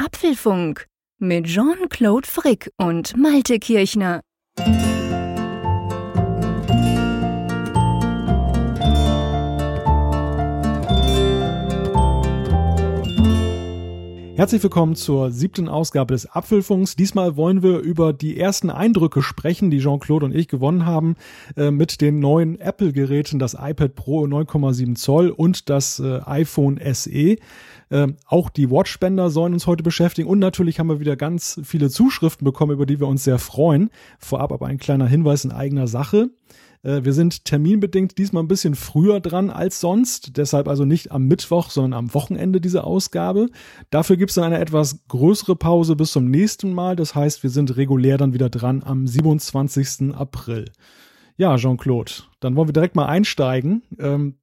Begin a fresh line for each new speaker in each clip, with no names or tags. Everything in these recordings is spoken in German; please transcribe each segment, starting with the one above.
Apfelfunk mit Jean-Claude Frick und Malte Kirchner.
Herzlich willkommen zur siebten Ausgabe des Apfelfunks. Diesmal wollen wir über die ersten Eindrücke sprechen, die Jean-Claude und ich gewonnen haben äh, mit den neuen Apple-Geräten, das iPad Pro 9,7 Zoll und das äh, iPhone SE. Äh, auch die Watchbänder sollen uns heute beschäftigen und natürlich haben wir wieder ganz viele Zuschriften bekommen, über die wir uns sehr freuen. Vorab aber ein kleiner Hinweis in eigener Sache. Äh, wir sind terminbedingt diesmal ein bisschen früher dran als sonst, deshalb also nicht am Mittwoch, sondern am Wochenende diese Ausgabe. Dafür gibt es dann eine etwas größere Pause bis zum nächsten Mal. Das heißt, wir sind regulär dann wieder dran am 27. April. Ja, Jean-Claude, dann wollen wir direkt mal einsteigen. Ähm,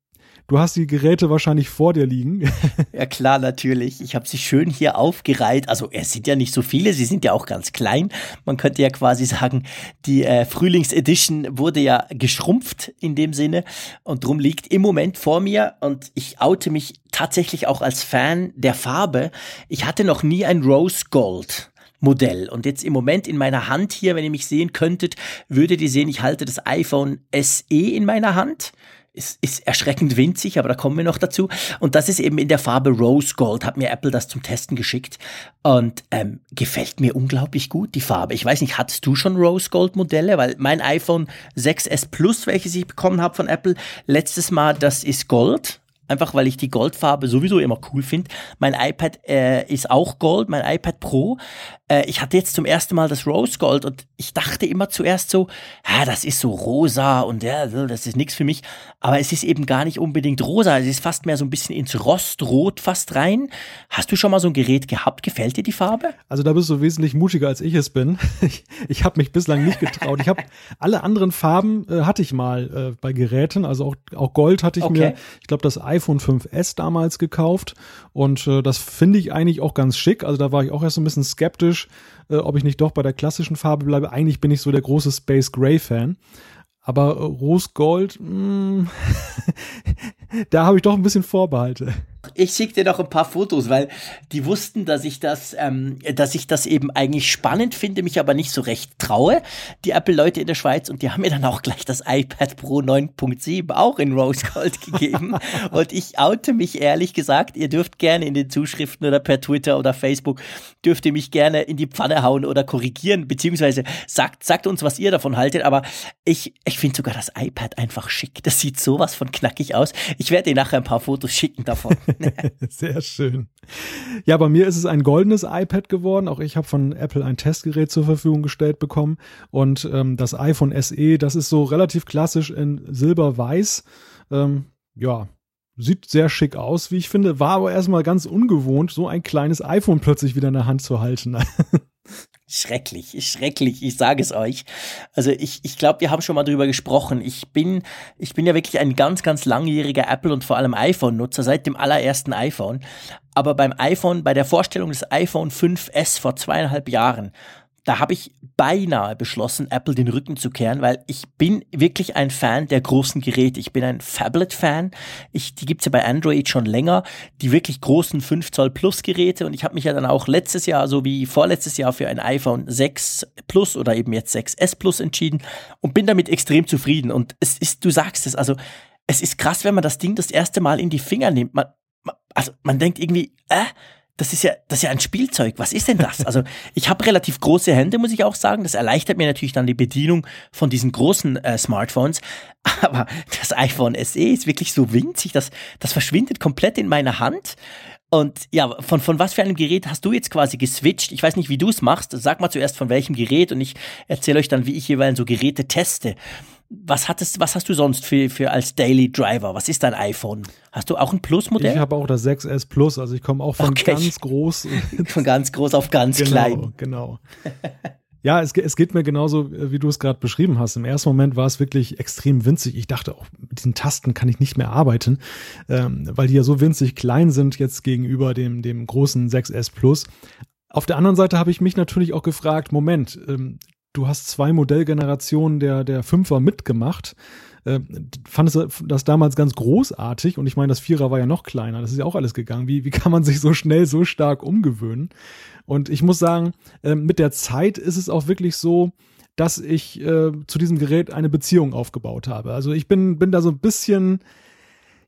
Du hast die Geräte wahrscheinlich vor dir liegen.
Ja klar, natürlich. Ich habe sie schön hier aufgereiht. Also es sind ja nicht so viele, sie sind ja auch ganz klein. Man könnte ja quasi sagen, die äh, Frühlingsedition wurde ja geschrumpft in dem Sinne und drum liegt im Moment vor mir und ich oute mich tatsächlich auch als Fan der Farbe. Ich hatte noch nie ein Rose Gold. Modell. Und jetzt im Moment in meiner Hand hier, wenn ihr mich sehen könntet, würdet ihr sehen, ich halte das iPhone SE in meiner Hand ist, ist erschreckend winzig, aber da kommen wir noch dazu. Und das ist eben in der Farbe Rose Gold, hat mir Apple das zum Testen geschickt und ähm, gefällt mir unglaublich gut, die Farbe. Ich weiß nicht, hattest du schon Rose Gold Modelle? Weil mein iPhone 6S Plus, welches ich bekommen habe von Apple, letztes Mal, das ist Gold, einfach weil ich die Goldfarbe sowieso immer cool finde. Mein iPad äh, ist auch Gold, mein iPad Pro. Äh, ich hatte jetzt zum ersten Mal das Rose Gold und ich dachte immer zuerst so, ja, das ist so rosa und ja, das ist nichts für mich. Aber es ist eben gar nicht unbedingt rosa, es ist fast mehr so ein bisschen ins Rostrot fast rein. Hast du schon mal so ein Gerät gehabt? Gefällt dir die Farbe?
Also da bist du wesentlich mutiger als ich es bin. Ich, ich habe mich bislang nicht getraut. Ich habe alle anderen Farben äh, hatte ich mal äh, bei Geräten, also auch, auch Gold hatte ich okay. mir. Ich glaube das iPhone 5S damals gekauft und äh, das finde ich eigentlich auch ganz schick. Also da war ich auch erst so ein bisschen skeptisch, äh, ob ich nicht doch bei der klassischen Farbe bleibe. Eigentlich bin ich so der große Space Gray Fan. Aber äh, Rose Gold, mh, mm, da habe ich doch ein bisschen Vorbehalte.
Ich schicke dir noch ein paar Fotos, weil die wussten, dass ich das, ähm, dass ich das eben eigentlich spannend finde, mich aber nicht so recht traue. Die Apple-Leute in der Schweiz und die haben mir dann auch gleich das iPad Pro 9.7 auch in Rose Gold gegeben. und ich oute mich ehrlich gesagt. Ihr dürft gerne in den Zuschriften oder per Twitter oder Facebook dürft ihr mich gerne in die Pfanne hauen oder korrigieren, beziehungsweise sagt, sagt uns, was ihr davon haltet. Aber ich, ich finde sogar das iPad einfach schick. Das sieht sowas von knackig aus. Ich werde dir nachher ein paar Fotos schicken davon.
Sehr schön. Ja, bei mir ist es ein goldenes iPad geworden. Auch ich habe von Apple ein Testgerät zur Verfügung gestellt bekommen. Und ähm, das iPhone SE, das ist so relativ klassisch in Silber-Weiß. Ähm, ja, sieht sehr schick aus, wie ich finde. War aber erstmal ganz ungewohnt, so ein kleines iPhone plötzlich wieder in der Hand zu halten.
Schrecklich, schrecklich, ich sage es euch. Also ich, ich glaube, wir haben schon mal drüber gesprochen. Ich bin, ich bin ja wirklich ein ganz, ganz langjähriger Apple und vor allem iPhone-Nutzer seit dem allerersten iPhone. Aber beim iPhone, bei der Vorstellung des iPhone 5S vor zweieinhalb Jahren, da habe ich beinahe beschlossen, Apple den Rücken zu kehren, weil ich bin wirklich ein Fan der großen Geräte. Ich bin ein Phablet-Fan. Ich, die gibt's ja bei Android schon länger, die wirklich großen 5 Zoll Plus Geräte. Und ich habe mich ja dann auch letztes Jahr, so wie vorletztes Jahr, für ein iPhone 6 Plus oder eben jetzt 6S Plus entschieden und bin damit extrem zufrieden. Und es ist, du sagst es, also es ist krass, wenn man das Ding das erste Mal in die Finger nimmt. Man, man, also man denkt irgendwie, äh, das ist ja, das ist ja ein Spielzeug. Was ist denn das? Also ich habe relativ große Hände, muss ich auch sagen. Das erleichtert mir natürlich dann die Bedienung von diesen großen äh, Smartphones. Aber das iPhone SE ist wirklich so winzig, das, das verschwindet komplett in meiner Hand. Und ja, von, von was für einem Gerät hast du jetzt quasi geswitcht? Ich weiß nicht, wie du es machst. Sag mal zuerst von welchem Gerät und ich erzähle euch dann, wie ich jeweils so Geräte teste. Was, hattest, was hast du sonst für, für als Daily Driver? Was ist dein iPhone? Hast du auch ein Plus-Modell?
Ich habe auch das 6S Plus, also ich komme auch von okay. ganz groß.
von ganz groß auf ganz
genau,
klein.
Genau. Ja, es, es geht mir genauso, wie du es gerade beschrieben hast. Im ersten Moment war es wirklich extrem winzig. Ich dachte auch, mit diesen Tasten kann ich nicht mehr arbeiten, ähm, weil die ja so winzig klein sind jetzt gegenüber dem, dem großen 6S Plus. Auf der anderen Seite habe ich mich natürlich auch gefragt, Moment, ähm, du hast zwei Modellgenerationen der, der Fünfer mitgemacht. äh, fand es das damals ganz großartig und ich meine, das Vierer war ja noch kleiner, das ist ja auch alles gegangen. Wie, wie kann man sich so schnell so stark umgewöhnen? Und ich muss sagen, äh, mit der Zeit ist es auch wirklich so, dass ich äh, zu diesem Gerät eine Beziehung aufgebaut habe. Also ich bin, bin da so ein bisschen,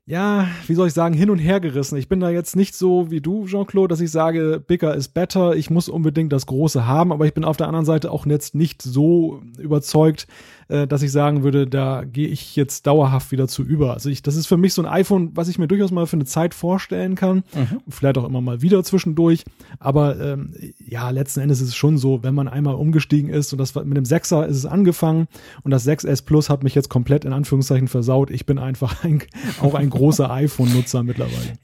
ja, wie soll ich sagen, hin und her gerissen. Ich bin da jetzt nicht so wie du, Jean-Claude, dass ich sage, bigger is better, ich muss unbedingt das Große haben, aber ich bin auf der anderen Seite auch jetzt nicht so überzeugt, äh, dass ich sagen würde, da gehe ich jetzt dauerhaft wieder zu über. Also ich, das ist für mich so ein iPhone, was ich mir durchaus mal für eine Zeit vorstellen kann. Mhm. Vielleicht auch immer mal wieder zwischendurch. Aber ähm, ja, letzten Endes ist es schon so, wenn man einmal umgestiegen ist und das mit dem 6er ist es angefangen und das 6S Plus hat mich jetzt komplett in Anführungszeichen versaut. Ich bin einfach ein, auch ein großer iPhone-Nutzer mittlerweile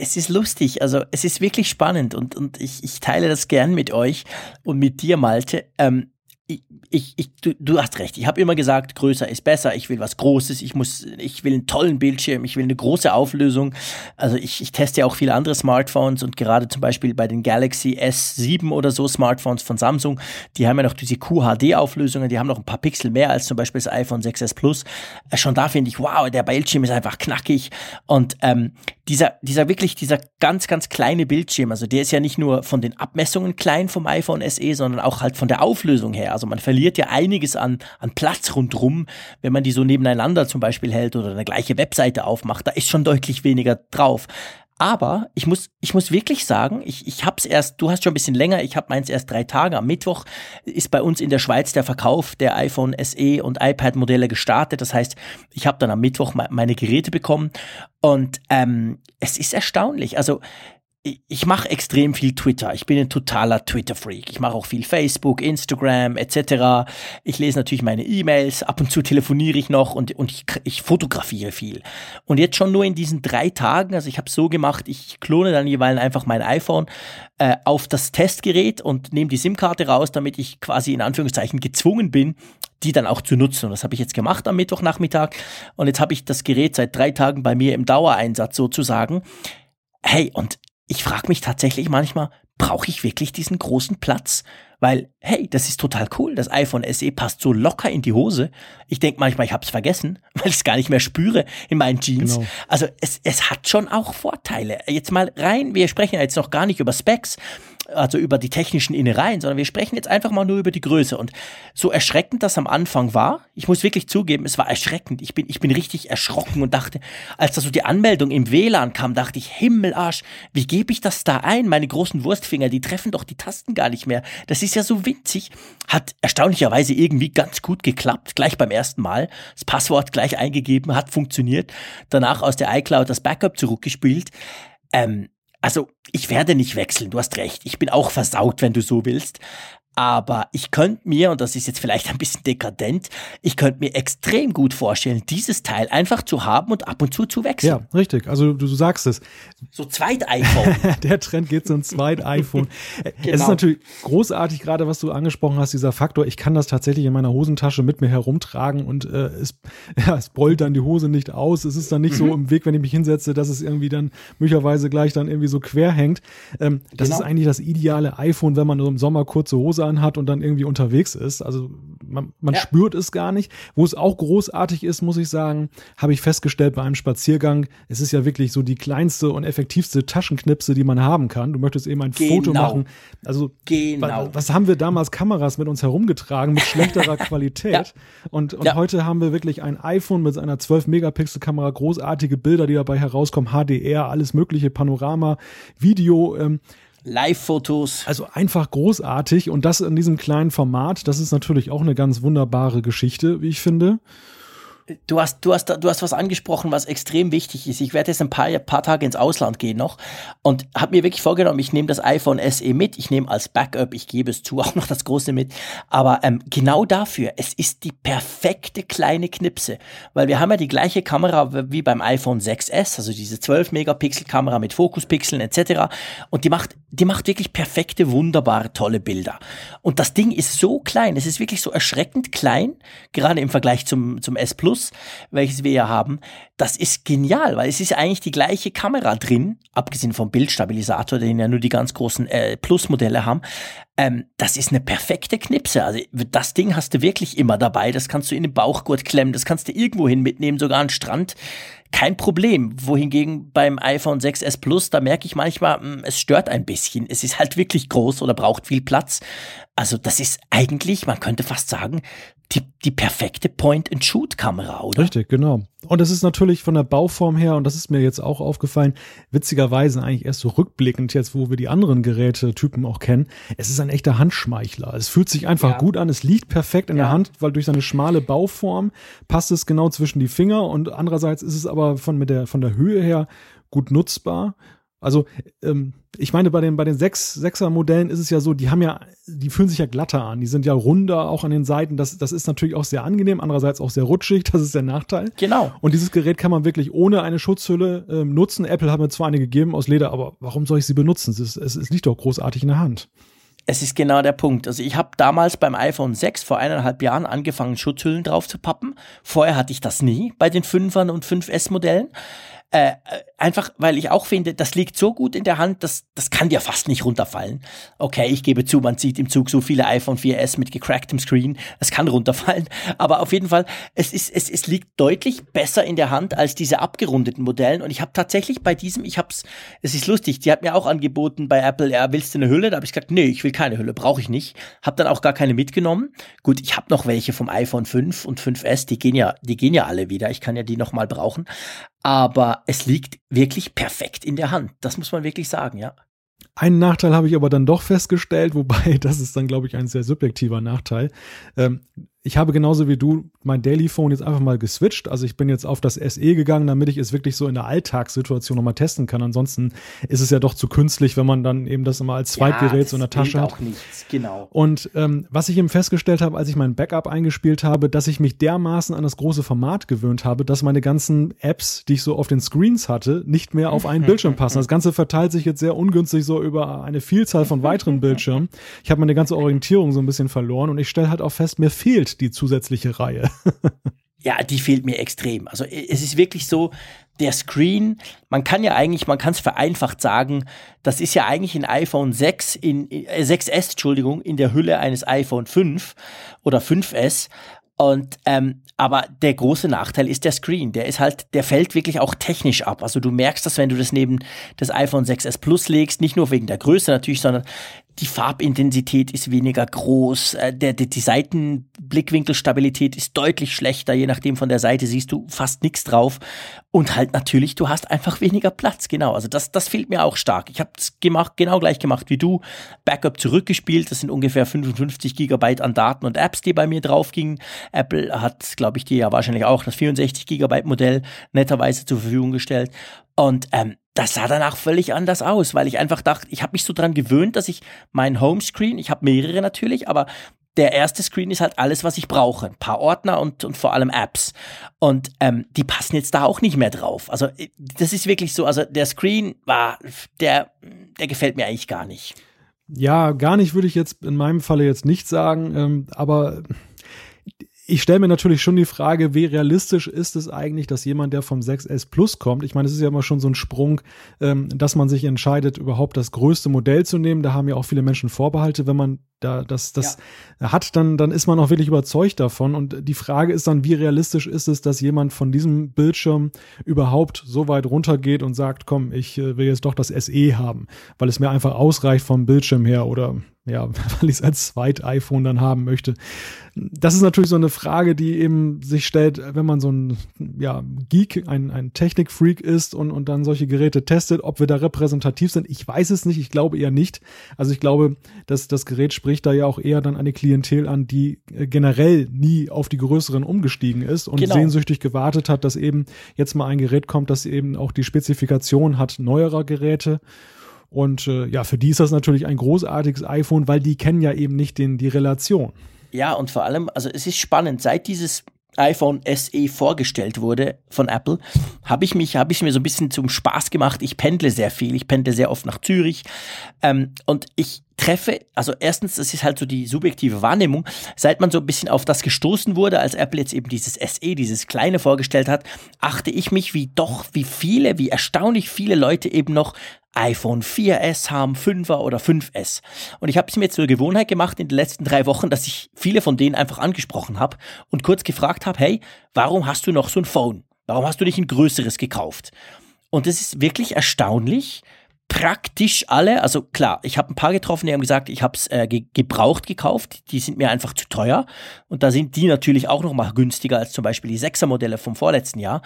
es ist lustig, also es ist wirklich spannend und, und ich, ich teile das gern mit euch und mit dir, Malte. Ähm, ich, ich, du, du hast recht. Ich habe immer gesagt, größer ist besser. Ich will was Großes. Ich muss, ich will einen tollen Bildschirm. Ich will eine große Auflösung. Also ich, ich teste ja auch viele andere Smartphones und gerade zum Beispiel bei den Galaxy S7 oder so Smartphones von Samsung, die haben ja noch diese QHD-Auflösungen. Die haben noch ein paar Pixel mehr als zum Beispiel das iPhone 6s Plus. Äh, schon da finde ich, wow, der Bildschirm ist einfach knackig und ähm, dieser, dieser wirklich, dieser ganz, ganz kleine Bildschirm, also der ist ja nicht nur von den Abmessungen klein vom iPhone SE, sondern auch halt von der Auflösung her. Also man verliert ja einiges an, an Platz rundrum, wenn man die so nebeneinander zum Beispiel hält oder eine gleiche Webseite aufmacht. Da ist schon deutlich weniger drauf. Aber ich muss, ich muss wirklich sagen, ich, ich hab's erst, du hast schon ein bisschen länger, ich habe meins erst drei Tage. Am Mittwoch ist bei uns in der Schweiz der Verkauf der iPhone SE und iPad-Modelle gestartet. Das heißt, ich habe dann am Mittwoch meine Geräte bekommen und ähm, es ist erstaunlich. Also ich mache extrem viel Twitter. Ich bin ein totaler Twitter-Freak. Ich mache auch viel Facebook, Instagram etc. Ich lese natürlich meine E-Mails, ab und zu telefoniere ich noch und, und ich, ich fotografiere viel. Und jetzt schon nur in diesen drei Tagen, also ich habe so gemacht, ich klone dann jeweils einfach mein iPhone äh, auf das Testgerät und nehme die SIM-Karte raus, damit ich quasi in Anführungszeichen gezwungen bin, die dann auch zu nutzen. Und das habe ich jetzt gemacht am Mittwochnachmittag. Und jetzt habe ich das Gerät seit drei Tagen bei mir im Dauereinsatz sozusagen. Hey, und ich frage mich tatsächlich manchmal, brauche ich wirklich diesen großen Platz? Weil, hey, das ist total cool. Das iPhone SE passt so locker in die Hose. Ich denke manchmal, ich habe es vergessen, weil ich es gar nicht mehr spüre in meinen Jeans. Genau. Also es, es hat schon auch Vorteile. Jetzt mal rein, wir sprechen ja jetzt noch gar nicht über Specs, also über die technischen Innereien, sondern wir sprechen jetzt einfach mal nur über die Größe. Und so erschreckend das am Anfang war, ich muss wirklich zugeben, es war erschreckend. Ich bin, ich bin richtig erschrocken und dachte, als da so die Anmeldung im WLAN kam, dachte ich, Himmelarsch, wie gebe ich das da ein? Meine großen Wurstfinger, die treffen doch die Tasten gar nicht mehr. Das ist ja so winzig. Hat erstaunlicherweise irgendwie ganz gut geklappt, gleich beim ersten Mal. Das Passwort gleich eingegeben, hat funktioniert. Danach aus der iCloud das Backup zurückgespielt. Ähm, also, ich werde nicht wechseln, du hast recht. Ich bin auch versaut, wenn du so willst. Aber ich könnte mir, und das ist jetzt vielleicht ein bisschen dekadent, ich könnte mir extrem gut vorstellen, dieses Teil einfach zu haben und ab und zu zu wechseln.
Ja, richtig. Also du, du sagst es.
So Zweit-iPhone.
Der Trend geht so ein Zweit-iPhone. genau. Es ist genau. natürlich großartig, gerade was du angesprochen hast, dieser Faktor, ich kann das tatsächlich in meiner Hosentasche mit mir herumtragen und äh, es, ja, es beult dann die Hose nicht aus. Es ist dann nicht mhm. so im Weg, wenn ich mich hinsetze, dass es irgendwie dann möglicherweise gleich dann irgendwie so quer hängt. Ähm, das genau. ist eigentlich das ideale iPhone, wenn man so im Sommer kurze Hose anhat und dann irgendwie unterwegs ist. Also man, man ja. spürt es gar nicht. Wo es auch großartig ist, muss ich sagen, habe ich festgestellt bei einem Spaziergang. Es ist ja wirklich so die kleinste und effektivste Taschenknipse, die man haben kann. Du möchtest eben ein genau. Foto machen. Also genau. was haben wir damals Kameras mit uns herumgetragen mit schlechterer Qualität? Ja. Und, und ja. heute haben wir wirklich ein iPhone mit einer 12 Megapixel Kamera, großartige Bilder, die dabei herauskommen, HDR, alles mögliche, Panorama, Video. Ähm,
Live-Fotos.
Also einfach großartig und das in diesem kleinen Format, das ist natürlich auch eine ganz wunderbare Geschichte, wie ich finde.
Du hast, du hast, du hast was angesprochen, was extrem wichtig ist. Ich werde jetzt ein paar, paar Tage ins Ausland gehen noch und habe mir wirklich vorgenommen, ich nehme das iPhone SE mit, ich nehme als Backup, ich gebe es zu, auch noch das große mit. Aber ähm, genau dafür, es ist die perfekte kleine Knipse, weil wir haben ja die gleiche Kamera wie beim iPhone 6S, also diese 12 Megapixel Kamera mit Fokuspixeln etc. Und die macht, die macht wirklich perfekte, wunderbare, tolle Bilder. Und das Ding ist so klein, es ist wirklich so erschreckend klein, gerade im Vergleich zum zum S Plus Plus, welches wir ja haben, das ist genial, weil es ist eigentlich die gleiche Kamera drin, abgesehen vom Bildstabilisator, den ja nur die ganz großen äh, Plus-Modelle haben. Ähm, das ist eine perfekte Knipse. Also das Ding hast du wirklich immer dabei. Das kannst du in den Bauchgurt klemmen, das kannst du irgendwo hin mitnehmen, sogar an den Strand kein Problem. Wohingegen beim iPhone 6s Plus, da merke ich manchmal, hm, es stört ein bisschen. Es ist halt wirklich groß oder braucht viel Platz. Also das ist eigentlich, man könnte fast sagen, die, die perfekte Point-and-Shoot-Kamera, oder?
Richtig, genau. Und das ist natürlich von der Bauform her, und das ist mir jetzt auch aufgefallen, witzigerweise eigentlich erst so rückblickend jetzt, wo wir die anderen Gerätetypen auch kennen, es ist ein echter Handschmeichler. Es fühlt sich einfach ja. gut an, es liegt perfekt in ja. der Hand, weil durch seine schmale Bauform passt es genau zwischen die Finger und andererseits ist es aber von, mit der, von der Höhe her gut nutzbar also ähm, ich meine, bei den, bei den sechs, sechser Modellen ist es ja so, die haben ja, die fühlen sich ja glatter an, die sind ja runder auch an den Seiten. Das, das ist natürlich auch sehr angenehm, andererseits auch sehr rutschig, das ist der Nachteil.
Genau.
Und dieses Gerät kann man wirklich ohne eine Schutzhülle ähm, nutzen. Apple hat mir zwar eine gegeben aus Leder, aber warum soll ich sie benutzen? Es, ist, es, es liegt doch großartig in der Hand.
Es ist genau der Punkt. Also ich habe damals beim iPhone 6 vor eineinhalb Jahren angefangen, Schutzhüllen drauf zu pappen. Vorher hatte ich das nie bei den 5ern und 5S-Modellen. Äh, einfach, weil ich auch finde, das liegt so gut in der Hand, das, das kann dir fast nicht runterfallen. Okay, ich gebe zu, man sieht im Zug so viele iPhone 4S mit gecracktem Screen, es kann runterfallen, aber auf jeden Fall, es, ist, es, es liegt deutlich besser in der Hand als diese abgerundeten Modellen und ich habe tatsächlich bei diesem, ich hab's, es ist lustig, die hat mir auch angeboten bei Apple, ja, willst du eine Hülle? Da habe ich gesagt, nee, ich will keine Hülle, brauche ich nicht. Hab dann auch gar keine mitgenommen. Gut, ich habe noch welche vom iPhone 5 und 5S, die gehen ja, die gehen ja alle wieder, ich kann ja die nochmal brauchen, aber es liegt wirklich perfekt in der Hand. Das muss man wirklich sagen, ja.
Einen Nachteil habe ich aber dann doch festgestellt, wobei das ist dann, glaube ich, ein sehr subjektiver Nachteil. Ähm, ich habe genauso wie du mein Daily Phone jetzt einfach mal geswitcht. Also ich bin jetzt auf das SE gegangen, damit ich es wirklich so in der Alltagssituation nochmal testen kann. Ansonsten ist es ja doch zu künstlich, wenn man dann eben das immer als Zweitgerät ja, so in der Tasche hat.
auch nichts, genau.
Und ähm, was ich eben festgestellt habe, als ich mein Backup eingespielt habe, dass ich mich dermaßen an das große Format gewöhnt habe, dass meine ganzen Apps, die ich so auf den Screens hatte, nicht mehr auf einen Bildschirm passen. Das Ganze verteilt sich jetzt sehr ungünstig so über eine Vielzahl von weiteren Bildschirmen. Ich habe meine ganze Orientierung so ein bisschen verloren und ich stelle halt auch fest, mir fehlt fehlt die zusätzliche Reihe.
ja, die fehlt mir extrem. Also es ist wirklich so, der Screen, man kann ja eigentlich, man kann es vereinfacht sagen, das ist ja eigentlich ein iPhone 6 in äh, 6S, Entschuldigung, in der Hülle eines iPhone 5 oder 5S. Und ähm, aber der große Nachteil ist der Screen. Der ist halt, der fällt wirklich auch technisch ab. Also du merkst das, wenn du das neben das iPhone 6S Plus legst, nicht nur wegen der Größe natürlich, sondern die Farbintensität ist weniger groß, äh, der, der, die Seitenblickwinkelstabilität ist deutlich schlechter, je nachdem von der Seite siehst du fast nichts drauf. Und halt natürlich, du hast einfach weniger Platz, genau. Also das, das fehlt mir auch stark. Ich habe es gemacht, genau gleich gemacht wie du. Backup zurückgespielt, das sind ungefähr 55 Gigabyte an Daten und Apps, die bei mir drauf gingen. Apple hat, glaube ich, dir ja wahrscheinlich auch das 64 Gigabyte Modell netterweise zur Verfügung gestellt. Und ähm, das sah danach völlig anders aus, weil ich einfach dachte, ich habe mich so dran gewöhnt, dass ich mein Homescreen, ich habe mehrere natürlich, aber der erste Screen ist halt alles, was ich brauche. Ein paar Ordner und, und vor allem Apps. Und ähm, die passen jetzt da auch nicht mehr drauf. Also äh, das ist wirklich so, also der Screen war, der, der gefällt mir eigentlich gar nicht.
Ja, gar nicht würde ich jetzt in meinem Falle jetzt nicht sagen, ähm, aber ich stelle mir natürlich schon die Frage, wie realistisch ist es eigentlich, dass jemand, der vom 6S Plus kommt, ich meine, es ist ja immer schon so ein Sprung, ähm, dass man sich entscheidet, überhaupt das größte Modell zu nehmen. Da haben ja auch viele Menschen Vorbehalte, wenn man da das, das ja. hat, dann, dann ist man auch wirklich überzeugt davon. Und die Frage ist dann, wie realistisch ist es, dass jemand von diesem Bildschirm überhaupt so weit runtergeht und sagt, komm, ich äh, will jetzt doch das SE haben, weil es mir einfach ausreicht vom Bildschirm her oder ja, weil ich es als Zweit-iPhone dann haben möchte. Das ist natürlich so eine Frage, die eben sich stellt, wenn man so ein ja, Geek, ein, ein Technik-Freak ist und, und dann solche Geräte testet, ob wir da repräsentativ sind. Ich weiß es nicht, ich glaube eher nicht. Also ich glaube, dass das Gerät spricht da ja auch eher dann eine Klientel an, die äh, generell nie auf die größeren umgestiegen ist und genau. sehnsüchtig gewartet hat, dass eben jetzt mal ein Gerät kommt, das eben auch die Spezifikation hat neuerer Geräte. Und äh, ja, für die ist das natürlich ein großartiges iPhone, weil die kennen ja eben nicht den, die Relation.
Ja, und vor allem, also es ist spannend, seit dieses iPhone SE vorgestellt wurde von Apple, habe ich mich, habe ich mir so ein bisschen zum Spaß gemacht. Ich pendle sehr viel, ich pendle sehr oft nach Zürich ähm, und ich treffe, also erstens, das ist halt so die subjektive Wahrnehmung, seit man so ein bisschen auf das gestoßen wurde, als Apple jetzt eben dieses SE, dieses kleine vorgestellt hat, achte ich mich, wie doch, wie viele, wie erstaunlich viele Leute eben noch iPhone 4S haben, 5er oder 5S. Und ich habe es mir zur Gewohnheit gemacht in den letzten drei Wochen, dass ich viele von denen einfach angesprochen habe und kurz gefragt habe, hey, warum hast du noch so ein Phone? Warum hast du nicht ein größeres gekauft? Und es ist wirklich erstaunlich, praktisch alle, also klar, ich habe ein paar getroffen, die haben gesagt, ich habe es äh, ge gebraucht gekauft, die sind mir einfach zu teuer und da sind die natürlich auch noch mal günstiger als zum Beispiel die 6er Modelle vom vorletzten Jahr.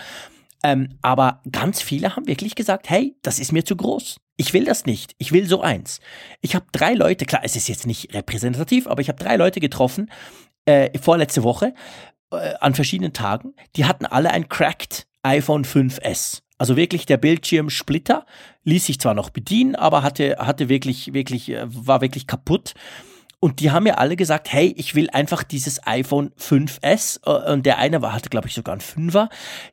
Ähm, aber ganz viele haben wirklich gesagt, hey, das ist mir zu groß. Ich will das nicht. Ich will so eins. Ich habe drei Leute, klar, es ist jetzt nicht repräsentativ, aber ich habe drei Leute getroffen äh, vorletzte Woche äh, an verschiedenen Tagen. Die hatten alle ein cracked iPhone 5S. Also wirklich der Bildschirmsplitter ließ sich zwar noch bedienen, aber hatte, hatte wirklich, wirklich, äh, war wirklich kaputt. Und die haben ja alle gesagt, hey, ich will einfach dieses iPhone 5S. Äh, und der eine war, hatte, glaube ich, sogar ein 5er.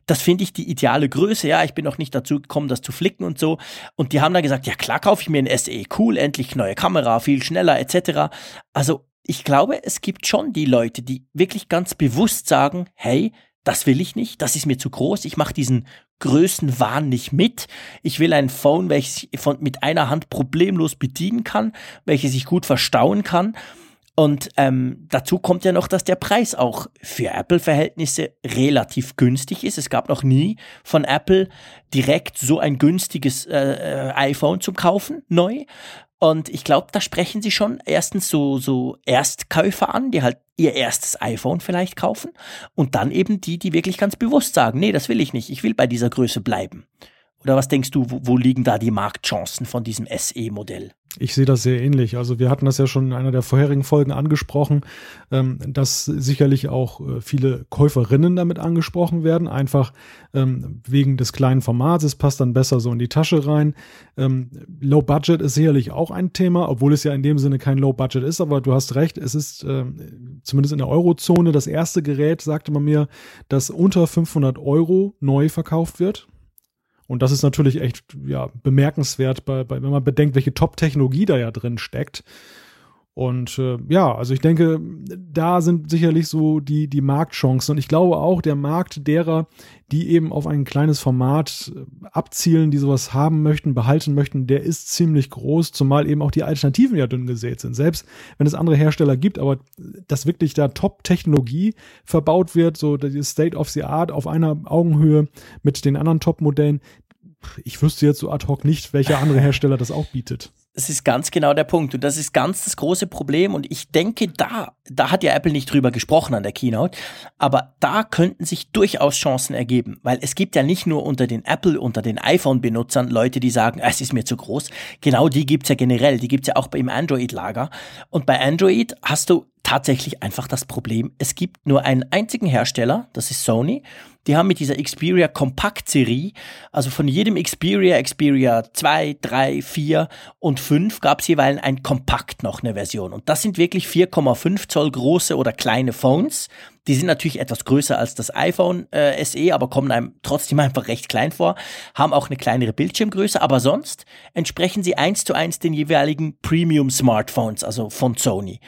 Das finde ich die ideale Größe. Ja, ich bin noch nicht dazu gekommen, das zu flicken und so. Und die haben dann gesagt, ja klar, kaufe ich mir ein SE. Cool, endlich neue Kamera, viel schneller, etc. Also ich glaube, es gibt schon die Leute, die wirklich ganz bewusst sagen, hey, das will ich nicht, das ist mir zu groß, ich mache diesen Größenwahn nicht mit. Ich will ein Phone, welches ich von, mit einer Hand problemlos bedienen kann, welches ich gut verstauen kann. Und ähm, dazu kommt ja noch, dass der Preis auch für Apple-Verhältnisse relativ günstig ist. Es gab noch nie von Apple direkt so ein günstiges äh, äh iPhone zum Kaufen, neu. Und ich glaube, da sprechen sie schon erstens so, so Erstkäufer an, die halt ihr erstes iPhone vielleicht kaufen. Und dann eben die, die wirklich ganz bewusst sagen, nee, das will ich nicht, ich will bei dieser Größe bleiben. Oder was denkst du, wo, wo liegen da die Marktchancen von diesem SE-Modell?
Ich sehe das sehr ähnlich. Also wir hatten das ja schon in einer der vorherigen Folgen angesprochen, ähm, dass sicherlich auch äh, viele Käuferinnen damit angesprochen werden, einfach ähm, wegen des kleinen Formats. Es passt dann besser so in die Tasche rein. Ähm, Low Budget ist sicherlich auch ein Thema, obwohl es ja in dem Sinne kein Low Budget ist, aber du hast recht, es ist zumindest in der Eurozone das erste Gerät, sagte man mir, das unter 500 Euro neu verkauft wird. Und das ist natürlich echt ja, bemerkenswert, bei, bei, wenn man bedenkt, welche Top-Technologie da ja drin steckt. Und äh, ja, also ich denke, da sind sicherlich so die, die Marktchancen. Und ich glaube auch, der Markt derer, die eben auf ein kleines Format äh, abzielen, die sowas haben möchten, behalten möchten, der ist ziemlich groß, zumal eben auch die Alternativen ja dünn gesät sind. Selbst wenn es andere Hersteller gibt, aber dass wirklich da Top-Technologie verbaut wird, so die State of the Art auf einer Augenhöhe mit den anderen Top-Modellen, ich wüsste jetzt so ad hoc nicht, welcher andere Hersteller das auch bietet.
Das ist ganz genau der Punkt. Und das ist ganz das große Problem. Und ich denke, da, da hat ja Apple nicht drüber gesprochen an der Keynote, aber da könnten sich durchaus Chancen ergeben. Weil es gibt ja nicht nur unter den Apple, unter den iPhone-Benutzern Leute, die sagen, es ist mir zu groß. Genau die gibt's ja generell. Die gibt's ja auch im Android-Lager. Und bei Android hast du tatsächlich einfach das Problem, es gibt nur einen einzigen Hersteller, das ist Sony. Die haben mit dieser Xperia Kompakt-Serie, also von jedem Xperia, Xperia 2, 3, 4 und 5 gab es jeweils ein Kompakt noch eine Version. Und das sind wirklich 4,5 Zoll große oder kleine Phones. Die sind natürlich etwas größer als das iPhone äh, SE, aber kommen einem trotzdem einfach recht klein vor, haben auch eine kleinere Bildschirmgröße, aber sonst entsprechen sie eins zu eins den jeweiligen Premium Smartphones, also von Sony.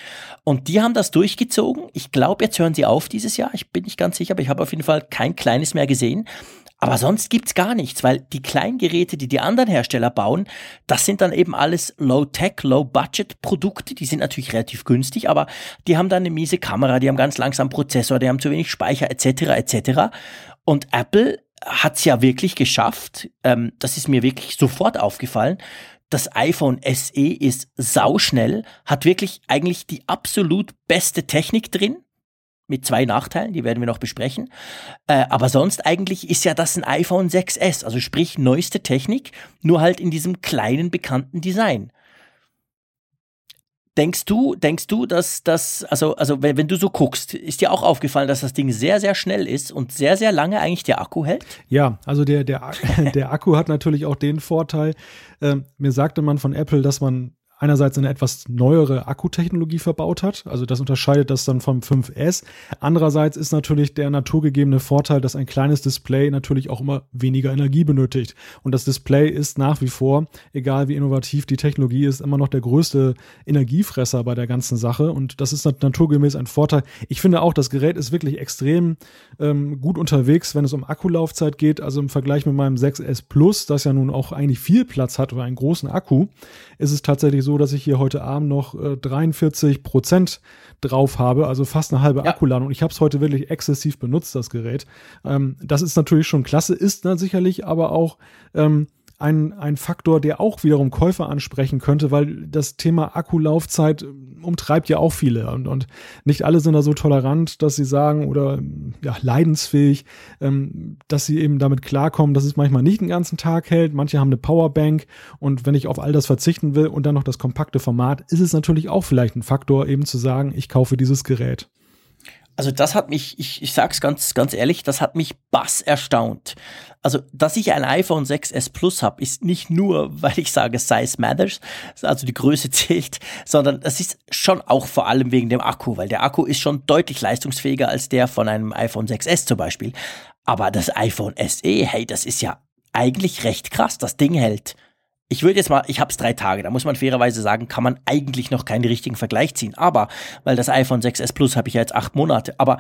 Und die haben das durchgezogen. Ich glaube, jetzt hören sie auf dieses Jahr. Ich bin nicht ganz sicher, aber ich habe auf jeden Fall kein kleines mehr gesehen. Aber sonst gibt's gar nichts, weil die Kleingeräte, die die anderen Hersteller bauen, das sind dann eben alles Low-Tech, Low-Budget-Produkte. Die sind natürlich relativ günstig, aber die haben dann eine miese Kamera, die haben ganz langsam Prozessor, die haben zu wenig Speicher etc. etc. Und Apple hat's ja wirklich geschafft. Ähm, das ist mir wirklich sofort aufgefallen. Das iPhone SE ist sauschnell, hat wirklich eigentlich die absolut beste Technik drin mit zwei Nachteilen, die werden wir noch besprechen. Äh, aber sonst eigentlich ist ja das ein iPhone 6S, also sprich neueste Technik, nur halt in diesem kleinen bekannten Design. Denkst du, denkst du, dass das, also, also wenn, wenn, du so guckst, ist dir auch aufgefallen, dass das Ding sehr, sehr schnell ist und sehr, sehr lange eigentlich der Akku hält?
Ja, also der, der, der Akku hat natürlich auch den Vorteil, äh, mir sagte man von Apple, dass man einerseits eine etwas neuere Akkutechnologie verbaut hat. Also das unterscheidet das dann vom 5S. Andererseits ist natürlich der naturgegebene Vorteil, dass ein kleines Display natürlich auch immer weniger Energie benötigt. Und das Display ist nach wie vor, egal wie innovativ die Technologie ist, immer noch der größte Energiefresser bei der ganzen Sache. Und das ist naturgemäß ein Vorteil. Ich finde auch, das Gerät ist wirklich extrem ähm, gut unterwegs, wenn es um Akkulaufzeit geht. Also im Vergleich mit meinem 6S Plus, das ja nun auch eigentlich viel Platz hat oder einen großen Akku, ist es tatsächlich so, dass ich hier heute Abend noch äh, 43 Prozent drauf habe, also fast eine halbe ja. Akkuladung. Ich habe es heute wirklich exzessiv benutzt, das Gerät. Ähm, das ist natürlich schon klasse, ist dann sicherlich aber auch ähm, ein, ein Faktor, der auch wiederum Käufer ansprechen könnte, weil das Thema Akkulaufzeit umtreibt ja auch viele und, und nicht alle sind da so tolerant, dass sie sagen oder ja, leidensfähig, ähm, dass sie eben damit klarkommen, dass es manchmal nicht den ganzen Tag hält. Manche haben eine Powerbank und wenn ich auf all das verzichten will und dann noch das kompakte Format, ist es natürlich auch vielleicht ein Faktor, eben zu sagen, ich kaufe dieses Gerät.
Also das hat mich, ich, ich sag's ganz, ganz ehrlich, das hat mich bass erstaunt. Also, dass ich ein iPhone 6s Plus habe, ist nicht nur, weil ich sage, Size matters, also die Größe zählt, sondern das ist schon auch vor allem wegen dem Akku, weil der Akku ist schon deutlich leistungsfähiger als der von einem iPhone 6s zum Beispiel. Aber das iPhone SE, hey, das ist ja eigentlich recht krass. Das Ding hält ich würde jetzt mal, ich habe es drei Tage, da muss man fairerweise sagen, kann man eigentlich noch keinen richtigen Vergleich ziehen. Aber, weil das iPhone 6S Plus habe ich ja jetzt acht Monate, aber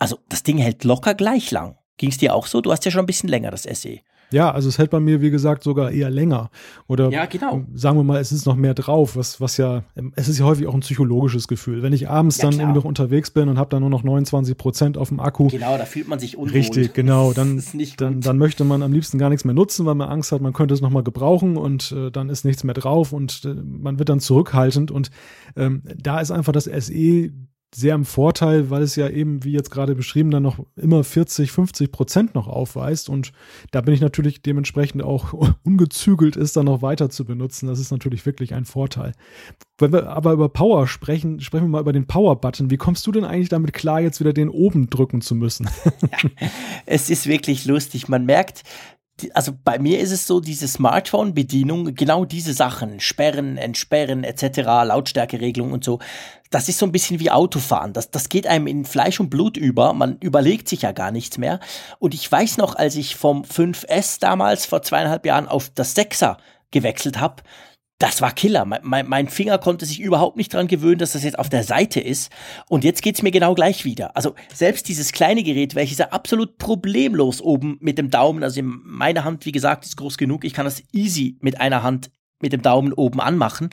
also das Ding hält locker gleich lang. Ging es dir auch so? Du hast ja schon ein bisschen länger das SE.
Ja, also es hält bei mir, wie gesagt, sogar eher länger. Oder
ja, genau.
sagen wir mal, es ist noch mehr drauf, was, was ja, es ist ja häufig auch ein psychologisches Gefühl. Wenn ich abends ja, dann irgendwie noch unterwegs bin und habe dann nur noch 29 Prozent auf dem Akku.
Genau, da fühlt man sich unwohl.
Richtig, genau. Dann, dann, dann möchte man am liebsten gar nichts mehr nutzen, weil man Angst hat, man könnte es nochmal gebrauchen und äh, dann ist nichts mehr drauf und äh, man wird dann zurückhaltend. Und ähm, da ist einfach das SE sehr im Vorteil, weil es ja eben, wie jetzt gerade beschrieben, dann noch immer 40, 50 Prozent noch aufweist. Und da bin ich natürlich dementsprechend auch ungezügelt ist, dann noch weiter zu benutzen. Das ist natürlich wirklich ein Vorteil. Wenn wir aber über Power sprechen, sprechen wir mal über den Power-Button. Wie kommst du denn eigentlich damit klar, jetzt wieder den oben drücken zu müssen?
ja, es ist wirklich lustig. Man merkt, also bei mir ist es so, diese Smartphone-Bedienung, genau diese Sachen, Sperren, Entsperren etc., Lautstärkeregelung und so, das ist so ein bisschen wie Autofahren. Das, das geht einem in Fleisch und Blut über. Man überlegt sich ja gar nichts mehr. Und ich weiß noch, als ich vom 5S damals vor zweieinhalb Jahren auf das 6er gewechselt habe, das war Killer. Mein, mein, Finger konnte sich überhaupt nicht dran gewöhnen, dass das jetzt auf der Seite ist. Und jetzt geht's mir genau gleich wieder. Also selbst dieses kleine Gerät, welches ja absolut problemlos oben mit dem Daumen, also in meiner Hand, wie gesagt, ist groß genug. Ich kann das easy mit einer Hand mit dem Daumen oben anmachen.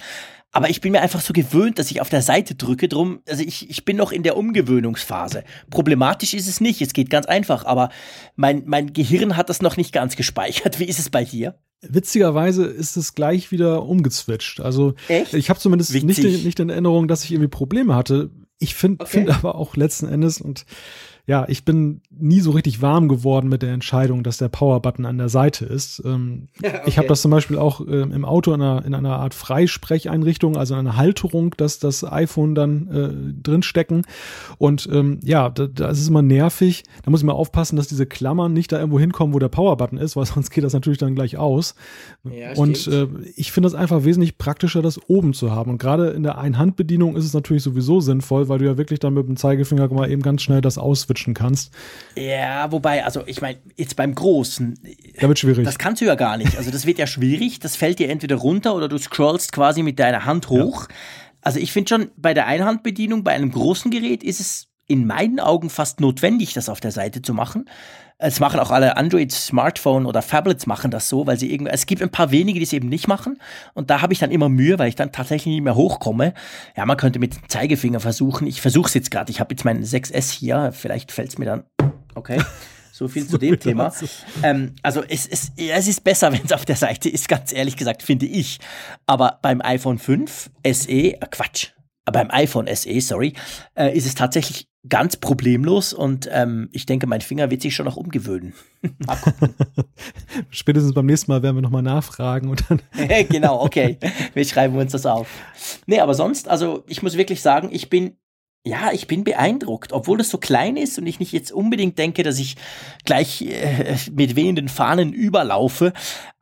Aber ich bin mir einfach so gewöhnt, dass ich auf der Seite drücke. Drum, also ich, ich bin noch in der Umgewöhnungsphase. Problematisch ist es nicht. Es geht ganz einfach. Aber mein, mein Gehirn hat das noch nicht ganz gespeichert. Wie ist es bei dir?
Witzigerweise ist es gleich wieder umgezwitscht. Also Echt? ich habe zumindest nicht, nicht in Erinnerung, dass ich irgendwie Probleme hatte. Ich finde okay. find aber auch letzten Endes und ja, ich bin nie so richtig warm geworden mit der Entscheidung, dass der Power-Button an der Seite ist. Ähm, ja, okay. Ich habe das zum Beispiel auch ähm, im Auto in einer, in einer Art Freisprecheinrichtung, also einer Halterung, dass das iPhone dann äh, drinstecken. Und ähm, ja, da, da ist es immer nervig. Da muss ich mal aufpassen, dass diese Klammern nicht da irgendwo hinkommen, wo der Power-Button ist, weil sonst geht das natürlich dann gleich aus. Ja, und äh, ich finde es einfach wesentlich praktischer, das oben zu haben. Und gerade in der Einhandbedienung ist es natürlich sowieso sinnvoll, weil du ja wirklich dann mit dem Zeigefinger mal eben ganz schnell das auswischen switchen kannst.
Ja, wobei, also ich meine, jetzt beim Großen.
Da wird schwierig.
Das kannst du ja gar nicht. Also das wird ja schwierig. Das fällt dir entweder runter oder du scrollst quasi mit deiner Hand hoch. Ja. Also ich finde schon, bei der Einhandbedienung, bei einem großen Gerät ist es in meinen Augen fast notwendig, das auf der Seite zu machen. Es machen auch alle Android-Smartphone oder Tablets machen das so, weil sie irgendwie, es gibt ein paar wenige, die es eben nicht machen. Und da habe ich dann immer Mühe, weil ich dann tatsächlich nicht mehr hochkomme. Ja, man könnte mit dem Zeigefinger versuchen. Ich versuche es jetzt gerade. Ich habe jetzt meinen 6S hier. Vielleicht fällt es mir dann. Okay. So viel zu dem Thema. Ähm, also es, es, es ist besser, wenn es auf der Seite ist, ganz ehrlich gesagt, finde ich. Aber beim iPhone 5 SE, äh, Quatsch, beim iPhone SE, sorry, äh, ist es tatsächlich ganz problemlos und ähm, ich denke, mein Finger wird sich schon noch umgewöhnen.
Spätestens beim nächsten Mal werden wir nochmal nachfragen und dann.
genau, okay. Wir schreiben uns das auf. Nee, aber sonst, also ich muss wirklich sagen, ich bin ja, ich bin beeindruckt, obwohl das so klein ist und ich nicht jetzt unbedingt denke, dass ich gleich äh, mit wehenden Fahnen überlaufe.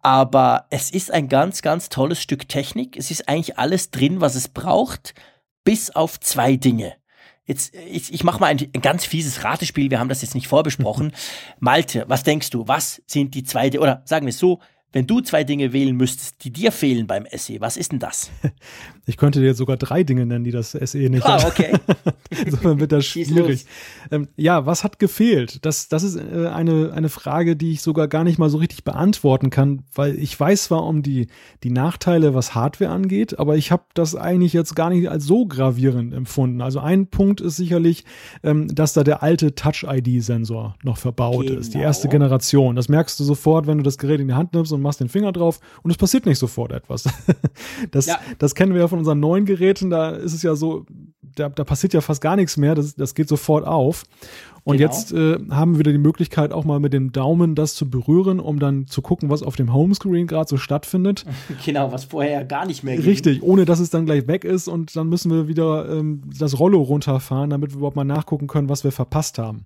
Aber es ist ein ganz, ganz tolles Stück Technik. Es ist eigentlich alles drin, was es braucht, bis auf zwei Dinge. Jetzt, ich, ich mache mal ein, ein, ganz fieses Ratespiel. Wir haben das jetzt nicht vorbesprochen. Malte, was denkst du? Was sind die zwei, oder sagen wir es so, wenn du zwei Dinge wählen müsstest, die dir fehlen beim SE, was ist denn das?
Ich könnte dir jetzt sogar drei Dinge nennen, die das SE nicht
ah,
hat.
okay.
Insofern wird das schwierig. Ähm, ja, was hat gefehlt? Das, das ist äh, eine, eine Frage, die ich sogar gar nicht mal so richtig beantworten kann, weil ich weiß zwar um die, die Nachteile, was Hardware angeht, aber ich habe das eigentlich jetzt gar nicht als so gravierend empfunden. Also ein Punkt ist sicherlich, ähm, dass da der alte Touch-ID-Sensor noch verbaut genau. ist, die erste genau. Generation. Das merkst du sofort, wenn du das Gerät in die Hand nimmst und machst den Finger drauf und es passiert nicht sofort etwas. Das, ja. das kennen wir ja von unseren neuen Geräten, da ist es ja so, da, da passiert ja fast gar nichts mehr, das, das geht sofort auf. Und genau. jetzt äh, haben wir wieder die Möglichkeit, auch mal mit dem Daumen das zu berühren, um dann zu gucken, was auf dem Homescreen gerade so stattfindet.
Genau, was vorher ja gar nicht mehr
ging. Richtig, ohne dass es dann gleich weg ist und dann müssen wir wieder ähm, das Rollo runterfahren, damit wir überhaupt mal nachgucken können, was wir verpasst haben.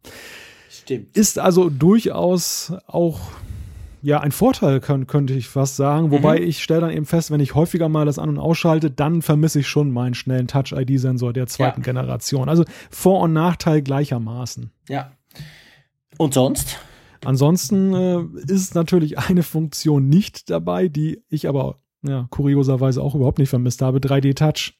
Stimmt.
Ist also durchaus auch ja ein Vorteil, kann, könnte ich fast sagen. Wobei mhm. ich stelle dann eben fest, wenn ich häufiger mal das an- und ausschalte, dann vermisse ich schon meinen schnellen Touch-ID-Sensor der zweiten ja. Generation. Also Vor- und Nachteil gleichermaßen.
Ja. Und sonst?
Ansonsten äh, ist natürlich eine Funktion nicht dabei, die ich aber ja, kurioserweise auch überhaupt nicht vermisst habe, 3D-Touch.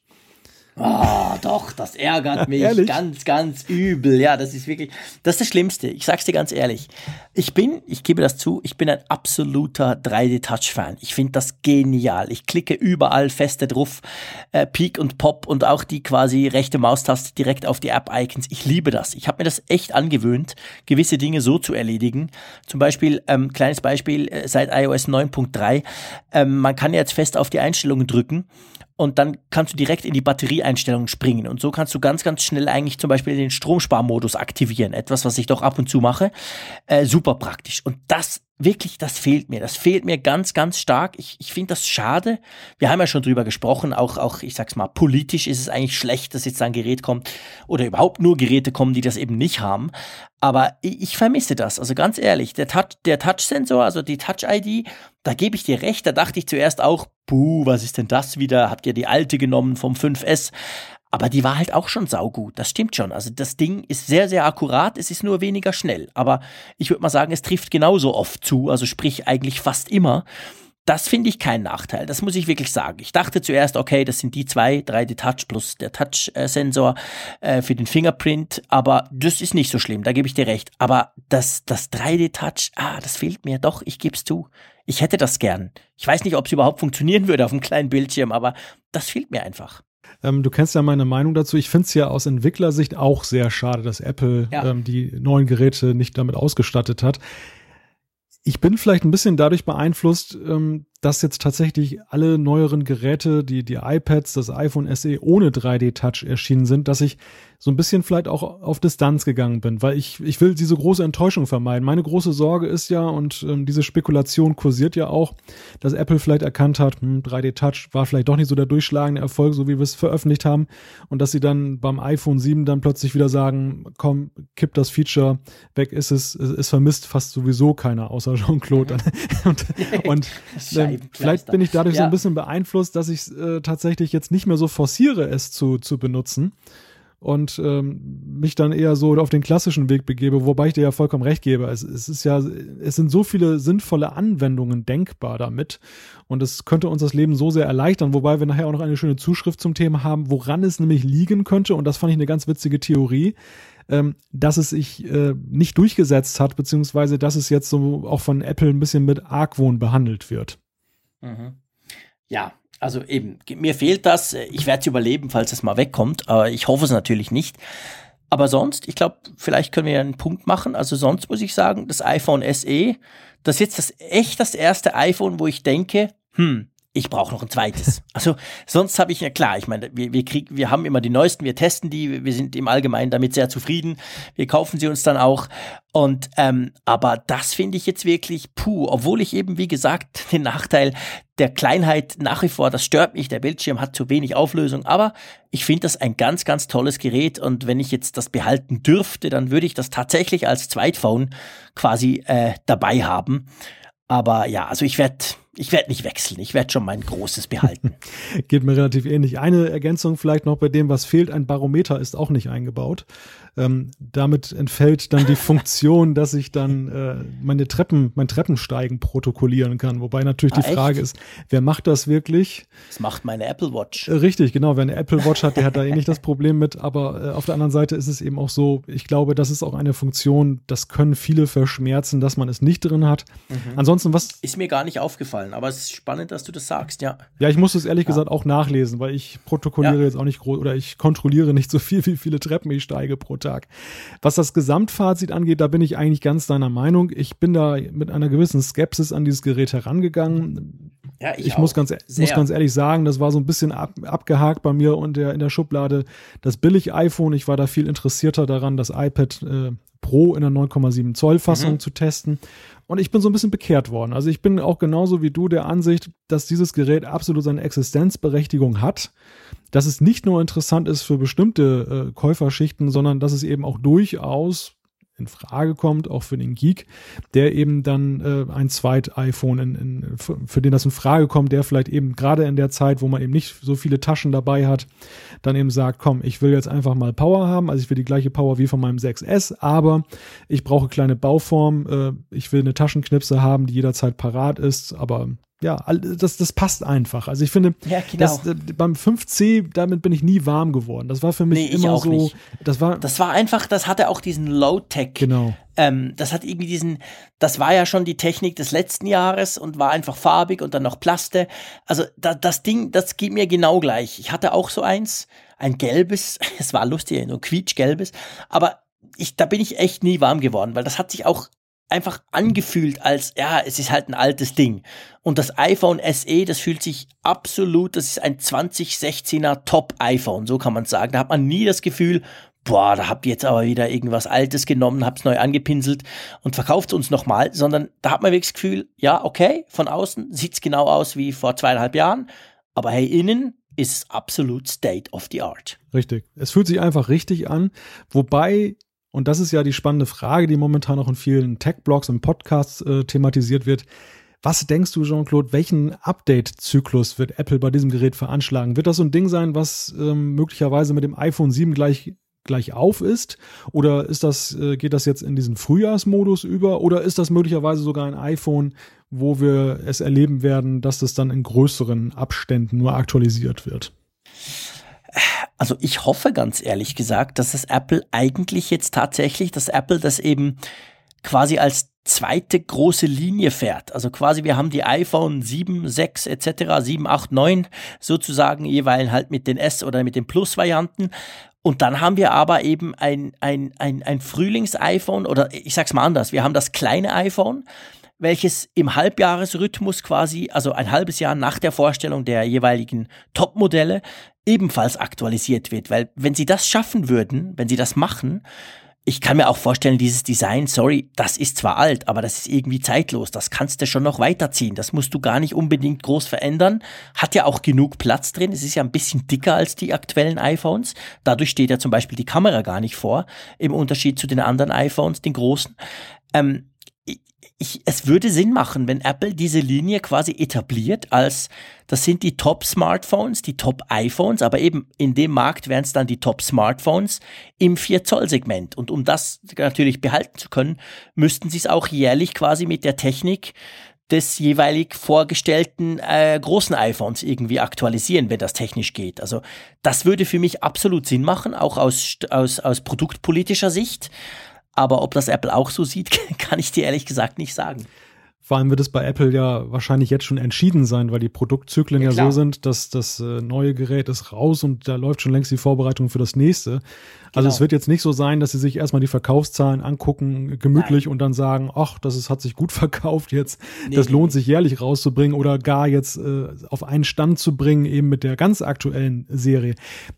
Oh, doch, das ärgert mich ehrlich? ganz, ganz übel. Ja, das ist wirklich, das ist das Schlimmste. Ich sag's dir ganz ehrlich. Ich bin, ich gebe das zu, ich bin ein absoluter 3D-Touch-Fan. Ich finde das genial. Ich klicke überall feste drauf, äh, Peak und Pop und auch die quasi rechte Maustaste direkt auf die App-Icons. Ich liebe das. Ich habe mir das echt angewöhnt, gewisse Dinge so zu erledigen. Zum Beispiel, ähm, kleines Beispiel, äh, seit iOS 9.3, ähm, man kann jetzt fest auf die Einstellungen drücken und dann kannst du direkt in die Batterieeinstellungen springen. Und so kannst du ganz, ganz schnell eigentlich zum Beispiel den Stromsparmodus aktivieren. Etwas, was ich doch ab und zu mache. Äh, super praktisch. Und das wirklich, das fehlt mir. Das fehlt mir ganz, ganz stark. Ich, ich finde das schade. Wir haben ja schon drüber gesprochen, auch, auch, ich sag's mal, politisch ist es eigentlich schlecht, dass jetzt ein Gerät kommt oder überhaupt nur Geräte kommen, die das eben nicht haben. Aber ich, ich vermisse das. Also ganz ehrlich, der, Touch, der Touch-Sensor, also die Touch-ID, da gebe ich dir recht. Da dachte ich zuerst auch, puh, was ist denn das wieder? Habt ihr die alte genommen vom 5S? Aber die war halt auch schon saugut. Das stimmt schon. Also das Ding ist sehr, sehr akkurat. Es ist nur weniger schnell. Aber ich würde mal sagen, es trifft genauso oft zu. Also sprich eigentlich fast immer. Das finde ich kein Nachteil. Das muss ich wirklich sagen. Ich dachte zuerst, okay, das sind die zwei, 3D-Touch plus der Touch-Sensor äh, für den Fingerprint. Aber das ist nicht so schlimm. Da gebe ich dir recht. Aber das, das 3D-Touch, ah, das fehlt mir doch. Ich gebe es zu. Ich hätte das gern. Ich weiß nicht, ob es überhaupt funktionieren würde auf einem kleinen Bildschirm, aber das fehlt mir einfach.
Ähm, du kennst ja meine Meinung dazu. Ich finde es ja aus Entwicklersicht auch sehr schade, dass Apple ja. ähm, die neuen Geräte nicht damit ausgestattet hat. Ich bin vielleicht ein bisschen dadurch beeinflusst, ähm, dass jetzt tatsächlich alle neueren Geräte, die, die iPads, das iPhone SE ohne 3D-Touch erschienen sind, dass ich so ein bisschen vielleicht auch auf Distanz gegangen bin, weil ich, ich will diese große Enttäuschung vermeiden. Meine große Sorge ist ja, und ähm, diese Spekulation kursiert ja auch, dass Apple vielleicht erkannt hat, hm, 3D-Touch war vielleicht doch nicht so der durchschlagende Erfolg, so wie wir es veröffentlicht haben, und dass sie dann beim iPhone 7 dann plötzlich wieder sagen, komm, kipp das Feature weg, ist es, es, es vermisst fast sowieso keiner, außer Jean-Claude. Mhm. und, und vielleicht bin ich dadurch ja. so ein bisschen beeinflusst, dass ich äh, tatsächlich jetzt nicht mehr so forciere, es zu, zu benutzen und ähm, mich dann eher so auf den klassischen Weg begebe, wobei ich dir ja vollkommen recht gebe. Es, es ist ja, es sind so viele sinnvolle Anwendungen denkbar damit und es könnte uns das Leben so sehr erleichtern, wobei wir nachher auch noch eine schöne Zuschrift zum Thema haben, woran es nämlich liegen könnte und das fand ich eine ganz witzige Theorie. Ähm, dass es sich äh, nicht durchgesetzt hat, beziehungsweise dass es jetzt so auch von Apple ein bisschen mit Argwohn behandelt wird.
Mhm. Ja, also eben, mir fehlt das. Ich werde es überleben, falls es mal wegkommt, aber ich hoffe es natürlich nicht. Aber sonst, ich glaube, vielleicht können wir einen Punkt machen. Also sonst muss ich sagen, das iPhone SE, das ist jetzt das echt das erste iPhone, wo ich denke, hm, ich brauche noch ein zweites. Also sonst habe ich ja klar, ich meine, wir, wir kriegen, wir haben immer die neuesten, wir testen die, wir sind im Allgemeinen damit sehr zufrieden. Wir kaufen sie uns dann auch. Und ähm, aber das finde ich jetzt wirklich puh, obwohl ich eben, wie gesagt, den Nachteil der Kleinheit nach wie vor, das stört mich, der Bildschirm hat zu wenig Auflösung, aber ich finde das ein ganz, ganz tolles Gerät und wenn ich jetzt das behalten dürfte, dann würde ich das tatsächlich als Zweitphone quasi äh, dabei haben. Aber ja, also ich werde ich werde nicht wechseln. Ich werde schon mein großes behalten.
Geht mir relativ ähnlich. Eine Ergänzung vielleicht noch bei dem, was fehlt. Ein Barometer ist auch nicht eingebaut. Ähm, damit entfällt dann die Funktion, dass ich dann äh, meine Treppen, mein Treppensteigen protokollieren kann. Wobei natürlich ah, die Frage echt? ist, wer macht das wirklich?
Das macht meine Apple Watch.
Äh, richtig, genau. Wer eine Apple Watch hat, der hat da eh nicht das Problem mit. Aber äh, auf der anderen Seite ist es eben auch so, ich glaube, das ist auch eine Funktion, das können viele verschmerzen, dass man es nicht drin hat. Mhm. Ansonsten, was.
Ist mir gar nicht aufgefallen, aber es ist spannend, dass du das sagst, ja.
Ja, ich muss es ehrlich ja. gesagt auch nachlesen, weil ich protokolliere ja. jetzt auch nicht groß oder ich kontrolliere nicht so viel, wie viele Treppen ich steige pro Tag. Was das Gesamtfazit angeht, da bin ich eigentlich ganz deiner Meinung. Ich bin da mit einer gewissen Skepsis an dieses Gerät herangegangen. Ja, ich, ich muss, ganz, muss ganz ehrlich sagen, das war so ein bisschen ab, abgehakt bei mir und der, in der Schublade das billig iPhone. Ich war da viel interessierter daran, das iPad äh, Pro in der 9,7 Zoll Fassung mhm. zu testen. Und ich bin so ein bisschen bekehrt worden. Also ich bin auch genauso wie du der Ansicht, dass dieses Gerät absolut seine Existenzberechtigung hat. Dass es nicht nur interessant ist für bestimmte äh, Käuferschichten, sondern dass es eben auch durchaus in Frage kommt, auch für den Geek, der eben dann äh, ein Zweit-iPhone, in, in, für den das in Frage kommt, der vielleicht eben gerade in der Zeit, wo man eben nicht so viele Taschen dabei hat, dann eben sagt, komm, ich will jetzt einfach mal Power haben, also ich will die gleiche Power wie von meinem 6S, aber ich brauche kleine Bauform, äh, ich will eine Taschenknipse haben, die jederzeit parat ist, aber ja, das, das passt einfach. Also ich finde, ja, genau. das, äh, beim 5C, damit bin ich nie warm geworden. Das war für mich nee, immer so. Nicht.
Das war, das war einfach, das hatte auch diesen Low-Tech.
Genau.
Ähm, das hat irgendwie diesen, das war ja schon die Technik des letzten Jahres und war einfach farbig und dann noch Plaste. Also da, das Ding, das geht mir genau gleich. Ich hatte auch so eins, ein gelbes, es war lustig, so ein quietschgelbes, aber ich, da bin ich echt nie warm geworden, weil das hat sich auch einfach angefühlt als, ja, es ist halt ein altes Ding. Und das iPhone SE, das fühlt sich absolut, das ist ein 2016er Top-iPhone, so kann man sagen. Da hat man nie das Gefühl, boah, da habt ihr jetzt aber wieder irgendwas Altes genommen, hab's neu angepinselt und verkauft uns nochmal, sondern da hat man wirklich das Gefühl, ja, okay, von außen sieht's genau aus wie vor zweieinhalb Jahren, aber hey, innen ist absolut State of the Art.
Richtig. Es fühlt sich einfach richtig an, wobei und das ist ja die spannende Frage, die momentan auch in vielen Tech-Blogs und Podcasts äh, thematisiert wird. Was denkst du, Jean-Claude, welchen Update-Zyklus wird Apple bei diesem Gerät veranschlagen? Wird das so ein Ding sein, was ähm, möglicherweise mit dem iPhone 7 gleich gleich auf ist? Oder ist das, äh, geht das jetzt in diesen Frühjahrsmodus über? Oder ist das möglicherweise sogar ein iPhone, wo wir es erleben werden, dass das dann in größeren Abständen nur aktualisiert wird?
Also ich hoffe ganz ehrlich gesagt, dass das Apple eigentlich jetzt tatsächlich, dass Apple das eben quasi als zweite große Linie fährt. Also quasi wir haben die iPhone 7, 6 etc., 7, 8, 9 sozusagen jeweils halt mit den S oder mit den Plus-Varianten. Und dann haben wir aber eben ein, ein, ein, ein Frühlings-iPhone oder ich sag's mal anders, wir haben das kleine iPhone, welches im Halbjahresrhythmus quasi, also ein halbes Jahr nach der Vorstellung der jeweiligen Top-Modelle, ebenfalls aktualisiert wird. Weil wenn sie das schaffen würden, wenn sie das machen, ich kann mir auch vorstellen, dieses Design, sorry, das ist zwar alt, aber das ist irgendwie zeitlos. Das kannst du schon noch weiterziehen. Das musst du gar nicht unbedingt groß verändern. Hat ja auch genug Platz drin. Es ist ja ein bisschen dicker als die aktuellen iPhones. Dadurch steht ja zum Beispiel die Kamera gar nicht vor, im Unterschied zu den anderen iPhones, den großen. Ähm, ich, es würde Sinn machen, wenn Apple diese Linie quasi etabliert als, das sind die Top-Smartphones, die Top-iPhones, aber eben in dem Markt wären es dann die Top-Smartphones im 4-Zoll-Segment. Und um das natürlich behalten zu können, müssten sie es auch jährlich quasi mit der Technik des jeweilig vorgestellten äh, großen iPhones irgendwie aktualisieren, wenn das technisch geht. Also das würde für mich absolut Sinn machen, auch aus, aus, aus produktpolitischer Sicht. Aber ob das Apple auch so sieht, kann ich dir ehrlich gesagt nicht sagen.
Vor allem wird es bei Apple ja wahrscheinlich jetzt schon entschieden sein, weil die Produktzyklen ja, ja so sind, dass das äh, neue Gerät ist raus und da läuft schon längst die Vorbereitung für das nächste. Also genau. es wird jetzt nicht so sein, dass sie sich erstmal die Verkaufszahlen angucken, gemütlich Nein. und dann sagen, ach, das ist, hat sich gut verkauft jetzt, nee, das nee, lohnt nee. sich jährlich rauszubringen oder gar jetzt äh, auf einen Stand zu bringen, eben mit der ganz aktuellen Serie.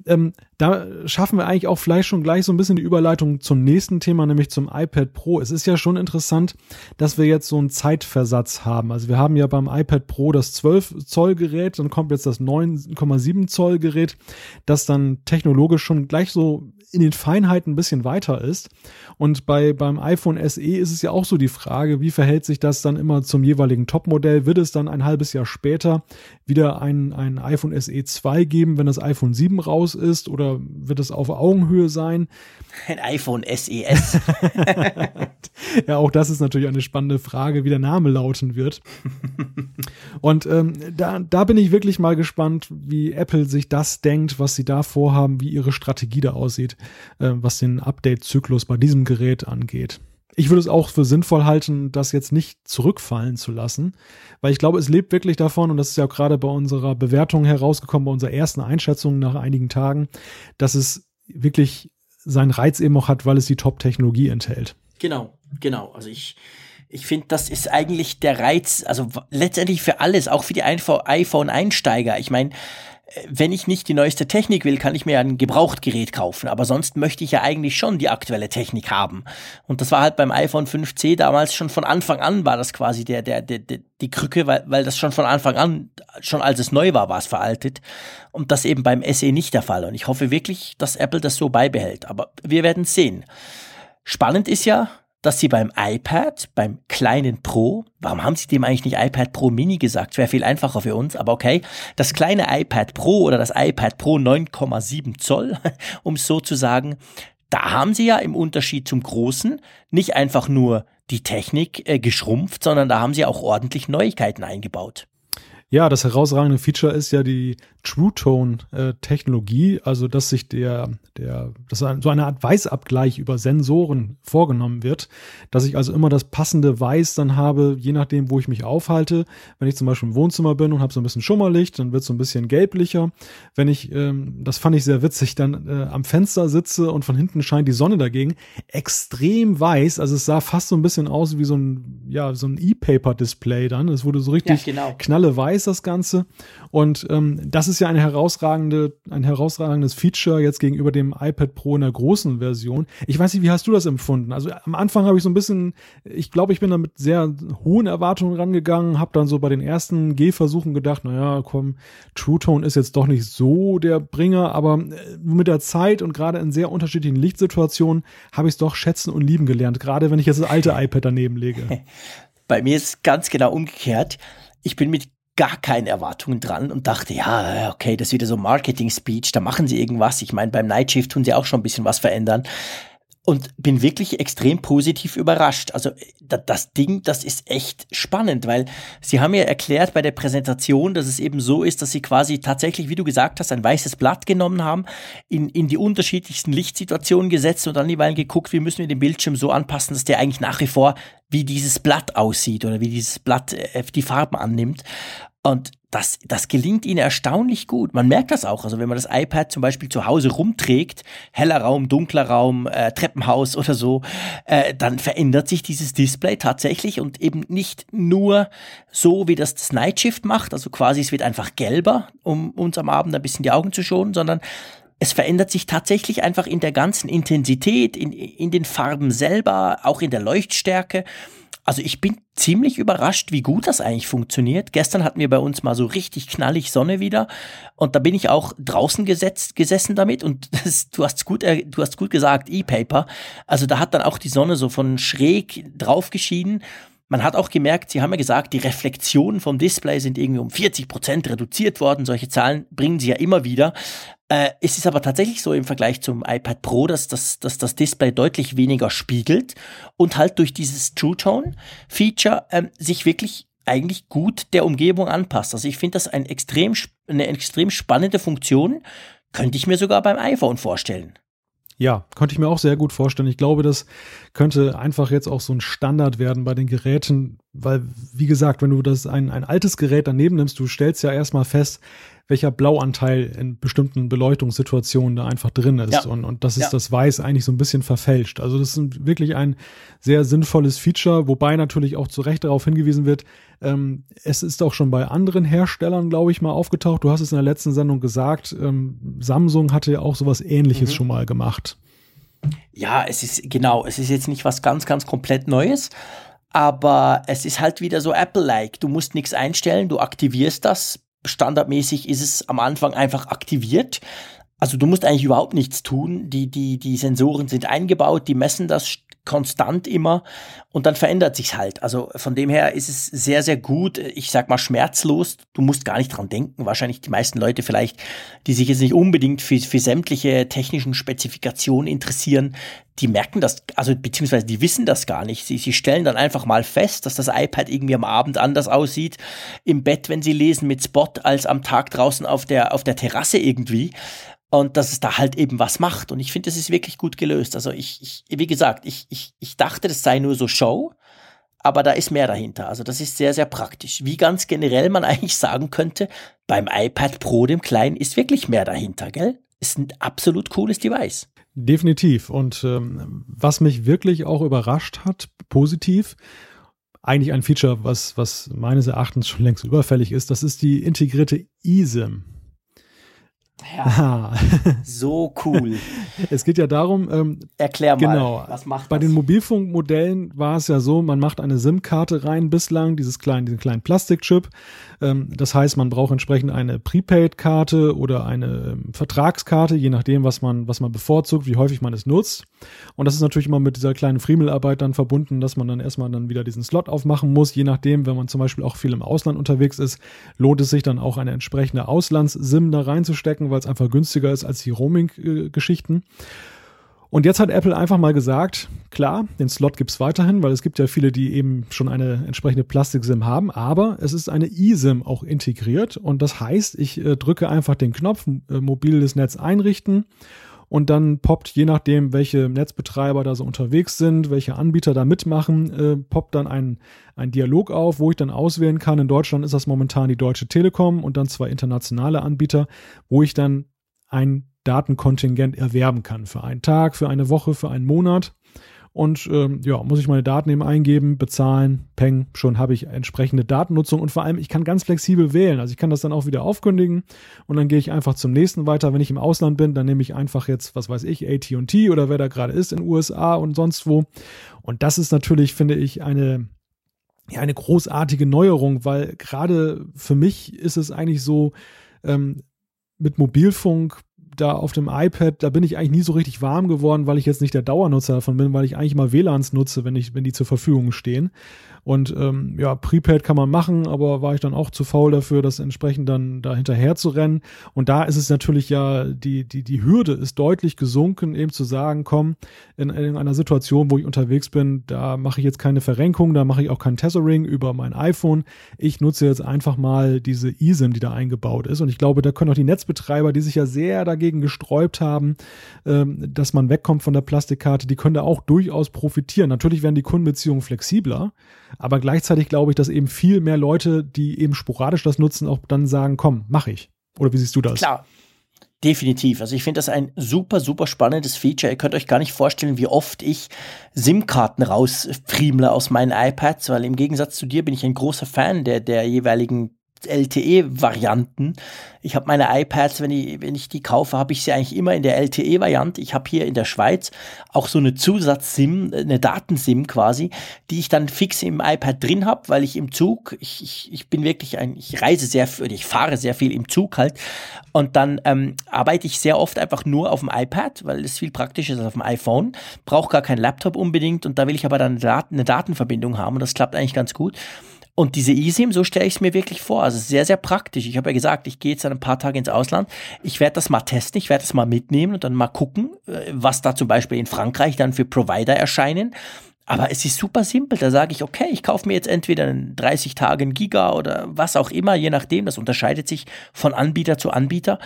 Ähm, da schaffen wir eigentlich auch vielleicht schon gleich so ein bisschen die Überleitung zum nächsten Thema, nämlich zum iPad Pro. Es ist ja schon interessant, dass wir jetzt so einen Zeitversatz haben. Also wir haben ja beim iPad Pro das 12 Zoll Gerät, dann kommt jetzt das 9,7 Zoll Gerät, das dann technologisch schon gleich so in den Feinheiten ein bisschen weiter ist. Und bei, beim iPhone SE ist es ja auch so die Frage, wie verhält sich das dann immer zum jeweiligen Topmodell? Wird es dann ein halbes Jahr später wieder ein, ein iPhone SE 2 geben, wenn das iPhone 7 raus ist? Oder wird es auf Augenhöhe sein?
Ein iPhone SES.
ja, auch das ist natürlich eine spannende Frage, wie der Name lauten wird. Und ähm, da, da bin ich wirklich mal gespannt, wie Apple sich das denkt, was sie da vorhaben, wie ihre Strategie da aussieht, äh, was den Update-Zyklus bei diesem Gerät angeht. Ich würde es auch für sinnvoll halten, das jetzt nicht zurückfallen zu lassen, weil ich glaube, es lebt wirklich davon, und das ist ja auch gerade bei unserer Bewertung herausgekommen, bei unserer ersten Einschätzung nach einigen Tagen, dass es wirklich seinen Reiz eben auch hat, weil es die Top-Technologie enthält.
Genau, genau. Also ich, ich finde, das ist eigentlich der Reiz, also letztendlich für alles, auch für die iPhone-Einsteiger. Ich meine, wenn ich nicht die neueste Technik will, kann ich mir ein Gebrauchtgerät kaufen. Aber sonst möchte ich ja eigentlich schon die aktuelle Technik haben. Und das war halt beim iPhone 5C damals schon von Anfang an war das quasi der, der, der, der die Krücke, weil, weil das schon von Anfang an, schon als es neu war, war es veraltet. Und das eben beim SE nicht der Fall. Und ich hoffe wirklich, dass Apple das so beibehält. Aber wir werden sehen. Spannend ist ja, dass sie beim iPad, beim kleinen Pro, warum haben sie dem eigentlich nicht iPad Pro Mini gesagt? Wäre viel einfacher für uns, aber okay. Das kleine iPad Pro oder das iPad Pro 9,7 Zoll, um es so zu sagen, da haben sie ja im Unterschied zum großen nicht einfach nur die Technik äh, geschrumpft, sondern da haben sie auch ordentlich Neuigkeiten eingebaut.
Ja, das herausragende Feature ist ja die True Tone Technologie, also dass sich der, der, dass so eine Art Weißabgleich über Sensoren vorgenommen wird, dass ich also immer das passende Weiß dann habe, je nachdem, wo ich mich aufhalte. Wenn ich zum Beispiel im Wohnzimmer bin und habe so ein bisschen Schummerlicht, dann wird es so ein bisschen gelblicher. Wenn ich, ähm, das fand ich sehr witzig, dann äh, am Fenster sitze und von hinten scheint die Sonne dagegen, extrem weiß, also es sah fast so ein bisschen aus wie so ein, ja, so ein E-Paper-Display dann. Es wurde so richtig ja, genau. knalle weiß das Ganze. Und ähm, das ist ja eine herausragende, ein herausragendes Feature jetzt gegenüber dem iPad Pro in der großen Version. Ich weiß nicht, wie hast du das empfunden? Also am Anfang habe ich so ein bisschen, ich glaube, ich bin da mit sehr hohen Erwartungen rangegangen, habe dann so bei den ersten Gehversuchen gedacht, naja, komm, True Tone ist jetzt doch nicht so der Bringer, aber äh, mit der Zeit und gerade in sehr unterschiedlichen Lichtsituationen habe ich es doch schätzen und lieben gelernt, gerade wenn ich jetzt das alte iPad daneben lege.
Bei mir ist ganz genau umgekehrt. Ich bin mit gar keine Erwartungen dran und dachte, ja, okay, das ist wieder so Marketing-Speech, da machen sie irgendwas. Ich meine, beim Night Shift tun sie auch schon ein bisschen was verändern und bin wirklich extrem positiv überrascht. Also das Ding, das ist echt spannend, weil Sie haben ja erklärt bei der Präsentation, dass es eben so ist, dass Sie quasi tatsächlich, wie du gesagt hast, ein weißes Blatt genommen haben, in, in die unterschiedlichsten Lichtsituationen gesetzt und dann jeweils geguckt, wie müssen wir den Bildschirm so anpassen, dass der eigentlich nach wie vor wie dieses Blatt aussieht oder wie dieses Blatt äh, die Farben annimmt. Und das, das gelingt ihnen erstaunlich gut. Man merkt das auch. Also wenn man das iPad zum Beispiel zu Hause rumträgt, heller Raum, dunkler Raum, äh, Treppenhaus oder so, äh, dann verändert sich dieses Display tatsächlich und eben nicht nur so, wie das das Night Shift macht, also quasi es wird einfach gelber, um uns am Abend ein bisschen die Augen zu schonen, sondern es verändert sich tatsächlich einfach in der ganzen Intensität, in, in den Farben selber, auch in der Leuchtstärke. Also ich bin ziemlich überrascht, wie gut das eigentlich funktioniert. Gestern hatten wir bei uns mal so richtig knallig Sonne wieder und da bin ich auch draußen gesetzt, gesessen damit und das, du hast gut, äh, du hast gut gesagt, E-Paper. Also da hat dann auch die Sonne so von schräg drauf geschieden. Man hat auch gemerkt, Sie haben ja gesagt, die Reflexionen vom Display sind irgendwie um 40 Prozent reduziert worden. Solche Zahlen bringen Sie ja immer wieder. Äh, es ist aber tatsächlich so im Vergleich zum iPad Pro, dass das, dass das Display deutlich weniger spiegelt und halt durch dieses True Tone Feature ähm, sich wirklich eigentlich gut der Umgebung anpasst. Also ich finde das ein extrem, eine extrem spannende Funktion. Könnte ich mir sogar beim iPhone vorstellen.
Ja, konnte ich mir auch sehr gut vorstellen. Ich glaube, das könnte einfach jetzt auch so ein Standard werden bei den Geräten, weil, wie gesagt, wenn du das ein, ein altes Gerät daneben nimmst, du stellst ja erstmal fest, welcher Blauanteil in bestimmten Beleuchtungssituationen da einfach drin ist. Ja. Und, und das ist ja. das Weiß eigentlich so ein bisschen verfälscht. Also das ist wirklich ein sehr sinnvolles Feature, wobei natürlich auch zu Recht darauf hingewiesen wird, ähm, es ist auch schon bei anderen Herstellern, glaube ich, mal aufgetaucht. Du hast es in der letzten Sendung gesagt, ähm, Samsung hatte ja auch sowas ähnliches mhm. schon mal gemacht.
Ja, es ist genau, es ist jetzt nicht was ganz, ganz komplett Neues, aber es ist halt wieder so Apple-like. Du musst nichts einstellen, du aktivierst das. Standardmäßig ist es am Anfang einfach aktiviert. Also du musst eigentlich überhaupt nichts tun. Die, die, die Sensoren sind eingebaut, die messen das konstant immer und dann verändert sich's halt. Also von dem her ist es sehr, sehr gut. Ich sag mal schmerzlos. Du musst gar nicht dran denken. Wahrscheinlich die meisten Leute vielleicht, die sich jetzt nicht unbedingt für, für sämtliche technischen Spezifikationen interessieren, die merken das, also beziehungsweise die wissen das gar nicht. Sie, sie stellen dann einfach mal fest, dass das iPad irgendwie am Abend anders aussieht im Bett, wenn sie lesen mit Spot, als am Tag draußen auf der, auf der Terrasse irgendwie und dass es da halt eben was macht. Und ich finde, das ist wirklich gut gelöst. Also ich, ich wie gesagt, ich, ich dachte, das sei nur so Show, aber da ist mehr dahinter. Also das ist sehr, sehr praktisch. Wie ganz generell man eigentlich sagen könnte, beim iPad Pro, dem kleinen, ist wirklich mehr dahinter, gell? Ist ein absolut cooles Device.
Definitiv. Und ähm, was mich wirklich auch überrascht hat, positiv, eigentlich ein Feature, was, was meines Erachtens schon längst überfällig ist, das ist die integrierte eSIM.
Ja. so cool.
Es geht ja darum, ähm,
erklär
mal, genau, was macht Bei das? den Mobilfunkmodellen war es ja so, man macht eine SIM-Karte rein bislang, dieses kleinen, diesen kleinen Plastikchip. Ähm, das heißt, man braucht entsprechend eine Prepaid-Karte oder eine ähm, Vertragskarte, je nachdem, was man, was man bevorzugt, wie häufig man es nutzt. Und das ist natürlich immer mit dieser kleinen Friemelarbeit dann verbunden, dass man dann erstmal dann wieder diesen Slot aufmachen muss. Je nachdem, wenn man zum Beispiel auch viel im Ausland unterwegs ist, lohnt es sich dann auch eine entsprechende Auslands-SIM da reinzustecken, weil es einfach günstiger ist als die Roaming-Geschichten. Und jetzt hat Apple einfach mal gesagt, klar, den Slot gibt's weiterhin, weil es gibt ja viele, die eben schon eine entsprechende Plastik-SIM haben, aber es ist eine eSIM auch integriert und das heißt, ich äh, drücke einfach den Knopf, äh, mobiles Netz einrichten und dann poppt, je nachdem, welche Netzbetreiber da so unterwegs sind, welche Anbieter da mitmachen, äh, poppt dann ein, ein Dialog auf, wo ich dann auswählen kann. In Deutschland ist das momentan die Deutsche Telekom und dann zwei internationale Anbieter, wo ich dann ein Datenkontingent erwerben kann für einen Tag, für eine Woche, für einen Monat. Und ähm, ja, muss ich meine Daten eben eingeben, bezahlen, peng, schon habe ich entsprechende Datennutzung und vor allem, ich kann ganz flexibel wählen. Also ich kann das dann auch wieder aufkündigen und dann gehe ich einfach zum nächsten weiter. Wenn ich im Ausland bin, dann nehme ich einfach jetzt, was weiß ich, AT&T oder wer da gerade ist in USA und sonst wo. Und das ist natürlich, finde ich, eine ja, eine großartige Neuerung, weil gerade für mich ist es eigentlich so, ähm, mit Mobilfunk da auf dem iPad, da bin ich eigentlich nie so richtig warm geworden, weil ich jetzt nicht der Dauernutzer davon bin, weil ich eigentlich mal WLANs nutze, wenn ich, wenn die zur Verfügung stehen. Und ähm, ja, Prepaid kann man machen, aber war ich dann auch zu faul dafür, das entsprechend dann da hinterher zu rennen. Und da ist es natürlich ja, die, die, die Hürde ist deutlich gesunken, eben zu sagen, komm, in, in einer Situation, wo ich unterwegs bin, da mache ich jetzt keine Verrenkung, da mache ich auch kein Tethering über mein iPhone. Ich nutze jetzt einfach mal diese eSIM, die da eingebaut ist. Und ich glaube, da können auch die Netzbetreiber, die sich ja sehr dagegen gesträubt haben, ähm, dass man wegkommt von der Plastikkarte, die können da auch durchaus profitieren. Natürlich werden die Kundenbeziehungen flexibler. Aber gleichzeitig glaube ich, dass eben viel mehr Leute, die eben sporadisch das nutzen, auch dann sagen, komm, mach ich. Oder wie siehst du das?
Klar. Definitiv. Also ich finde das ein super, super spannendes Feature. Ihr könnt euch gar nicht vorstellen, wie oft ich SIM-Karten rausfriemle aus meinen iPads, weil im Gegensatz zu dir bin ich ein großer Fan der, der jeweiligen LTE-Varianten. Ich habe meine iPads, wenn ich, wenn ich die kaufe, habe ich sie eigentlich immer in der LTE-Variante. Ich habe hier in der Schweiz auch so eine Zusatz-SIM, eine Datensim quasi, die ich dann fix im iPad drin habe, weil ich im Zug, ich, ich, ich bin wirklich ein, ich reise sehr, viel, ich fahre sehr viel im Zug halt und dann ähm, arbeite ich sehr oft einfach nur auf dem iPad, weil es viel praktischer ist als auf dem iPhone. Brauche gar keinen Laptop unbedingt und da will ich aber dann eine Datenverbindung haben und das klappt eigentlich ganz gut. Und diese eSIM, so stelle ich es mir wirklich vor. Also sehr, sehr praktisch. Ich habe ja gesagt, ich gehe jetzt ein paar Tage ins Ausland. Ich werde das mal testen, ich werde das mal mitnehmen und dann mal gucken, äh, was da zum Beispiel in Frankreich dann für Provider erscheinen. Aber es ist super simpel. Da sage ich, okay, ich kaufe mir jetzt entweder einen 30 Tage Giga oder was auch immer, je nachdem. Das unterscheidet sich von Anbieter zu Anbieter.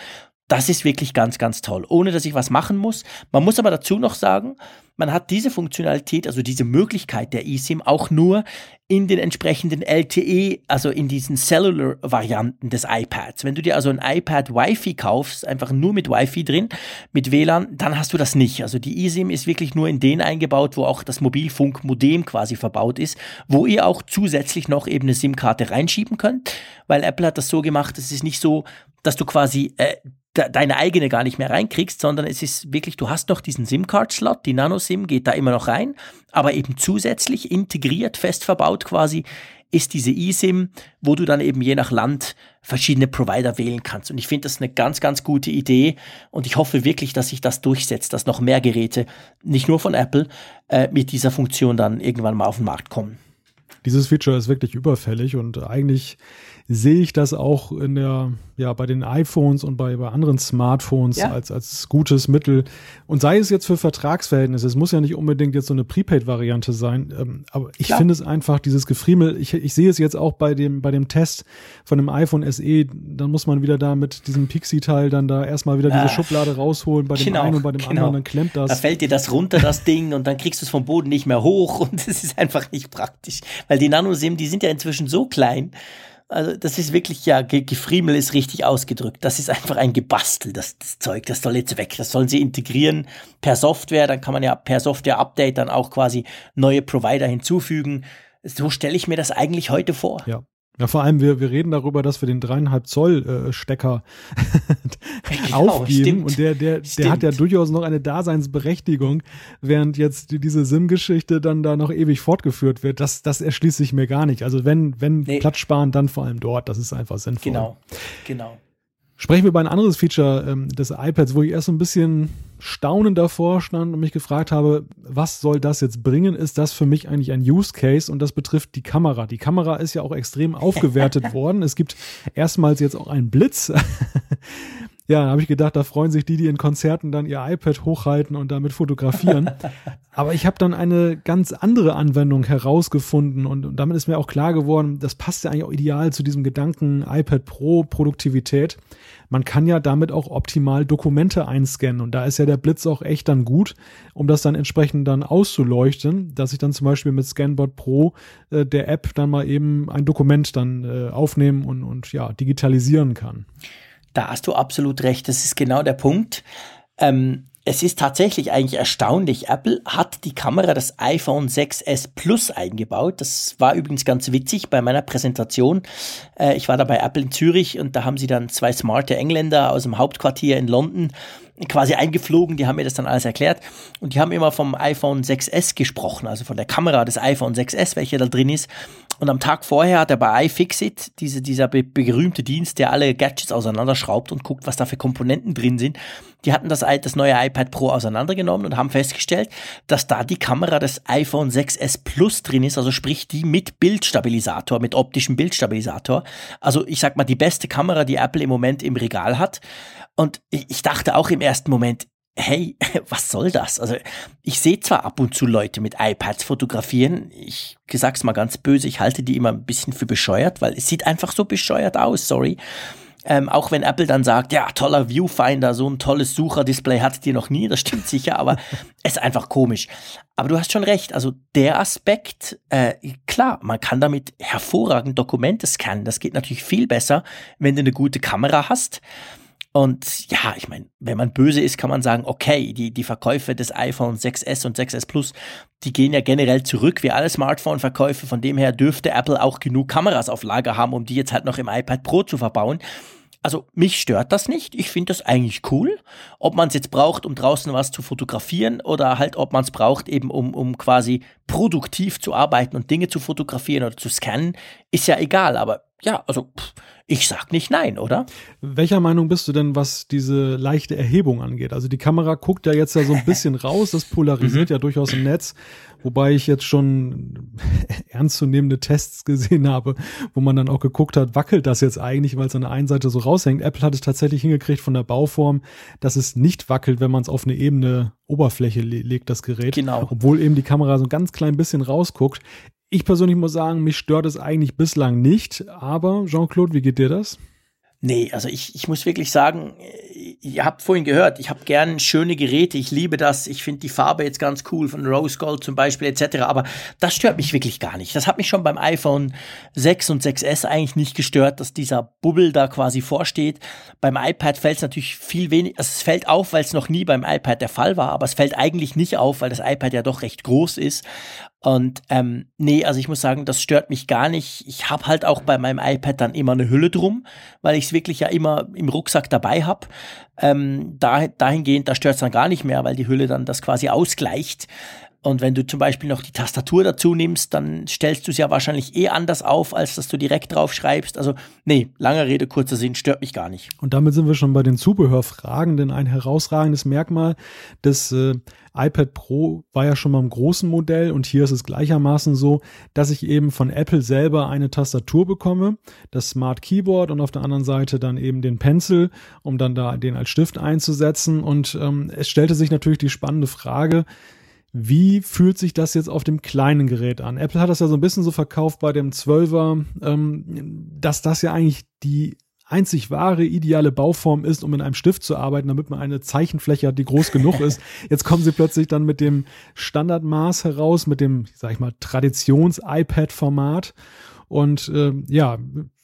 Das ist wirklich ganz, ganz toll, ohne dass ich was machen muss. Man muss aber dazu noch sagen, man hat diese Funktionalität, also diese Möglichkeit der eSIM auch nur in den entsprechenden LTE, also in diesen Cellular-Varianten des iPads. Wenn du dir also ein iPad Wi-Fi kaufst, einfach nur mit Wi-Fi drin, mit WLAN, dann hast du das nicht. Also die eSIM ist wirklich nur in den eingebaut, wo auch das Mobilfunkmodem quasi verbaut ist, wo ihr auch zusätzlich noch eben eine SIM-Karte reinschieben könnt, weil Apple hat das so gemacht, es ist nicht so, dass du quasi äh, deine eigene gar nicht mehr reinkriegst, sondern es ist wirklich, du hast noch diesen SIM-Card-Slot, die Nano-SIM geht da immer noch rein, aber eben zusätzlich integriert, fest verbaut quasi, ist diese eSIM, wo du dann eben je nach Land verschiedene Provider wählen kannst. Und ich finde das eine ganz, ganz gute Idee und ich hoffe wirklich, dass sich das durchsetzt, dass noch mehr Geräte, nicht nur von Apple, äh, mit dieser Funktion dann irgendwann mal auf den Markt kommen.
Dieses Feature ist wirklich überfällig und eigentlich sehe ich das auch in der, ja, bei den iPhones und bei, bei anderen Smartphones ja. als, als gutes Mittel. Und sei es jetzt für Vertragsverhältnisse, es muss ja nicht unbedingt jetzt so eine Prepaid-Variante sein, ähm, aber ich finde es einfach, dieses Gefriemel, ich, ich sehe es jetzt auch bei dem, bei dem Test von dem iPhone SE, dann muss man wieder da mit diesem Pixie-Teil dann da erstmal wieder diese ah, Schublade rausholen, bei dem genau, einen und bei dem genau. anderen, dann klemmt das.
Da fällt dir das runter, das Ding, und dann kriegst du es vom Boden nicht mehr hoch und es ist einfach nicht praktisch. Weil die Nano-SIM, die sind ja inzwischen so klein, also das ist wirklich, ja, Gefriemel ist richtig ausgedrückt. Das ist einfach ein Gebastel, das, das Zeug, das soll jetzt weg. Das sollen sie integrieren per Software, dann kann man ja per Software-Update dann auch quasi neue Provider hinzufügen. So stelle ich mir das eigentlich heute vor.
Ja, ja, vor allem, wir, wir reden darüber, dass wir den dreieinhalb Zoll äh, Stecker genau, aufgeben. Stimmt, und der, der, der hat ja durchaus noch eine Daseinsberechtigung, während jetzt diese SIM-Geschichte dann da noch ewig fortgeführt wird. Das, das erschließt sich mir gar nicht. Also wenn, wenn nee. Platz sparen, dann vor allem dort. Das ist einfach sinnvoll.
Genau, genau.
Sprechen wir über ein anderes Feature ähm, des iPads, wo ich erst so ein bisschen staunend davor stand und mich gefragt habe, was soll das jetzt bringen? Ist das für mich eigentlich ein Use Case? Und das betrifft die Kamera. Die Kamera ist ja auch extrem aufgewertet worden. Es gibt erstmals jetzt auch einen Blitz. Ja, habe ich gedacht, da freuen sich die, die in Konzerten dann ihr iPad hochhalten und damit fotografieren. Aber ich habe dann eine ganz andere Anwendung herausgefunden und, und, damit ist mir auch klar geworden, das passt ja eigentlich auch ideal zu diesem Gedanken iPad Pro Produktivität. Man kann ja damit auch optimal Dokumente einscannen und da ist ja der Blitz auch echt dann gut, um das dann entsprechend dann auszuleuchten, dass ich dann zum Beispiel mit Scanbot Pro äh, der App dann mal eben ein Dokument dann äh, aufnehmen und, und ja digitalisieren kann.
Da hast du absolut recht. Das ist genau der Punkt. Ähm, es ist tatsächlich eigentlich erstaunlich. Apple hat die Kamera des iPhone 6s Plus eingebaut. Das war übrigens ganz witzig bei meiner Präsentation. Äh, ich war da bei Apple in Zürich und da haben sie dann zwei smarte Engländer aus dem Hauptquartier in London quasi eingeflogen, die haben mir das dann alles erklärt und die haben immer vom iPhone 6S gesprochen, also von der Kamera des iPhone 6S, welche da drin ist. Und am Tag vorher hat er bei iFixit, diese, dieser berühmte Dienst, der alle Gadgets auseinanderschraubt und guckt, was da für Komponenten drin sind, die hatten das, das neue iPad Pro auseinandergenommen und haben festgestellt, dass da die Kamera des iPhone 6S Plus drin ist, also sprich die mit Bildstabilisator, mit optischem Bildstabilisator. Also ich sag mal, die beste Kamera, die Apple im Moment im Regal hat. Und ich dachte auch im ersten Moment, hey, was soll das? Also ich sehe zwar ab und zu Leute mit iPads fotografieren, ich sag's mal ganz böse, ich halte die immer ein bisschen für bescheuert, weil es sieht einfach so bescheuert aus, sorry. Ähm, auch wenn Apple dann sagt, ja, toller Viewfinder, so ein tolles Sucherdisplay hattet ihr noch nie, das stimmt sicher, aber es ist einfach komisch. Aber du hast schon recht, also der Aspekt, äh, klar, man kann damit hervorragend Dokumente scannen. Das geht natürlich viel besser, wenn du eine gute Kamera hast. Und ja, ich meine, wenn man böse ist, kann man sagen, okay, die, die Verkäufe des iPhone 6S und 6S Plus, die gehen ja generell zurück, wie alle Smartphone-Verkäufe. Von dem her dürfte Apple auch genug Kameras auf Lager haben, um die jetzt halt noch im iPad Pro zu verbauen. Also mich stört das nicht. Ich finde das eigentlich cool. Ob man es jetzt braucht, um draußen was zu fotografieren oder halt, ob man es braucht, eben um, um quasi produktiv zu arbeiten und Dinge zu fotografieren oder zu scannen, ist ja egal. Aber ja, also ich sag nicht nein, oder?
Welcher Meinung bist du denn, was diese leichte Erhebung angeht? Also die Kamera guckt ja jetzt ja so ein bisschen raus, das polarisiert mhm. ja durchaus im Netz, wobei ich jetzt schon ernstzunehmende Tests gesehen habe, wo man dann auch geguckt hat, wackelt das jetzt eigentlich, weil es an der einen Seite so raushängt. Apple hat es tatsächlich hingekriegt von der Bauform, dass es nicht wackelt, wenn man es auf eine ebene Oberfläche le legt, das Gerät.
Genau.
Obwohl eben die Kamera so ein ganz klein bisschen rausguckt. Ich persönlich muss sagen, mich stört es eigentlich bislang nicht. Aber Jean-Claude, wie geht dir das?
Nee, also ich, ich muss wirklich sagen, ihr habt vorhin gehört, ich habe gern schöne Geräte, ich liebe das, ich finde die Farbe jetzt ganz cool von Rose Gold zum Beispiel etc., aber das stört mich wirklich gar nicht. Das hat mich schon beim iPhone 6 und 6S eigentlich nicht gestört, dass dieser Bubble da quasi vorsteht. Beim iPad fällt es natürlich viel weniger, also es fällt auf, weil es noch nie beim iPad der Fall war, aber es fällt eigentlich nicht auf, weil das iPad ja doch recht groß ist und ähm, nee, also ich muss sagen, das stört mich gar nicht. Ich habe halt auch bei meinem iPad dann immer eine Hülle drum, weil ich es wirklich ja immer im Rucksack dabei habe. Ähm, da, dahingehend, da stört es dann gar nicht mehr, weil die Hülle dann das quasi ausgleicht. Und wenn du zum Beispiel noch die Tastatur dazu nimmst, dann stellst du es ja wahrscheinlich eh anders auf, als dass du direkt drauf schreibst. Also, nee, lange Rede, kurzer Sinn, stört mich gar nicht.
Und damit sind wir schon bei den Zubehörfragen, denn ein herausragendes Merkmal des äh, iPad Pro war ja schon mal im großen Modell und hier ist es gleichermaßen so, dass ich eben von Apple selber eine Tastatur bekomme, das Smart Keyboard und auf der anderen Seite dann eben den Pencil, um dann da den als Stift einzusetzen. Und ähm, es stellte sich natürlich die spannende Frage, wie fühlt sich das jetzt auf dem kleinen Gerät an? Apple hat das ja so ein bisschen so verkauft bei dem 12er, ähm, dass das ja eigentlich die einzig wahre, ideale Bauform ist, um in einem Stift zu arbeiten, damit man eine Zeichenfläche hat, die groß genug ist. Jetzt kommen sie plötzlich dann mit dem Standardmaß heraus, mit dem, sag ich mal, Traditions-iPad-Format. Und äh, ja,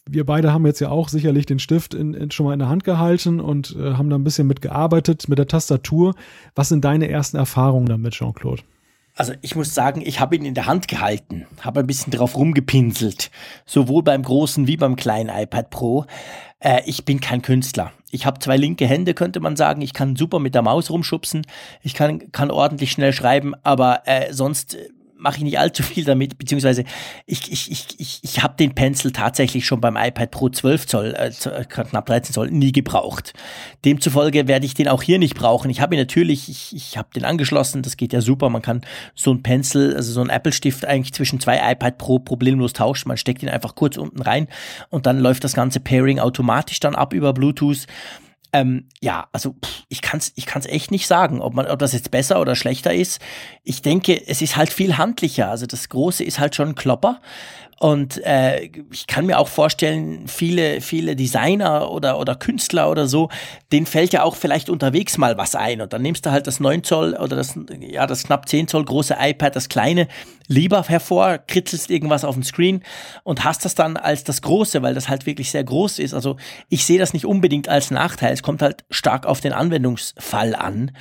wir beide haben jetzt ja auch sicherlich den Stift in, in, schon mal in der Hand gehalten und äh, haben da ein bisschen mitgearbeitet mit der Tastatur. Was sind deine ersten Erfahrungen damit, Jean-Claude?
Also ich muss sagen, ich habe ihn in der Hand gehalten, habe ein bisschen drauf rumgepinselt, sowohl beim großen wie beim kleinen iPad Pro. Äh, ich bin kein Künstler. Ich habe zwei linke Hände, könnte man sagen. Ich kann super mit der Maus rumschubsen. Ich kann, kann ordentlich schnell schreiben, aber äh, sonst mache ich nicht allzu viel damit, beziehungsweise ich, ich, ich, ich, ich habe den Pencil tatsächlich schon beim iPad Pro 12 Zoll, äh, äh knapp 13 Zoll, nie gebraucht. Demzufolge werde ich den auch hier nicht brauchen. Ich habe ihn natürlich, ich, ich habe den angeschlossen, das geht ja super. Man kann so ein Pencil, also so ein Apple-Stift eigentlich zwischen zwei iPad Pro problemlos tauschen. Man steckt ihn einfach kurz unten rein und dann läuft das ganze Pairing automatisch dann ab über Bluetooth. Ähm, ja, also pff, ich kann es ich kann's echt nicht sagen, ob, man, ob das jetzt besser oder schlechter ist. Ich denke, es ist halt viel handlicher. Also das Große ist halt schon ein Klopper. Und äh, ich kann mir auch vorstellen, viele, viele Designer oder, oder Künstler oder so, denen fällt ja auch vielleicht unterwegs mal was ein. Und dann nimmst du halt das 9 Zoll oder das, ja, das knapp 10 Zoll große iPad, das kleine, lieber hervor, kritzelst irgendwas auf dem Screen und hast das dann als das große, weil das halt wirklich sehr groß ist. Also ich sehe das nicht unbedingt als Nachteil. Es kommt halt stark auf den Anwendungsfall an.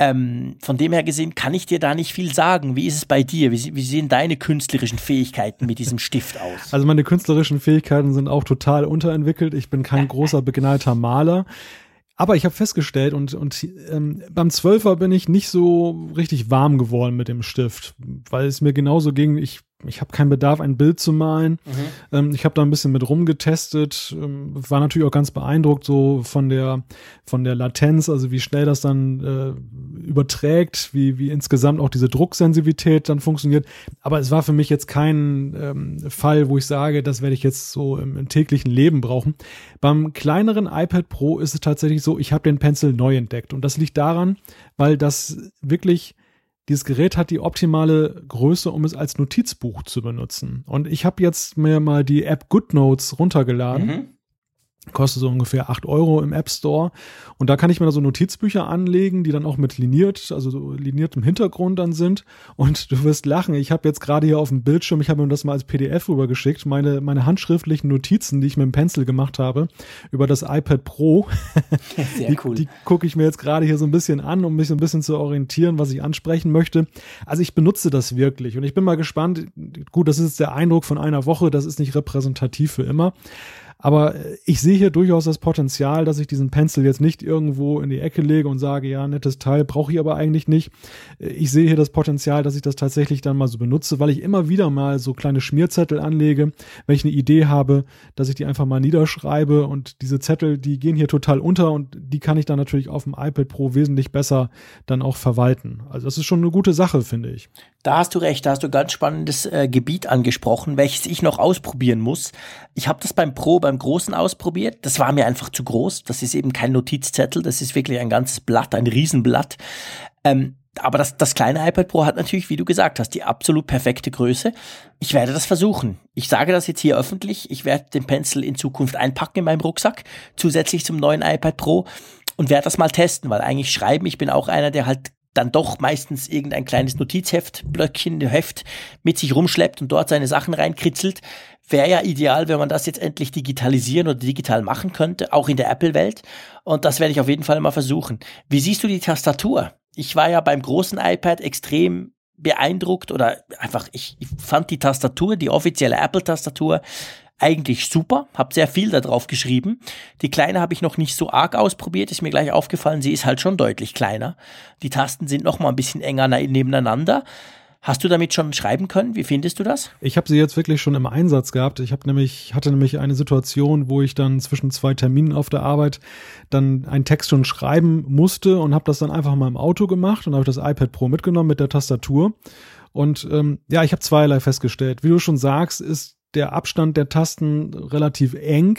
Ähm, von dem her gesehen kann ich dir da nicht viel sagen. Wie ist es bei dir? Wie, wie, sehen deine künstlerischen Fähigkeiten mit diesem Stift aus?
Also meine künstlerischen Fähigkeiten sind auch total unterentwickelt. Ich bin kein großer begnadeter Maler. Aber ich habe festgestellt und, und ähm, beim Zwölfer bin ich nicht so richtig warm geworden mit dem Stift, weil es mir genauso ging. Ich ich habe keinen Bedarf, ein Bild zu malen. Mhm. Ähm, ich habe da ein bisschen mit rumgetestet, ähm, war natürlich auch ganz beeindruckt so von der von der Latenz, also wie schnell das dann äh, überträgt, wie wie insgesamt auch diese Drucksensitivität dann funktioniert. Aber es war für mich jetzt kein ähm, Fall, wo ich sage, das werde ich jetzt so im, im, täglichen Leben brauchen. Beim kleineren iPad Pro ist es tatsächlich so, ich habe den Pencil neu entdeckt und das liegt daran, weil das wirklich dieses Gerät hat die optimale Größe, um es als Notizbuch zu benutzen. Und ich habe jetzt mir mal die App GoodNotes runtergeladen. Mhm kostet so ungefähr acht Euro im App Store. Und da kann ich mir da so Notizbücher anlegen, die dann auch mit liniert, also so liniertem Hintergrund dann sind. Und du wirst lachen. Ich habe jetzt gerade hier auf dem Bildschirm, ich habe mir das mal als PDF rübergeschickt, meine, meine handschriftlichen Notizen, die ich mit dem Pencil gemacht habe, über das iPad Pro. Sehr die, cool. Die gucke ich mir jetzt gerade hier so ein bisschen an, um mich so ein bisschen zu orientieren, was ich ansprechen möchte. Also ich benutze das wirklich und ich bin mal gespannt. Gut, das ist der Eindruck von einer Woche, das ist nicht repräsentativ für immer. Aber ich sehe hier durchaus das Potenzial, dass ich diesen Pencil jetzt nicht irgendwo in die Ecke lege und sage, ja, nettes Teil, brauche ich aber eigentlich nicht. Ich sehe hier das Potenzial, dass ich das tatsächlich dann mal so benutze, weil ich immer wieder mal so kleine Schmierzettel anlege, wenn ich eine Idee habe, dass ich die einfach mal niederschreibe und diese Zettel, die gehen hier total unter und die kann ich dann natürlich auf dem iPad Pro wesentlich besser dann auch verwalten. Also das ist schon eine gute Sache, finde ich.
Da hast du recht, da hast du ganz spannendes äh, Gebiet angesprochen, welches ich noch ausprobieren muss. Ich habe das beim Pro, beim Großen ausprobiert. Das war mir einfach zu groß. Das ist eben kein Notizzettel, das ist wirklich ein ganzes Blatt, ein Riesenblatt. Ähm, aber das, das kleine iPad Pro hat natürlich, wie du gesagt hast, die absolut perfekte Größe. Ich werde das versuchen. Ich sage das jetzt hier öffentlich. Ich werde den Pencil in Zukunft einpacken in meinem Rucksack, zusätzlich zum neuen iPad Pro und werde das mal testen, weil eigentlich schreiben, ich bin auch einer, der halt dann doch meistens irgendein kleines Notizheft, Blöckchen, Heft mit sich rumschleppt und dort seine Sachen reinkritzelt. Wäre ja ideal, wenn man das jetzt endlich digitalisieren oder digital machen könnte, auch in der Apple-Welt. Und das werde ich auf jeden Fall mal versuchen. Wie siehst du die Tastatur? Ich war ja beim großen iPad extrem beeindruckt oder einfach, ich, ich fand die Tastatur, die offizielle Apple-Tastatur, eigentlich super, habe sehr viel darauf geschrieben. Die kleine habe ich noch nicht so arg ausprobiert, ist mir gleich aufgefallen, sie ist halt schon deutlich kleiner. Die Tasten sind noch mal ein bisschen enger nebeneinander. Hast du damit schon schreiben können? Wie findest du das?
Ich habe sie jetzt wirklich schon im Einsatz gehabt. Ich habe nämlich hatte nämlich eine Situation, wo ich dann zwischen zwei Terminen auf der Arbeit dann einen Text schon schreiben musste und habe das dann einfach mal im Auto gemacht und habe das iPad Pro mitgenommen mit der Tastatur. Und ähm, ja, ich habe zweierlei festgestellt. Wie du schon sagst, ist der Abstand der Tasten relativ eng.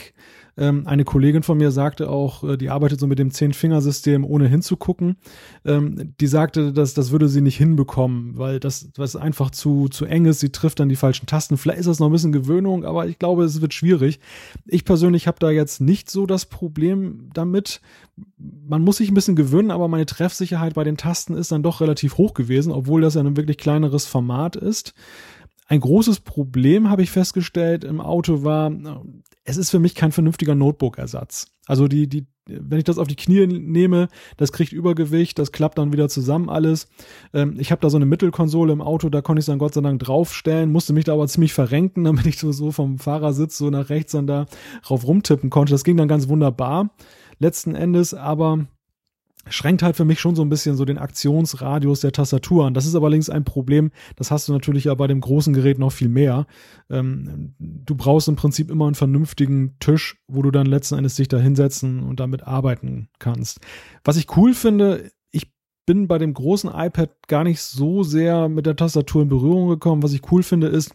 Ähm, eine Kollegin von mir sagte auch, äh, die arbeitet so mit dem Zehn-Fingersystem, ohne hinzugucken. Ähm, die sagte, dass das würde sie nicht hinbekommen, weil das, das einfach zu, zu eng ist. Sie trifft dann die falschen Tasten. Vielleicht ist das noch ein bisschen Gewöhnung, aber ich glaube, es wird schwierig. Ich persönlich habe da jetzt nicht so das Problem damit. Man muss sich ein bisschen gewöhnen, aber meine Treffsicherheit bei den Tasten ist dann doch relativ hoch gewesen, obwohl das ja ein wirklich kleineres Format ist. Ein großes Problem habe ich festgestellt im Auto war, es ist für mich kein vernünftiger Notebook-Ersatz. Also die, die, wenn ich das auf die Knie nehme, das kriegt Übergewicht, das klappt dann wieder zusammen alles. Ähm, ich habe da so eine Mittelkonsole im Auto, da konnte ich es dann Gott sei Dank draufstellen, musste mich da aber ziemlich verrenken, damit ich so, vom Fahrersitz so nach rechts dann da rauf rumtippen konnte. Das ging dann ganz wunderbar. Letzten Endes aber schränkt halt für mich schon so ein bisschen so den Aktionsradius der Tastatur an. Das ist aber links ein Problem, das hast du natürlich ja bei dem großen Gerät noch viel mehr. Ähm, du brauchst im Prinzip immer einen vernünftigen Tisch, wo du dann letzten Endes dich da hinsetzen und damit arbeiten kannst. Was ich cool finde, ich bin bei dem großen iPad gar nicht so sehr mit der Tastatur in Berührung gekommen. Was ich cool finde, ist,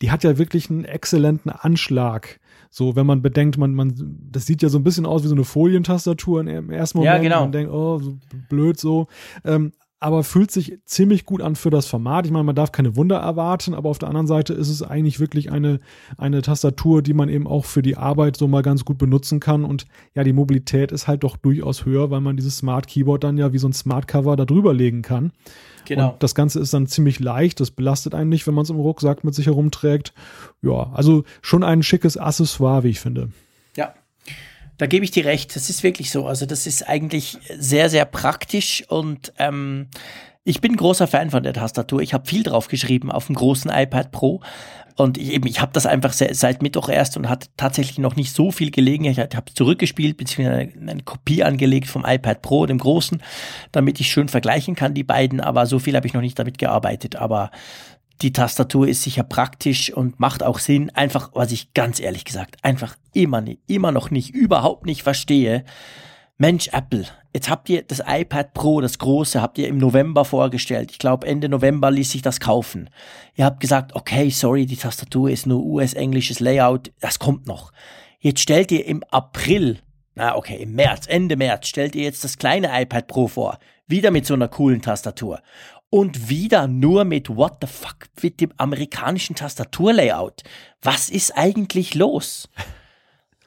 die hat ja wirklich einen exzellenten Anschlag so, wenn man bedenkt, man, man, das sieht ja so ein bisschen aus wie so eine Folientastatur im ersten Moment.
Ja, genau.
Man denkt, oh, so blöd so. Ähm, aber fühlt sich ziemlich gut an für das Format. Ich meine, man darf keine Wunder erwarten, aber auf der anderen Seite ist es eigentlich wirklich eine, eine Tastatur, die man eben auch für die Arbeit so mal ganz gut benutzen kann. Und ja, die Mobilität ist halt doch durchaus höher, weil man dieses Smart Keyboard dann ja wie so ein Smart Cover da drüber legen kann. Genau. Und das Ganze ist dann ziemlich leicht, das belastet einen nicht, wenn man es im Rucksack mit sich herumträgt. Ja, also schon ein schickes Accessoire, wie ich finde.
Da gebe ich dir recht. Das ist wirklich so. Also das ist eigentlich sehr, sehr praktisch und ähm, ich bin großer Fan von der Tastatur. Ich habe viel drauf geschrieben auf dem großen iPad Pro. Und ich, eben, ich habe das einfach seit Mittwoch erst und hatte tatsächlich noch nicht so viel Gelegenheit. Ich habe zurückgespielt, beziehungsweise eine, eine, Kopie angelegt vom iPad Pro, dem großen, damit ich schön vergleichen kann, die beiden. Aber so viel habe ich noch nicht damit gearbeitet. Aber die Tastatur ist sicher praktisch und macht auch Sinn. Einfach, was ich ganz ehrlich gesagt, einfach immer, immer noch nicht, überhaupt nicht verstehe. Mensch, Apple, jetzt habt ihr das iPad Pro, das große, habt ihr im November vorgestellt. Ich glaube, Ende November ließ sich das kaufen. Ihr habt gesagt, okay, sorry, die Tastatur ist nur US-englisches Layout, das kommt noch. Jetzt stellt ihr im April, na okay, im März, Ende März, stellt ihr jetzt das kleine iPad Pro vor. Wieder mit so einer coolen Tastatur. Und wieder nur mit What the fuck mit dem amerikanischen Tastaturlayout. Was ist eigentlich los?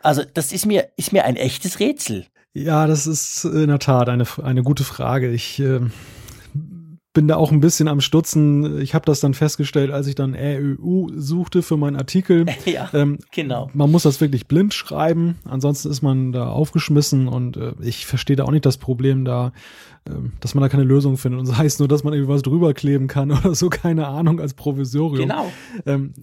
Also, das ist mir, ist mir ein echtes Rätsel.
Ja, das ist in der Tat eine, eine gute Frage. Ich äh, bin da auch ein bisschen am Stutzen. Ich habe das dann festgestellt, als ich dann RÖU suchte für meinen Artikel.
Ja, ähm, genau.
Man muss das wirklich blind schreiben, ansonsten ist man da aufgeschmissen und äh, ich verstehe da auch nicht das Problem da dass man da keine Lösung findet. Und das heißt nur, dass man irgendwie was drüber kleben kann oder so, keine Ahnung, als Provisorium.
Genau.
Ähm,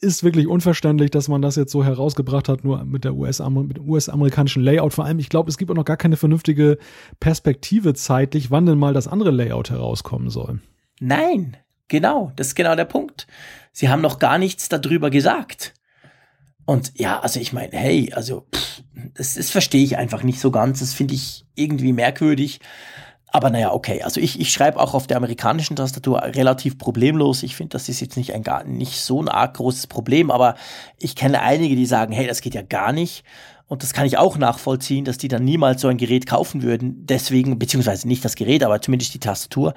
ist wirklich unverständlich, dass man das jetzt so herausgebracht hat, nur mit der US-amerikanischen US Layout. Vor allem, ich glaube, es gibt auch noch gar keine vernünftige Perspektive zeitlich, wann denn mal das andere Layout herauskommen soll.
Nein, genau, das ist genau der Punkt. Sie haben noch gar nichts darüber gesagt. Und ja, also ich meine, hey, also pff, das, das verstehe ich einfach nicht so ganz. Das finde ich irgendwie merkwürdig. Aber naja, okay. Also ich, ich schreibe auch auf der amerikanischen Tastatur relativ problemlos. Ich finde, das ist jetzt nicht ein gar nicht so ein arg großes Problem, aber ich kenne einige, die sagen, hey, das geht ja gar nicht. Und das kann ich auch nachvollziehen, dass die dann niemals so ein Gerät kaufen würden. Deswegen, beziehungsweise nicht das Gerät, aber zumindest die Tastatur.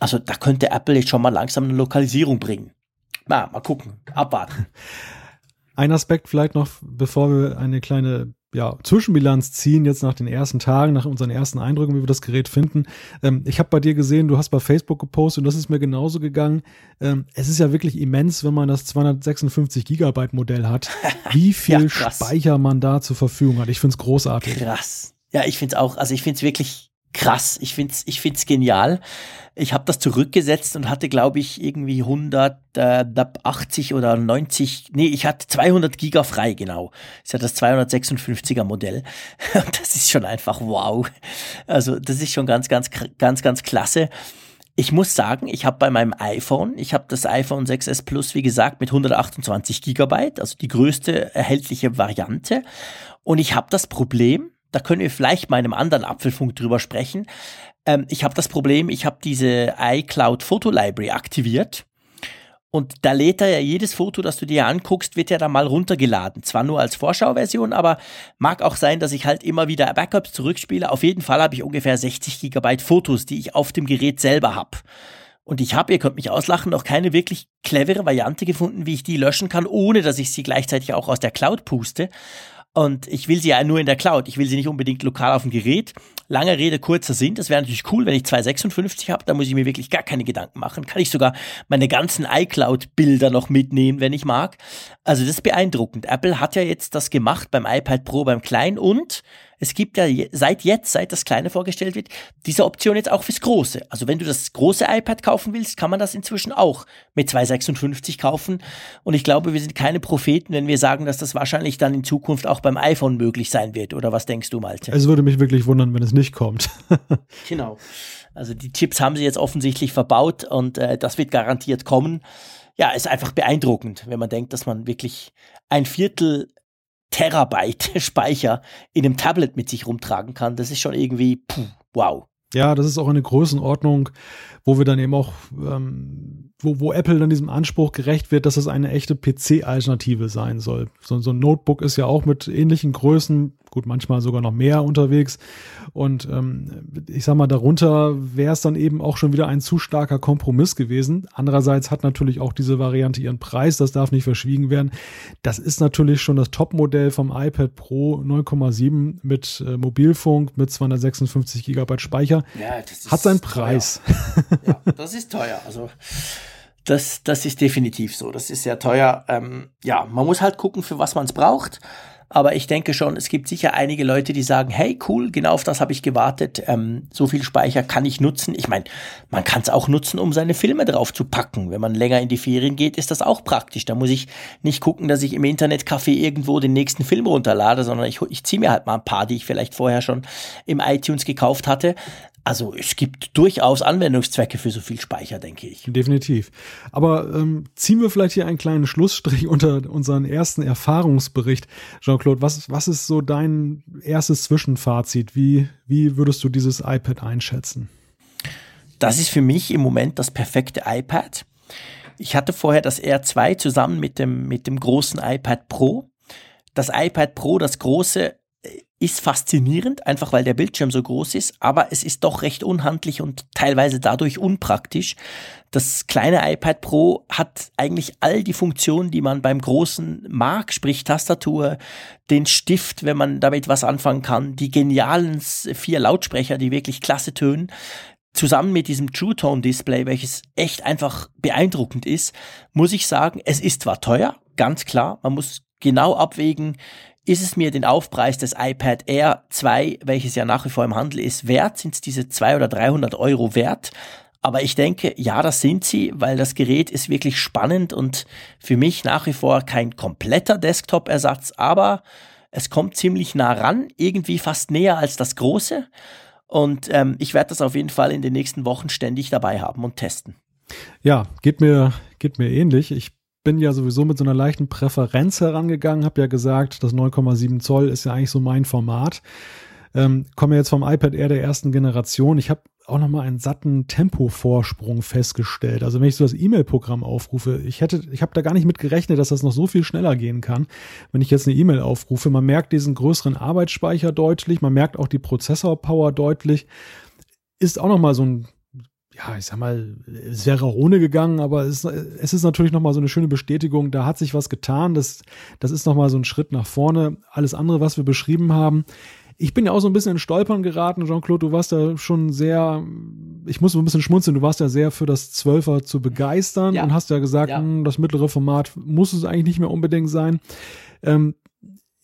Also da könnte Apple jetzt schon mal langsam eine Lokalisierung bringen. Na, mal gucken, abwarten.
Ein Aspekt vielleicht noch, bevor wir eine kleine ja, Zwischenbilanz ziehen, jetzt nach den ersten Tagen, nach unseren ersten Eindrücken, wie wir das Gerät finden. Ähm, ich habe bei dir gesehen, du hast bei Facebook gepostet und das ist mir genauso gegangen. Ähm, es ist ja wirklich immens, wenn man das 256 Gigabyte Modell hat, wie viel ja, Speicher man da zur Verfügung hat. Ich finde es großartig.
Krass. Ja, ich finde es auch, also ich finde es wirklich krass. Ich find's, ich find's genial. Ich habe das zurückgesetzt und hatte, glaube ich, irgendwie 180 äh, oder 90, nee, ich hatte 200 Giga frei, genau. Ist ja das 256er Modell. Das ist schon einfach wow. Also das ist schon ganz, ganz, ganz, ganz klasse. Ich muss sagen, ich habe bei meinem iPhone, ich habe das iPhone 6s Plus, wie gesagt, mit 128 Gigabyte, also die größte erhältliche Variante. Und ich habe das Problem, da können wir vielleicht mal in einem anderen Apfelfunk drüber sprechen. Ähm, ich habe das Problem, ich habe diese iCloud Photo Library aktiviert. Und da lädt er ja jedes Foto, das du dir anguckst, wird ja dann mal runtergeladen. Zwar nur als Vorschauversion, aber mag auch sein, dass ich halt immer wieder Backups zurückspiele. Auf jeden Fall habe ich ungefähr 60 Gigabyte Fotos, die ich auf dem Gerät selber habe. Und ich habe, ihr könnt mich auslachen, noch keine wirklich clevere Variante gefunden, wie ich die löschen kann, ohne dass ich sie gleichzeitig auch aus der Cloud puste. Und ich will sie ja nur in der Cloud. Ich will sie nicht unbedingt lokal auf dem Gerät. Lange Rede, kurzer Sinn. Das wäre natürlich cool, wenn ich 256 habe. Da muss ich mir wirklich gar keine Gedanken machen. Kann ich sogar meine ganzen iCloud-Bilder noch mitnehmen, wenn ich mag. Also das ist beeindruckend. Apple hat ja jetzt das gemacht beim iPad Pro, beim Kleinen und es gibt ja seit jetzt, seit das Kleine vorgestellt wird, diese Option jetzt auch fürs Große. Also wenn du das große iPad kaufen willst, kann man das inzwischen auch mit 256 kaufen. Und ich glaube, wir sind keine Propheten, wenn wir sagen, dass das wahrscheinlich dann in Zukunft auch beim iPhone möglich sein wird. Oder was denkst du, Malte?
Es würde mich wirklich wundern, wenn es nicht kommt.
genau. Also die Chips haben sie jetzt offensichtlich verbaut und äh, das wird garantiert kommen. Ja, ist einfach beeindruckend, wenn man denkt, dass man wirklich ein Viertel Terabyte Speicher in einem Tablet mit sich rumtragen kann, das ist schon irgendwie, puh, wow.
Ja, das ist auch eine Größenordnung, wo wir dann eben auch, ähm, wo, wo Apple dann diesem Anspruch gerecht wird, dass es eine echte PC-Alternative sein soll. So, so ein Notebook ist ja auch mit ähnlichen Größen gut, manchmal sogar noch mehr unterwegs. Und ähm, ich sag mal, darunter wäre es dann eben auch schon wieder ein zu starker Kompromiss gewesen. Andererseits hat natürlich auch diese Variante ihren Preis, das darf nicht verschwiegen werden. Das ist natürlich schon das Topmodell vom iPad Pro 9,7 mit äh, Mobilfunk, mit 256 Gigabyte Speicher. Ja, hat seinen Preis.
ja, das ist teuer. Also das, das ist definitiv so. Das ist sehr teuer. Ähm, ja, man muss halt gucken, für was man es braucht. Aber ich denke schon, es gibt sicher einige Leute, die sagen, hey, cool, genau auf das habe ich gewartet. Ähm, so viel Speicher kann ich nutzen. Ich meine, man kann es auch nutzen, um seine Filme drauf zu packen. Wenn man länger in die Ferien geht, ist das auch praktisch. Da muss ich nicht gucken, dass ich im Internetcafé irgendwo den nächsten Film runterlade, sondern ich, ich ziehe mir halt mal ein paar, die ich vielleicht vorher schon im iTunes gekauft hatte. Also es gibt durchaus Anwendungszwecke für so viel Speicher, denke ich.
Definitiv. Aber ähm, ziehen wir vielleicht hier einen kleinen Schlussstrich unter unseren ersten Erfahrungsbericht. Jean-Claude, was, was ist so dein erstes Zwischenfazit? Wie, wie würdest du dieses iPad einschätzen?
Das ist für mich im Moment das perfekte iPad. Ich hatte vorher das R2 zusammen mit dem, mit dem großen iPad Pro. Das iPad Pro, das große, ist faszinierend, einfach weil der Bildschirm so groß ist, aber es ist doch recht unhandlich und teilweise dadurch unpraktisch. Das kleine iPad Pro hat eigentlich all die Funktionen, die man beim großen mag, sprich Tastatur, den Stift, wenn man damit was anfangen kann, die genialen vier Lautsprecher, die wirklich klasse tönen, zusammen mit diesem True Tone Display, welches echt einfach beeindruckend ist, muss ich sagen, es ist zwar teuer, ganz klar, man muss genau abwägen, ist es mir den Aufpreis des iPad Air 2, welches ja nach wie vor im Handel ist, wert? Sind es diese 200 oder 300 Euro wert? Aber ich denke, ja, das sind sie, weil das Gerät ist wirklich spannend und für mich nach wie vor kein kompletter Desktop-Ersatz, aber es kommt ziemlich nah ran, irgendwie fast näher als das große. Und ähm, ich werde das auf jeden Fall in den nächsten Wochen ständig dabei haben und testen.
Ja, geht mir, geht mir ähnlich. Ich bin ja sowieso mit so einer leichten Präferenz herangegangen, habe ja gesagt, das 9,7 Zoll ist ja eigentlich so mein Format. Ähm, komme jetzt vom iPad Air der ersten Generation. Ich habe auch nochmal einen satten Tempovorsprung festgestellt. Also wenn ich so das E-Mail-Programm aufrufe, ich hätte, ich habe da gar nicht mit gerechnet, dass das noch so viel schneller gehen kann, wenn ich jetzt eine E-Mail aufrufe. Man merkt diesen größeren Arbeitsspeicher deutlich, man merkt auch die Prozessor-Power deutlich. Ist auch nochmal so ein ja, ich sag mal, es wäre auch ohne gegangen, aber es, es ist natürlich nochmal so eine schöne Bestätigung, da hat sich was getan, das, das ist nochmal so ein Schritt nach vorne. Alles andere, was wir beschrieben haben, ich bin ja auch so ein bisschen in Stolpern geraten, Jean-Claude, du warst da schon sehr, ich muss so ein bisschen schmunzeln, du warst ja sehr für das Zwölfer zu begeistern ja. und hast ja gesagt, ja. Hm, das mittlere Format muss es eigentlich nicht mehr unbedingt sein. Ähm,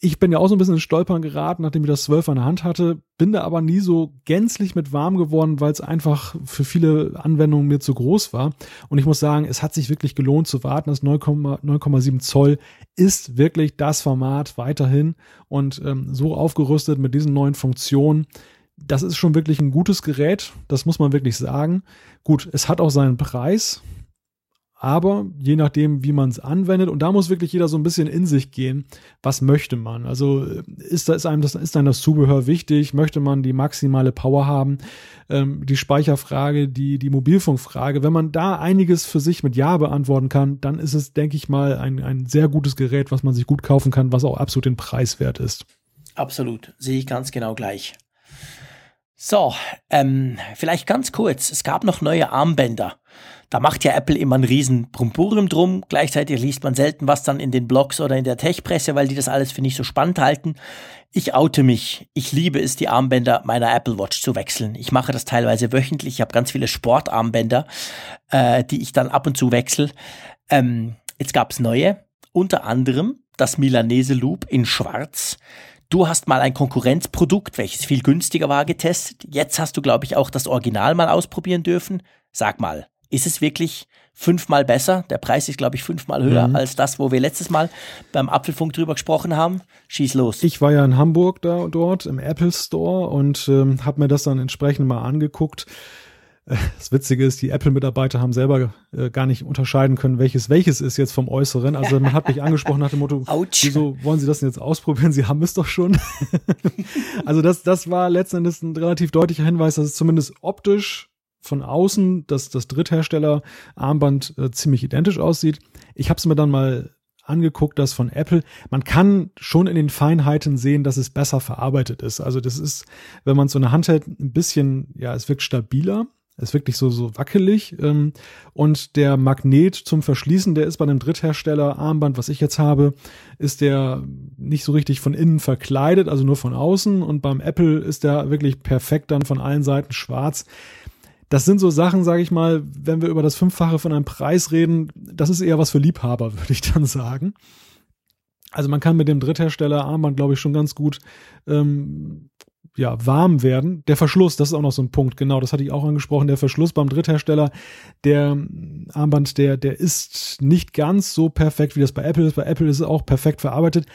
ich bin ja auch so ein bisschen in Stolpern geraten, nachdem ich das 12 an der Hand hatte, bin da aber nie so gänzlich mit warm geworden, weil es einfach für viele Anwendungen mir zu groß war. Und ich muss sagen, es hat sich wirklich gelohnt zu warten. Das 9,7 Zoll ist wirklich das Format weiterhin und ähm, so aufgerüstet mit diesen neuen Funktionen. Das ist schon wirklich ein gutes Gerät, das muss man wirklich sagen. Gut, es hat auch seinen Preis aber je nachdem, wie man es anwendet, und da muss wirklich jeder so ein bisschen in sich gehen, was möchte man? Also ist, da, ist, einem das, ist einem das Zubehör wichtig? Möchte man die maximale Power haben? Ähm, die Speicherfrage, die, die Mobilfunkfrage, wenn man da einiges für sich mit Ja beantworten kann, dann ist es, denke ich mal, ein, ein sehr gutes Gerät, was man sich gut kaufen kann, was auch absolut den Preis wert ist.
Absolut, sehe ich ganz genau gleich. So, ähm, vielleicht ganz kurz, es gab noch neue Armbänder. Da macht ja Apple immer einen riesen Brumburum drum. Gleichzeitig liest man selten was dann in den Blogs oder in der Tech-Presse, weil die das alles für nicht so spannend halten. Ich oute mich. Ich liebe es, die Armbänder meiner Apple Watch zu wechseln. Ich mache das teilweise wöchentlich. Ich habe ganz viele Sportarmbänder, äh, die ich dann ab und zu wechsle. Ähm, jetzt gab's neue, unter anderem das Milanese Loop in Schwarz. Du hast mal ein Konkurrenzprodukt, welches viel günstiger war, getestet. Jetzt hast du, glaube ich, auch das Original mal ausprobieren dürfen. Sag mal, ist es wirklich fünfmal besser. Der Preis ist, glaube ich, fünfmal höher mhm. als das, wo wir letztes Mal beim Apfelfunk drüber gesprochen haben. Schieß los.
Ich war ja in Hamburg da dort im Apple Store und ähm, habe mir das dann entsprechend mal angeguckt. Äh, das Witzige ist, die Apple-Mitarbeiter haben selber äh, gar nicht unterscheiden können, welches welches ist jetzt vom Äußeren. Also man hat mich angesprochen nach dem Motto, Ouch. wieso wollen Sie das denn jetzt ausprobieren? Sie haben es doch schon. also das, das war letztendlich ein relativ deutlicher Hinweis, dass es zumindest optisch von außen dass das Dritthersteller-Armband äh, ziemlich identisch aussieht. Ich habe es mir dann mal angeguckt, das von Apple. Man kann schon in den Feinheiten sehen, dass es besser verarbeitet ist. Also das ist, wenn man so eine Hand hält, ein bisschen, ja, es wirkt stabiler. Es ist wirklich so, so wackelig. Ähm, und der Magnet zum Verschließen, der ist bei einem Dritthersteller Armband, was ich jetzt habe, ist der nicht so richtig von innen verkleidet, also nur von außen. Und beim Apple ist der wirklich perfekt dann von allen Seiten schwarz das sind so Sachen, sage ich mal, wenn wir über das Fünffache von einem Preis reden, das ist eher was für Liebhaber, würde ich dann sagen. Also man kann mit dem Dritthersteller Armband, glaube ich, schon ganz gut ähm, ja, warm werden. Der Verschluss, das ist auch noch so ein Punkt, genau, das hatte ich auch angesprochen. Der Verschluss beim Dritthersteller, der Armband, der, der ist nicht ganz so perfekt, wie das bei Apple ist. Bei Apple ist es auch perfekt verarbeitet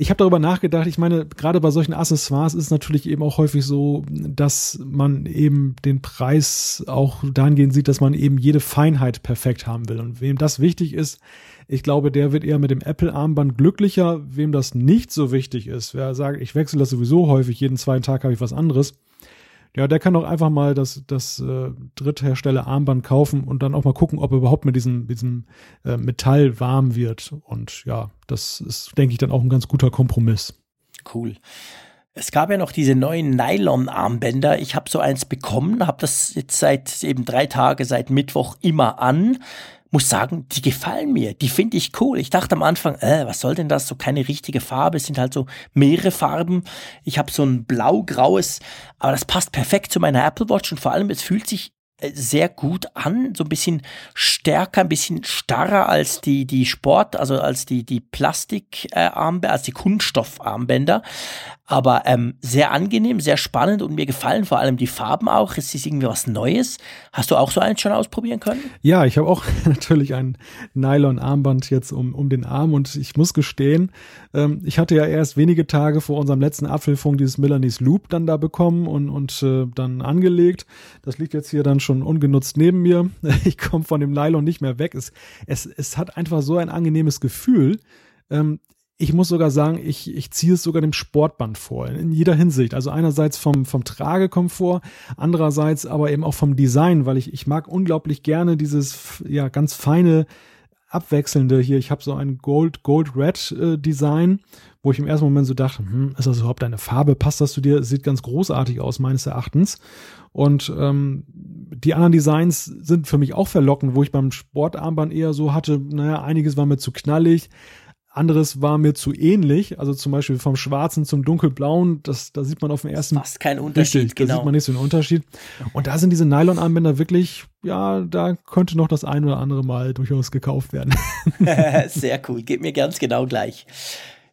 ich habe darüber nachgedacht, ich meine, gerade bei solchen Accessoires ist es natürlich eben auch häufig so, dass man eben den Preis auch dahingehend sieht, dass man eben jede Feinheit perfekt haben will. Und wem das wichtig ist, ich glaube, der wird eher mit dem Apple-Armband glücklicher. Wem das nicht so wichtig ist, wer sagt, ich wechsle das sowieso häufig, jeden zweiten Tag habe ich was anderes, ja, der kann doch einfach mal das, das äh, Dritthersteller Armband kaufen und dann auch mal gucken, ob er überhaupt mit diesem, diesem äh, Metall warm wird. Und ja, das ist, denke ich, dann auch ein ganz guter Kompromiss.
Cool. Es gab ja noch diese neuen Nylon-Armbänder. Ich habe so eins bekommen, habe das jetzt seit eben drei Tage, seit Mittwoch immer an muss sagen, die gefallen mir. Die finde ich cool. Ich dachte am Anfang, äh, was soll denn das? So keine richtige Farbe. Es sind halt so mehrere Farben. Ich habe so ein blau-graues, aber das passt perfekt zu meiner Apple Watch und vor allem, es fühlt sich sehr gut an, so ein bisschen stärker, ein bisschen starrer als die, die Sport, also als die, die Plastikarmbänder, äh, als die Kunststoffarmbänder. Aber ähm, sehr angenehm, sehr spannend und mir gefallen vor allem die Farben auch. Es ist irgendwie was Neues. Hast du auch so eins schon ausprobieren können?
Ja, ich habe auch natürlich ein Nylon-Armband jetzt um, um den Arm und ich muss gestehen, ähm, ich hatte ja erst wenige Tage vor unserem letzten Apfelfunk dieses Milanese Loop dann da bekommen und, und äh, dann angelegt. Das liegt jetzt hier dann schon ungenutzt neben mir. Ich komme von dem Nylon nicht mehr weg. Es, es, es hat einfach so ein angenehmes Gefühl. Ähm, ich muss sogar sagen, ich, ich ziehe es sogar dem Sportband vor, in jeder Hinsicht. Also einerseits vom, vom Tragekomfort, andererseits aber eben auch vom Design, weil ich, ich mag unglaublich gerne dieses, ja, ganz feine, abwechselnde hier. Ich habe so ein Gold, Gold Red äh, Design, wo ich im ersten Moment so dachte, hm, ist das überhaupt deine Farbe? Passt das zu dir? Sieht ganz großartig aus, meines Erachtens. Und ähm, die anderen Designs sind für mich auch verlockend, wo ich beim Sportarmband eher so hatte, naja, einiges war mir zu knallig, anderes war mir zu ähnlich, also zum Beispiel vom Schwarzen zum Dunkelblauen, das, da sieht man auf dem ersten.
Fast kein Unterschied,
richtig, genau. Da sieht man nicht so einen Unterschied. Und da sind diese Nylon-Armbänder wirklich, ja, da könnte noch das ein oder andere Mal durchaus gekauft werden.
Sehr cool, geht mir ganz genau gleich.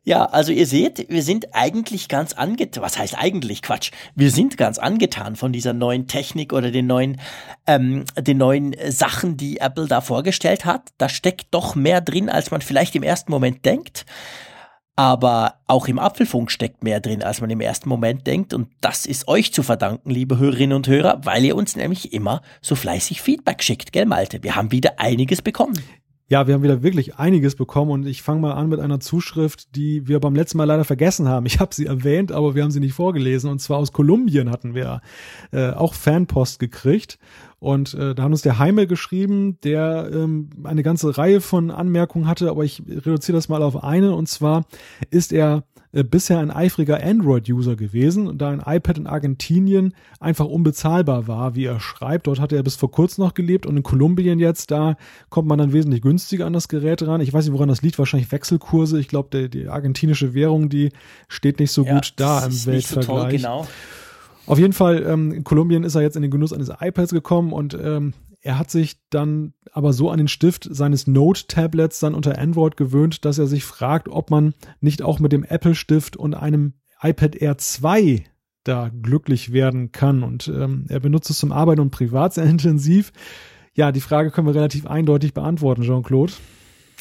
Ja, also ihr seht, wir sind eigentlich ganz angetan. Was heißt eigentlich Quatsch? Wir sind ganz angetan von dieser neuen Technik oder den neuen, ähm, den neuen Sachen, die Apple da vorgestellt hat. Da steckt doch mehr drin, als man vielleicht im ersten Moment denkt. Aber auch im Apfelfunk steckt mehr drin, als man im ersten Moment denkt. Und das ist euch zu verdanken, liebe Hörerinnen und Hörer, weil ihr uns nämlich immer so fleißig Feedback schickt, gell, Malte? Wir haben wieder einiges bekommen.
Ja, wir haben wieder wirklich einiges bekommen und ich fange mal an mit einer Zuschrift, die wir beim letzten Mal leider vergessen haben. Ich habe sie erwähnt, aber wir haben sie nicht vorgelesen. Und zwar aus Kolumbien hatten wir äh, auch Fanpost gekriegt. Und äh, da haben uns der Heime geschrieben, der ähm, eine ganze Reihe von Anmerkungen hatte, aber ich reduziere das mal auf eine. Und zwar ist er äh, bisher ein eifriger Android-User gewesen und da ein iPad in Argentinien einfach unbezahlbar war, wie er schreibt. Dort hatte er bis vor kurzem noch gelebt und in Kolumbien jetzt, da kommt man dann wesentlich günstiger an das Gerät ran. Ich weiß nicht, woran das liegt, wahrscheinlich Wechselkurse. Ich glaube, die argentinische Währung, die steht nicht so ja, gut da im Weltvergleich. So toll, genau. Auf jeden Fall, ähm, in Kolumbien ist er jetzt in den Genuss eines iPads gekommen und ähm, er hat sich dann aber so an den Stift seines Note-Tablets dann unter Android gewöhnt, dass er sich fragt, ob man nicht auch mit dem Apple-Stift und einem iPad Air 2 da glücklich werden kann. Und ähm, er benutzt es zum Arbeiten und privat sehr intensiv. Ja, die Frage können wir relativ eindeutig beantworten, Jean-Claude.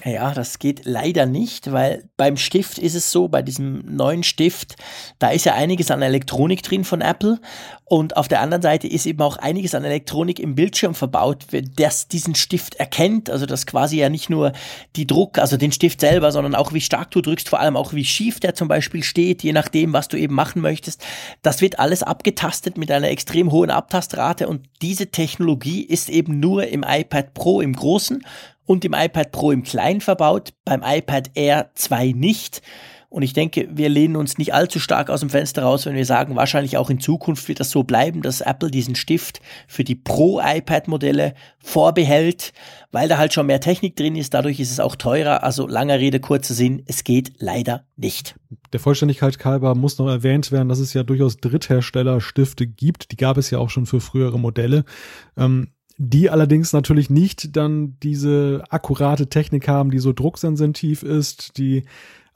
Ja, das geht leider nicht, weil beim Stift ist es so, bei diesem neuen Stift, da ist ja einiges an Elektronik drin von Apple und auf der anderen Seite ist eben auch einiges an Elektronik im Bildschirm verbaut, das diesen Stift erkennt, also das quasi ja nicht nur die Druck, also den Stift selber, sondern auch wie stark du drückst, vor allem auch wie schief der zum Beispiel steht, je nachdem, was du eben machen möchtest. Das wird alles abgetastet mit einer extrem hohen Abtastrate und diese Technologie ist eben nur im iPad Pro im Großen und im iPad Pro im Kleinen verbaut, beim iPad Air 2 nicht. Und ich denke, wir lehnen uns nicht allzu stark aus dem Fenster raus, wenn wir sagen, wahrscheinlich auch in Zukunft wird das so bleiben, dass Apple diesen Stift für die Pro-iPad-Modelle vorbehält, weil da halt schon mehr Technik drin ist. Dadurch ist es auch teurer. Also langer Rede, kurzer Sinn, es geht leider nicht.
Der Vollständigkeit halber muss noch erwähnt werden, dass es ja durchaus Dritthersteller-Stifte gibt. Die gab es ja auch schon für frühere Modelle. Ähm, die allerdings natürlich nicht dann diese akkurate Technik haben, die so drucksensitiv ist, die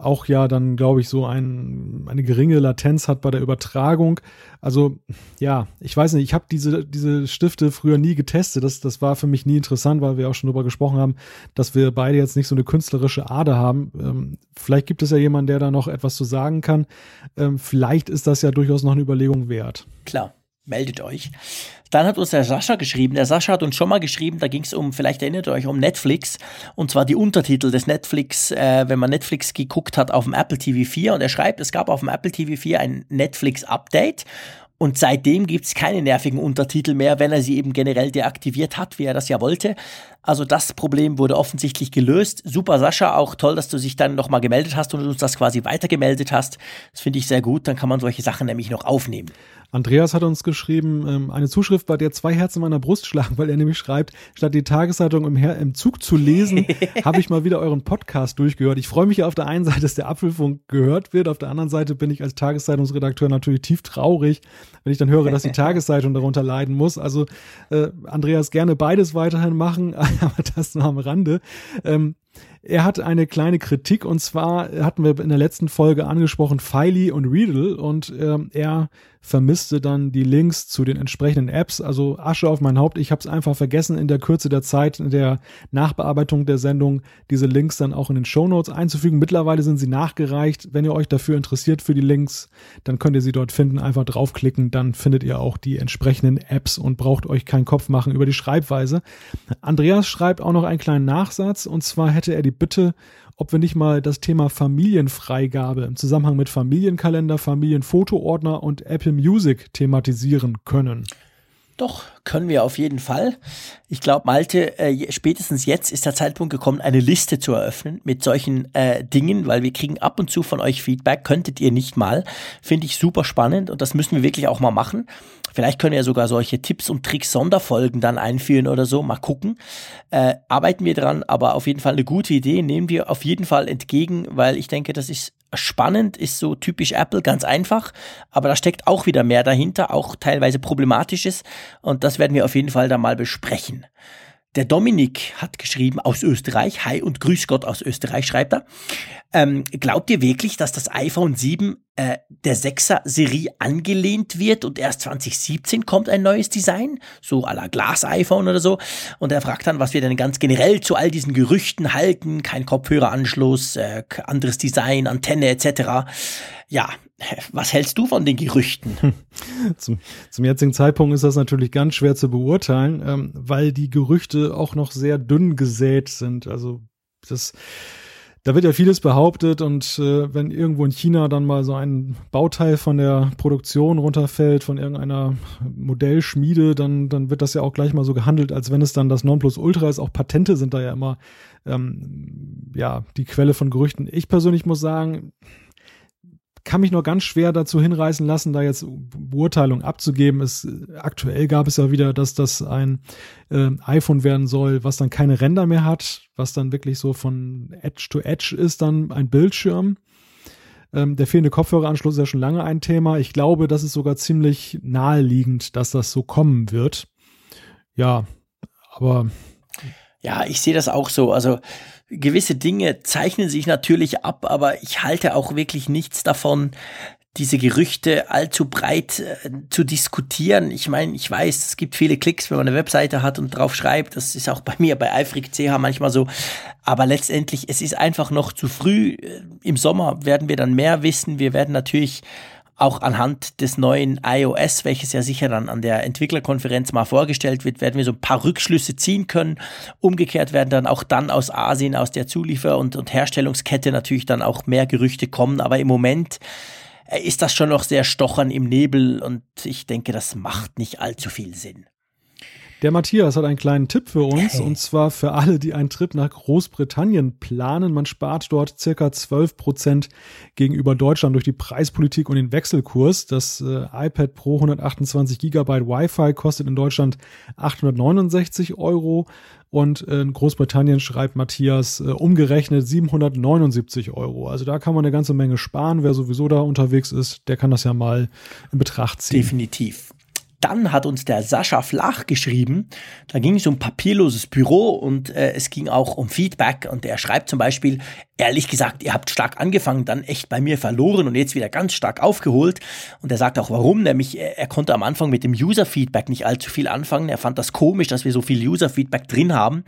auch ja dann, glaube ich, so ein, eine geringe Latenz hat bei der Übertragung. Also ja, ich weiß nicht, ich habe diese, diese Stifte früher nie getestet. Das, das war für mich nie interessant, weil wir auch schon darüber gesprochen haben, dass wir beide jetzt nicht so eine künstlerische Ader haben. Ähm, vielleicht gibt es ja jemanden, der da noch etwas zu sagen kann. Ähm, vielleicht ist das ja durchaus noch eine Überlegung wert.
Klar meldet euch. Dann hat uns der Sascha geschrieben. Der Sascha hat uns schon mal geschrieben, da ging es um, vielleicht erinnert ihr euch, um Netflix. Und zwar die Untertitel des Netflix, äh, wenn man Netflix geguckt hat auf dem Apple TV 4. Und er schreibt, es gab auf dem Apple TV 4 ein Netflix-Update. Und seitdem gibt es keine nervigen Untertitel mehr, wenn er sie eben generell deaktiviert hat, wie er das ja wollte. Also das Problem wurde offensichtlich gelöst. Super, Sascha, auch toll, dass du dich dann nochmal gemeldet hast und uns das quasi weitergemeldet hast. Das finde ich sehr gut. Dann kann man solche Sachen nämlich noch aufnehmen.
Andreas hat uns geschrieben, ähm, eine Zuschrift, bei der zwei Herzen in meiner Brust schlagen, weil er nämlich schreibt, statt die Tageszeitung im, Her im Zug zu lesen, habe ich mal wieder euren Podcast durchgehört. Ich freue mich ja auf der einen Seite, dass der Apfelfunk gehört wird, auf der anderen Seite bin ich als Tageszeitungsredakteur natürlich tief traurig, wenn ich dann höre, dass die Tageszeitung darunter leiden muss. Also äh, Andreas, gerne beides weiterhin machen, aber das nur am Rande. Ähm, er hat eine kleine Kritik und zwar hatten wir in der letzten Folge angesprochen Filey und Readle und äh, er vermisste dann die Links zu den entsprechenden Apps. Also Asche auf mein Haupt, ich habe es einfach vergessen in der Kürze der Zeit in der Nachbearbeitung der Sendung diese Links dann auch in den Show Notes einzufügen. Mittlerweile sind sie nachgereicht. Wenn ihr euch dafür interessiert für die Links, dann könnt ihr sie dort finden. Einfach draufklicken, dann findet ihr auch die entsprechenden Apps und braucht euch keinen Kopf machen über die Schreibweise. Andreas schreibt auch noch einen kleinen Nachsatz und zwar hätte er die die Bitte, ob wir nicht mal das Thema Familienfreigabe im Zusammenhang mit Familienkalender, Familienfotoordner und Apple Music thematisieren können.
Doch, können wir auf jeden Fall. Ich glaube, Malte, äh, spätestens jetzt ist der Zeitpunkt gekommen, eine Liste zu eröffnen mit solchen äh, Dingen, weil wir kriegen ab und zu von euch Feedback, könntet ihr nicht mal. Finde ich super spannend und das müssen wir wirklich auch mal machen. Vielleicht können wir sogar solche Tipps und Tricks Sonderfolgen dann einführen oder so. Mal gucken. Äh, arbeiten wir dran, aber auf jeden Fall eine gute Idee. Nehmen wir auf jeden Fall entgegen, weil ich denke, das ist spannend, ist so typisch Apple, ganz einfach, aber da steckt auch wieder mehr dahinter, auch teilweise problematisches und das werden wir auf jeden Fall da mal besprechen. Der Dominik hat geschrieben aus Österreich, Hi und Grüß Gott aus Österreich, schreibt er. Ähm, glaubt ihr wirklich, dass das iPhone 7 äh, der 6er Serie angelehnt wird und erst 2017 kommt ein neues Design? So à la Glas-iPhone oder so. Und er fragt dann, was wir denn ganz generell zu all diesen Gerüchten halten. Kein Kopfhöreranschluss, äh, anderes Design, Antenne etc. Ja, was hältst du von den Gerüchten?
Zum, zum jetzigen Zeitpunkt ist das natürlich ganz schwer zu beurteilen, ähm, weil die Gerüchte auch noch sehr dünn gesät sind. Also das, da wird ja vieles behauptet und äh, wenn irgendwo in China dann mal so ein Bauteil von der Produktion runterfällt, von irgendeiner Modellschmiede, dann, dann wird das ja auch gleich mal so gehandelt, als wenn es dann das Nonplusultra ist. Auch Patente sind da ja immer ähm, ja die Quelle von Gerüchten. Ich persönlich muss sagen, kann mich nur ganz schwer dazu hinreißen lassen, da jetzt Beurteilung abzugeben. Es, aktuell gab es ja wieder, dass das ein äh, iPhone werden soll, was dann keine Ränder mehr hat, was dann wirklich so von Edge to Edge ist, dann ein Bildschirm. Ähm, der fehlende Kopfhöreranschluss ist ja schon lange ein Thema. Ich glaube, das ist sogar ziemlich naheliegend, dass das so kommen wird. Ja, aber.
Ja, ich sehe das auch so. Also gewisse Dinge zeichnen sich natürlich ab, aber ich halte auch wirklich nichts davon, diese Gerüchte allzu breit äh, zu diskutieren. Ich meine, ich weiß, es gibt viele Klicks, wenn man eine Webseite hat und drauf schreibt. Das ist auch bei mir bei Eifrig CH manchmal so. Aber letztendlich, es ist einfach noch zu früh. Äh, Im Sommer werden wir dann mehr wissen. Wir werden natürlich auch anhand des neuen iOS, welches ja sicher dann an der Entwicklerkonferenz mal vorgestellt wird, werden wir so ein paar Rückschlüsse ziehen können. Umgekehrt werden dann auch dann aus Asien, aus der Zuliefer- und, und Herstellungskette natürlich dann auch mehr Gerüchte kommen. Aber im Moment äh, ist das schon noch sehr stochern im Nebel und ich denke, das macht nicht allzu viel Sinn.
Der Matthias hat einen kleinen Tipp für uns und zwar für alle, die einen Trip nach Großbritannien planen. Man spart dort circa 12 Prozent gegenüber Deutschland durch die Preispolitik und den Wechselkurs. Das äh, iPad Pro 128 Gigabyte Wi-Fi kostet in Deutschland 869 Euro und in Großbritannien schreibt Matthias äh, umgerechnet 779 Euro. Also da kann man eine ganze Menge sparen. Wer sowieso da unterwegs ist, der kann das ja mal in Betracht ziehen.
Definitiv. Dann hat uns der Sascha Flach geschrieben, da ging es um papierloses Büro und äh, es ging auch um Feedback. Und er schreibt zum Beispiel, ehrlich gesagt, ihr habt stark angefangen, dann echt bei mir verloren und jetzt wieder ganz stark aufgeholt. Und er sagt auch warum, nämlich er, er konnte am Anfang mit dem User-Feedback nicht allzu viel anfangen. Er fand das komisch, dass wir so viel User-Feedback drin haben.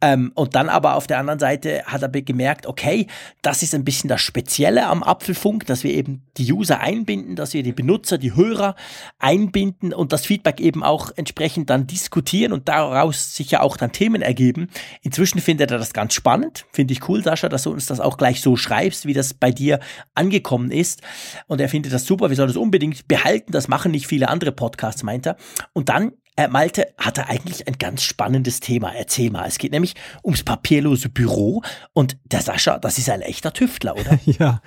Ähm, und dann aber auf der anderen Seite hat er gemerkt, okay, das ist ein bisschen das Spezielle am Apfelfunk, dass wir eben die User einbinden, dass wir die Benutzer, die Hörer einbinden und das Feedback eben auch entsprechend dann diskutieren und daraus sich ja auch dann Themen ergeben. Inzwischen findet er das ganz spannend. Finde ich cool, Sascha, dass du uns das auch gleich so schreibst, wie das bei dir angekommen ist. Und er findet das super, wir sollen das unbedingt behalten. Das machen nicht viele andere Podcasts, meint er. Und dann äh, Malte hat er eigentlich ein ganz spannendes Thema. Erzähl mal. Es geht nämlich ums papierlose Büro und der Sascha, das ist ein echter Tüftler, oder?
ja,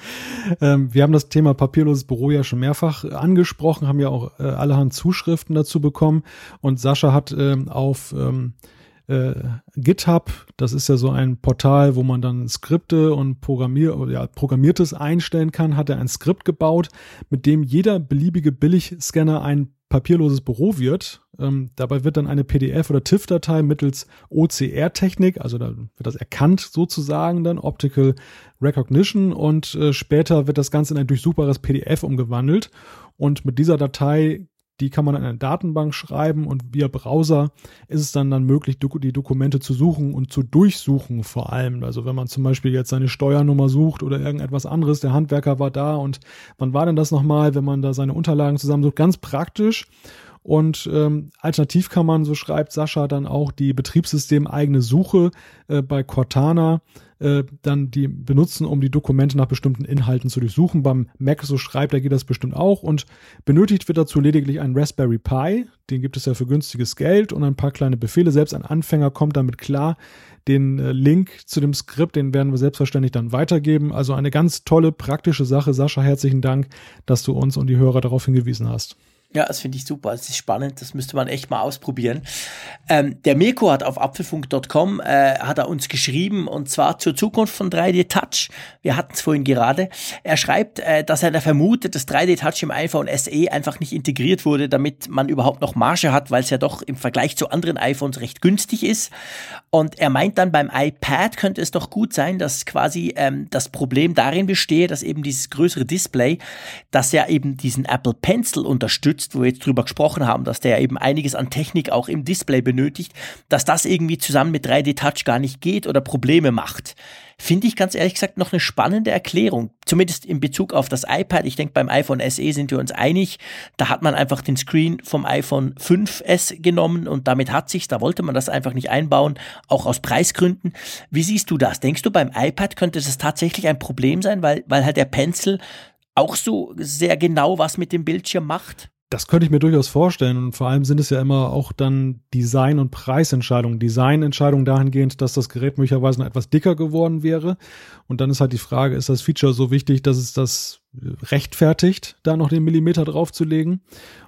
ähm, wir haben das Thema papierloses Büro ja schon mehrfach angesprochen, haben ja auch äh, allerhand Zuschriften dazu bekommen und Sascha hat ähm, auf ähm, äh, GitHub, das ist ja so ein Portal, wo man dann Skripte und Programmier ja, Programmiertes einstellen kann, hat er ein Skript gebaut, mit dem jeder beliebige Billigscanner ein papierloses Büro wird. Ähm, dabei wird dann eine PDF- oder TIFF-Datei mittels OCR-Technik, also da wird das erkannt sozusagen dann, Optical Recognition und äh, später wird das Ganze in ein durchsuchbares PDF umgewandelt. Und mit dieser Datei die kann man in eine Datenbank schreiben und via Browser ist es dann dann möglich, die Dokumente zu suchen und zu durchsuchen vor allem. Also wenn man zum Beispiel jetzt seine Steuernummer sucht oder irgendetwas anderes, der Handwerker war da und wann war denn das nochmal, wenn man da seine Unterlagen zusammensucht, ganz praktisch. Und ähm, alternativ kann man, so schreibt Sascha, dann auch die betriebssystemeigene Suche äh, bei Cortana äh, dann die benutzen, um die Dokumente nach bestimmten Inhalten zu durchsuchen. Beim Mac, so schreibt er, geht das bestimmt auch. Und benötigt wird dazu lediglich ein Raspberry Pi. Den gibt es ja für günstiges Geld und ein paar kleine Befehle. Selbst ein Anfänger kommt damit klar. Den äh, Link zu dem Skript, den werden wir selbstverständlich dann weitergeben. Also eine ganz tolle, praktische Sache. Sascha, herzlichen Dank, dass du uns und die Hörer darauf hingewiesen hast.
Ja, das finde ich super. Das ist spannend. Das müsste man echt mal ausprobieren. Ähm, der Mirko hat auf apfelfunk.com äh, hat er uns geschrieben und zwar zur Zukunft von 3D Touch. Wir hatten es vorhin gerade. Er schreibt, äh, dass er da vermutet, dass 3D Touch im iPhone SE einfach nicht integriert wurde, damit man überhaupt noch Marge hat, weil es ja doch im Vergleich zu anderen iPhones recht günstig ist. Und er meint dann beim iPad könnte es doch gut sein, dass quasi ähm, das Problem darin bestehe, dass eben dieses größere Display, dass er eben diesen Apple Pencil unterstützt unterstützt, wo wir jetzt drüber gesprochen haben, dass der eben einiges an Technik auch im Display benötigt, dass das irgendwie zusammen mit 3D Touch gar nicht geht oder Probleme macht. Finde ich ganz ehrlich gesagt noch eine spannende Erklärung. Zumindest in Bezug auf das iPad. Ich denke, beim iPhone SE sind wir uns einig. Da hat man einfach den Screen vom iPhone 5S genommen und damit hat sich's. Da wollte man das einfach nicht einbauen, auch aus Preisgründen. Wie siehst du das? Denkst du, beim iPad könnte es tatsächlich ein Problem sein, weil, weil halt der Pencil auch so sehr genau was mit dem Bildschirm macht?
Das könnte ich mir durchaus vorstellen. Und vor allem sind es ja immer auch dann Design- und Preisentscheidungen. Designentscheidungen dahingehend, dass das Gerät möglicherweise noch etwas dicker geworden wäre. Und dann ist halt die Frage, ist das Feature so wichtig, dass es das rechtfertigt, da noch den Millimeter draufzulegen?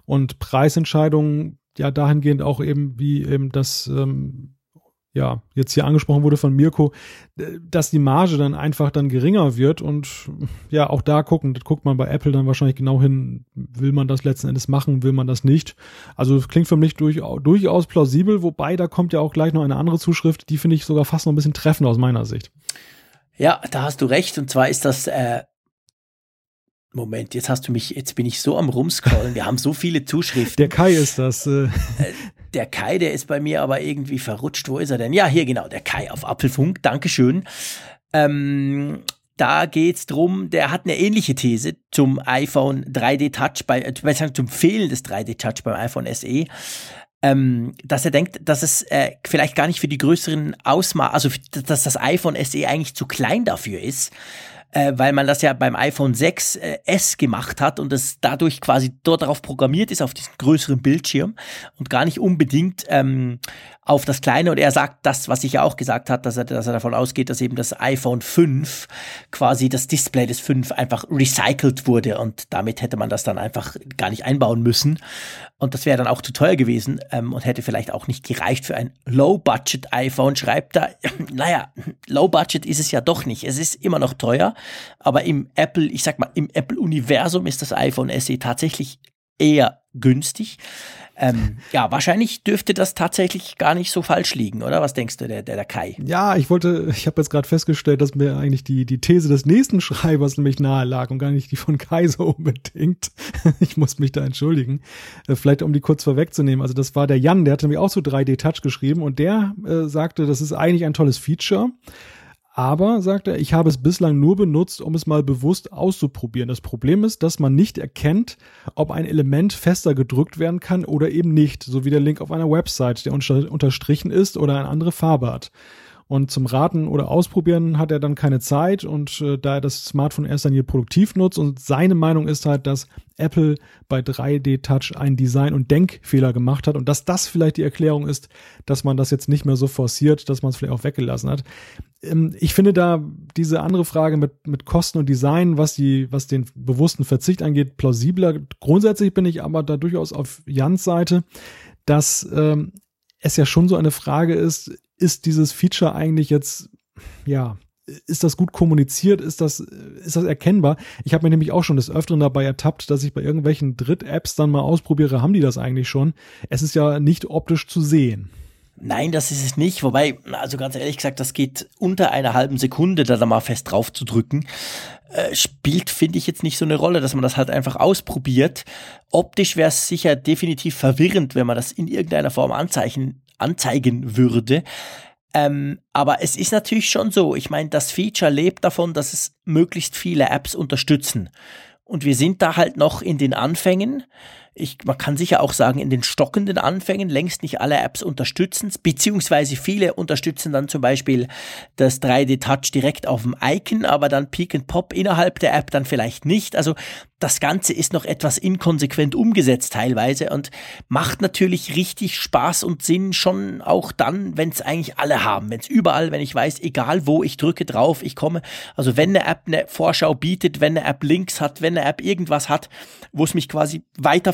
Und Preisentscheidungen, ja, dahingehend auch eben, wie eben das ähm, ja, jetzt hier angesprochen wurde von Mirko, dass die Marge dann einfach dann geringer wird und ja, auch da gucken, das guckt man bei Apple dann wahrscheinlich genau hin, will man das letzten Endes machen, will man das nicht. Also das klingt für mich durch, durchaus plausibel, wobei da kommt ja auch gleich noch eine andere Zuschrift, die finde ich sogar fast noch ein bisschen treffend aus meiner Sicht.
Ja, da hast du recht und zwar ist das äh Moment, jetzt hast du mich, jetzt bin ich so am Rumscrollen. Wir haben so viele Zuschriften.
Der Kai ist das. Äh.
Der Kai, der ist bei mir aber irgendwie verrutscht. Wo ist er denn? Ja, hier genau, der Kai auf Apfelfunk. Dankeschön. Ähm, da geht's drum, der hat eine ähnliche These zum iPhone 3D Touch, bei, äh, zum Fehlen des 3D Touch beim iPhone SE. Ähm, dass er denkt, dass es äh, vielleicht gar nicht für die größeren Ausmaße, also dass das iPhone SE eigentlich zu klein dafür ist äh, weil man das ja beim iPhone 6 äh, S gemacht hat und es dadurch quasi dort darauf programmiert ist, auf diesen größeren Bildschirm und gar nicht unbedingt ähm, auf das kleine. Und er sagt das, was ich ja auch gesagt hat, dass er, dass er davon ausgeht, dass eben das iPhone 5 quasi das Display des 5 einfach recycelt wurde und damit hätte man das dann einfach gar nicht einbauen müssen. Und das wäre dann auch zu teuer gewesen ähm, und hätte vielleicht auch nicht gereicht für ein Low-Budget-iPhone. Schreibt er, naja, Low-Budget ist es ja doch nicht. Es ist immer noch teuer, aber im Apple, ich sag mal, im Apple-Universum ist das iPhone SE tatsächlich eher günstig. Ähm, ja, wahrscheinlich dürfte das tatsächlich gar nicht so falsch liegen, oder? Was denkst du, der, der, der Kai?
Ja, ich wollte, ich habe jetzt gerade festgestellt, dass mir eigentlich die, die These des nächsten Schreibers nämlich nahe lag und gar nicht die von Kai so unbedingt. ich muss mich da entschuldigen. Äh, vielleicht um die kurz vorwegzunehmen. Also das war der Jan, der hatte mir auch so 3D-Touch geschrieben und der äh, sagte, das ist eigentlich ein tolles Feature. Aber, sagt er, ich habe es bislang nur benutzt, um es mal bewusst auszuprobieren. Das Problem ist, dass man nicht erkennt, ob ein Element fester gedrückt werden kann oder eben nicht, so wie der Link auf einer Website, der unterstrichen ist oder eine andere Farbe hat. Und zum Raten oder Ausprobieren hat er dann keine Zeit und äh, da er das Smartphone erst dann hier produktiv nutzt und seine Meinung ist halt, dass Apple bei 3D Touch einen Design- und Denkfehler gemacht hat und dass das vielleicht die Erklärung ist, dass man das jetzt nicht mehr so forciert, dass man es vielleicht auch weggelassen hat. Ähm, ich finde da diese andere Frage mit, mit Kosten und Design, was die, was den bewussten Verzicht angeht, plausibler. Grundsätzlich bin ich aber da durchaus auf Jans Seite, dass ähm, es ja schon so eine Frage ist, ist dieses Feature eigentlich jetzt, ja, ist das gut kommuniziert? Ist das, ist das erkennbar? Ich habe mir nämlich auch schon des Öfteren dabei ertappt, dass ich bei irgendwelchen Dritt-Apps dann mal ausprobiere, haben die das eigentlich schon? Es ist ja nicht optisch zu sehen.
Nein, das ist es nicht. Wobei, also ganz ehrlich gesagt, das geht unter einer halben Sekunde, da, da mal fest drauf zu drücken. Äh, spielt, finde ich, jetzt nicht so eine Rolle, dass man das halt einfach ausprobiert. Optisch wäre es sicher definitiv verwirrend, wenn man das in irgendeiner Form anzeichen, anzeigen würde. Ähm, aber es ist natürlich schon so, ich meine, das Feature lebt davon, dass es möglichst viele Apps unterstützen. Und wir sind da halt noch in den Anfängen. Ich, man kann sicher auch sagen, in den stockenden Anfängen längst nicht alle Apps unterstützen beziehungsweise viele unterstützen dann zum Beispiel das 3D-Touch direkt auf dem Icon, aber dann Peak and Pop innerhalb der App dann vielleicht nicht. Also das Ganze ist noch etwas inkonsequent umgesetzt teilweise und macht natürlich richtig Spaß und Sinn schon auch dann, wenn es eigentlich alle haben, wenn es überall, wenn ich weiß, egal wo ich drücke drauf, ich komme. Also wenn eine App eine Vorschau bietet, wenn eine App Links hat, wenn eine App irgendwas hat, wo es mich quasi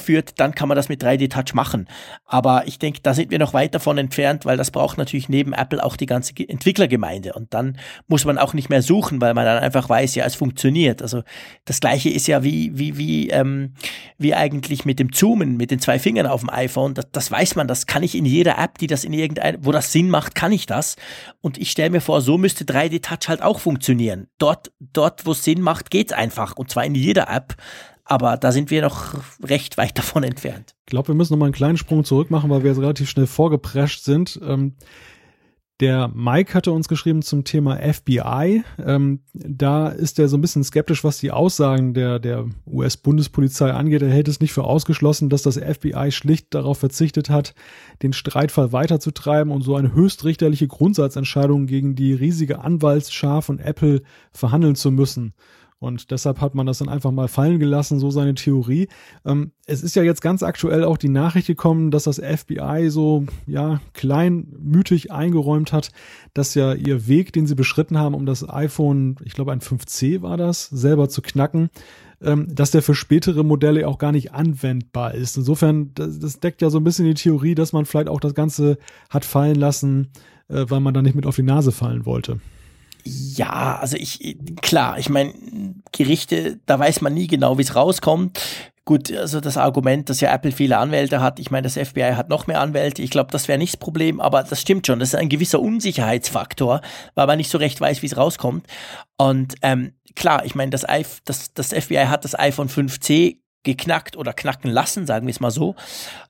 weiterführt, dann kann man das mit 3D Touch machen. Aber ich denke, da sind wir noch weit davon entfernt, weil das braucht natürlich neben Apple auch die ganze Entwicklergemeinde und dann muss man auch nicht mehr suchen, weil man dann einfach weiß, ja, es funktioniert. Also das gleiche ist ja wie wie, wie, ähm, wie eigentlich mit dem Zoomen, mit den zwei Fingern auf dem iPhone. Das, das weiß man, das kann ich in jeder App, die das in irgendein, wo das Sinn macht, kann ich das. Und ich stelle mir vor, so müsste 3D Touch halt auch funktionieren. Dort, dort, wo es Sinn macht, geht's einfach. Und zwar in jeder App. Aber da sind wir noch recht weit davon entfernt.
Ich glaube, wir müssen noch mal einen kleinen Sprung zurück machen, weil wir jetzt relativ schnell vorgeprescht sind. Ähm der Mike hatte uns geschrieben zum Thema FBI. Ähm, da ist er so ein bisschen skeptisch, was die Aussagen der, der US-Bundespolizei angeht. Er hält es nicht für ausgeschlossen, dass das FBI schlicht darauf verzichtet hat, den Streitfall weiterzutreiben und so eine höchstrichterliche Grundsatzentscheidung gegen die riesige Anwaltsschar von Apple verhandeln zu müssen. Und deshalb hat man das dann einfach mal fallen gelassen, so seine Theorie. Ähm, es ist ja jetzt ganz aktuell auch die Nachricht gekommen, dass das FBI so, ja, kleinmütig eingeräumt hat, dass ja ihr Weg, den sie beschritten haben, um das iPhone, ich glaube ein 5C war das, selber zu knacken, ähm, dass der für spätere Modelle auch gar nicht anwendbar ist. Insofern, das, das deckt ja so ein bisschen die Theorie, dass man vielleicht auch das Ganze hat fallen lassen, äh, weil man da nicht mit auf die Nase fallen wollte.
Ja, also ich, klar, ich meine, Gerichte, da weiß man nie genau, wie es rauskommt. Gut, also das Argument, dass ja Apple viele Anwälte hat, ich meine, das FBI hat noch mehr Anwälte, ich glaube, das wäre nicht das Problem, aber das stimmt schon, das ist ein gewisser Unsicherheitsfaktor, weil man nicht so recht weiß, wie es rauskommt. Und ähm, klar, ich meine, das, das, das FBI hat das iPhone 5C geknackt oder knacken lassen, sagen wir es mal so.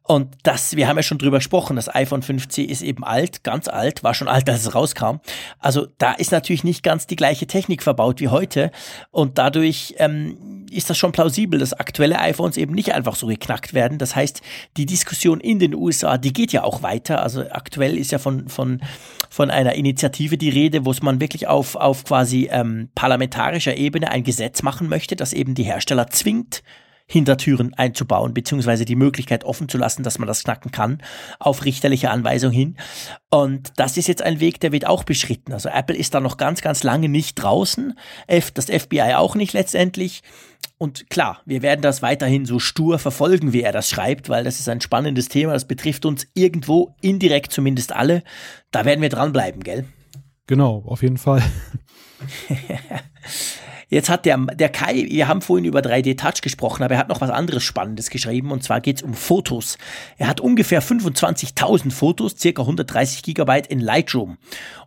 Und das, wir haben ja schon drüber gesprochen, das iPhone 5C ist eben alt, ganz alt, war schon alt, als es rauskam. Also da ist natürlich nicht ganz die gleiche Technik verbaut wie heute. Und dadurch ähm, ist das schon plausibel, dass aktuelle iPhones eben nicht einfach so geknackt werden. Das heißt, die Diskussion in den USA, die geht ja auch weiter. Also aktuell ist ja von, von, von einer Initiative die Rede, wo es man wirklich auf, auf quasi ähm, parlamentarischer Ebene ein Gesetz machen möchte, das eben die Hersteller zwingt, Hintertüren einzubauen, beziehungsweise die Möglichkeit offen zu lassen, dass man das knacken kann, auf richterliche Anweisung hin. Und das ist jetzt ein Weg, der wird auch beschritten. Also Apple ist da noch ganz, ganz lange nicht draußen, das FBI auch nicht letztendlich. Und klar, wir werden das weiterhin so stur verfolgen, wie er das schreibt, weil das ist ein spannendes Thema, das betrifft uns irgendwo indirekt zumindest alle. Da werden wir dranbleiben, gell?
Genau, auf jeden Fall.
Jetzt hat der, der Kai, wir haben vorhin über 3D Touch gesprochen, aber er hat noch was anderes Spannendes geschrieben und zwar geht es um Fotos. Er hat ungefähr 25.000 Fotos, circa 130 Gigabyte in Lightroom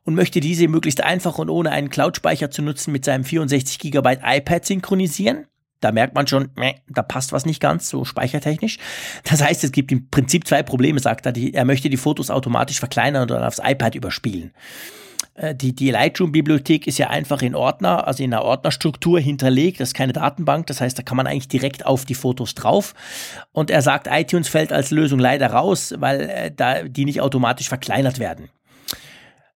und möchte diese möglichst einfach und ohne einen Cloud-Speicher zu nutzen mit seinem 64 Gigabyte iPad synchronisieren. Da merkt man schon, da passt was nicht ganz, so speichertechnisch. Das heißt, es gibt im Prinzip zwei Probleme, sagt er. er möchte die Fotos automatisch verkleinern und dann aufs iPad überspielen. Äh, die, die Lightroom-Bibliothek ist ja einfach in Ordner, also in einer Ordnerstruktur hinterlegt. Das ist keine Datenbank, das heißt, da kann man eigentlich direkt auf die Fotos drauf. Und er sagt, iTunes fällt als Lösung leider raus, weil äh, da die nicht automatisch verkleinert werden.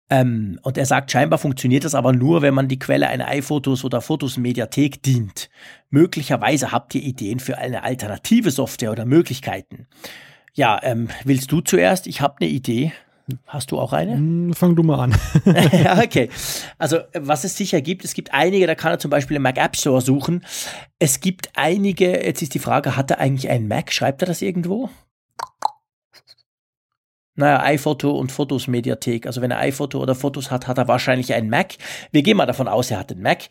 Ähm, und er sagt, scheinbar funktioniert das aber nur, wenn man die Quelle einer iPhotos oder Fotos-Mediathek dient. Möglicherweise habt ihr Ideen für eine alternative Software oder Möglichkeiten. Ja, ähm, willst du zuerst? Ich habe eine Idee. Hast du auch eine?
Hm, fang du mal an.
okay. Also, was es sicher gibt, es gibt einige, da kann er zum Beispiel im Mac App Store suchen. Es gibt einige, jetzt ist die Frage, hat er eigentlich einen Mac? Schreibt er das irgendwo? Naja, iPhoto und Fotos Mediathek. Also wenn er iPhoto oder Fotos hat, hat er wahrscheinlich einen Mac. Wir gehen mal davon aus, er hat einen Mac.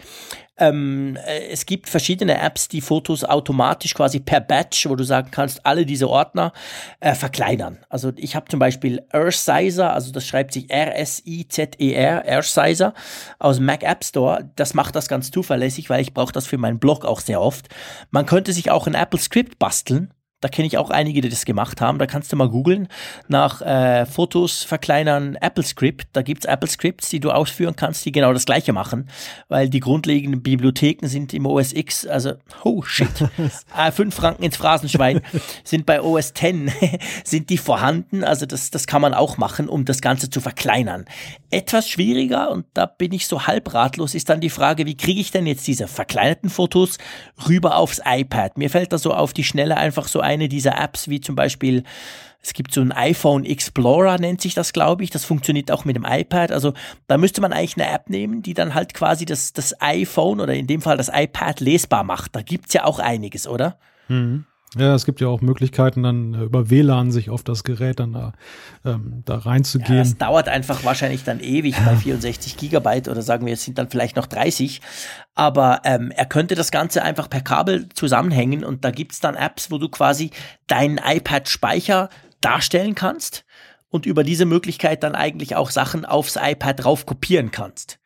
Ähm, äh, es gibt verschiedene Apps, die Fotos automatisch quasi per Batch, wo du sagen kannst, alle diese Ordner äh, verkleinern. Also ich habe zum Beispiel Earthsizer, also das schreibt sich R-S-I-Z-E-R, Earthsizer aus dem Mac App Store. Das macht das ganz zuverlässig, weil ich brauche das für meinen Blog auch sehr oft. Man könnte sich auch ein Apple Script basteln Da kenne ich auch einige, die das gemacht haben. Da kannst du mal googeln nach äh, Fotos verkleinern Apple Script. Da gibt's Apple Scripts, die du ausführen kannst, die genau das gleiche machen, weil die grundlegenden Bibliotheken sind im OS X, also oh shit, äh, fünf Franken ins Phrasenschwein, sind bei OS X, sind die vorhanden. Also das, das kann man auch machen, um das Ganze zu verkleinern. Etwas schwieriger, und da bin ich so halb ratlos, ist dann die Frage, wie kriege ich denn jetzt diese verkleinerten Fotos rüber aufs iPad? Mir fällt da so auf die Schnelle einfach so eine dieser Apps, wie zum Beispiel es gibt so ein iPhone Explorer, nennt sich das, glaube ich. Das funktioniert auch mit dem iPad. Also da müsste man eigentlich eine App nehmen, die dann halt quasi das, das iPhone oder in dem Fall das iPad lesbar macht. Da gibt's ja auch einiges, oder?
Mhm. Ja, es gibt ja auch Möglichkeiten, dann äh, über WLAN sich auf das Gerät dann da, ähm, da reinzugehen. Ja,
das dauert einfach wahrscheinlich dann ewig bei 64 Gigabyte oder sagen wir, es sind dann vielleicht noch 30. Aber ähm, er könnte das Ganze einfach per Kabel zusammenhängen und da gibt's dann Apps, wo du quasi deinen iPad-Speicher darstellen kannst und über diese Möglichkeit dann eigentlich auch Sachen aufs iPad drauf kopieren kannst.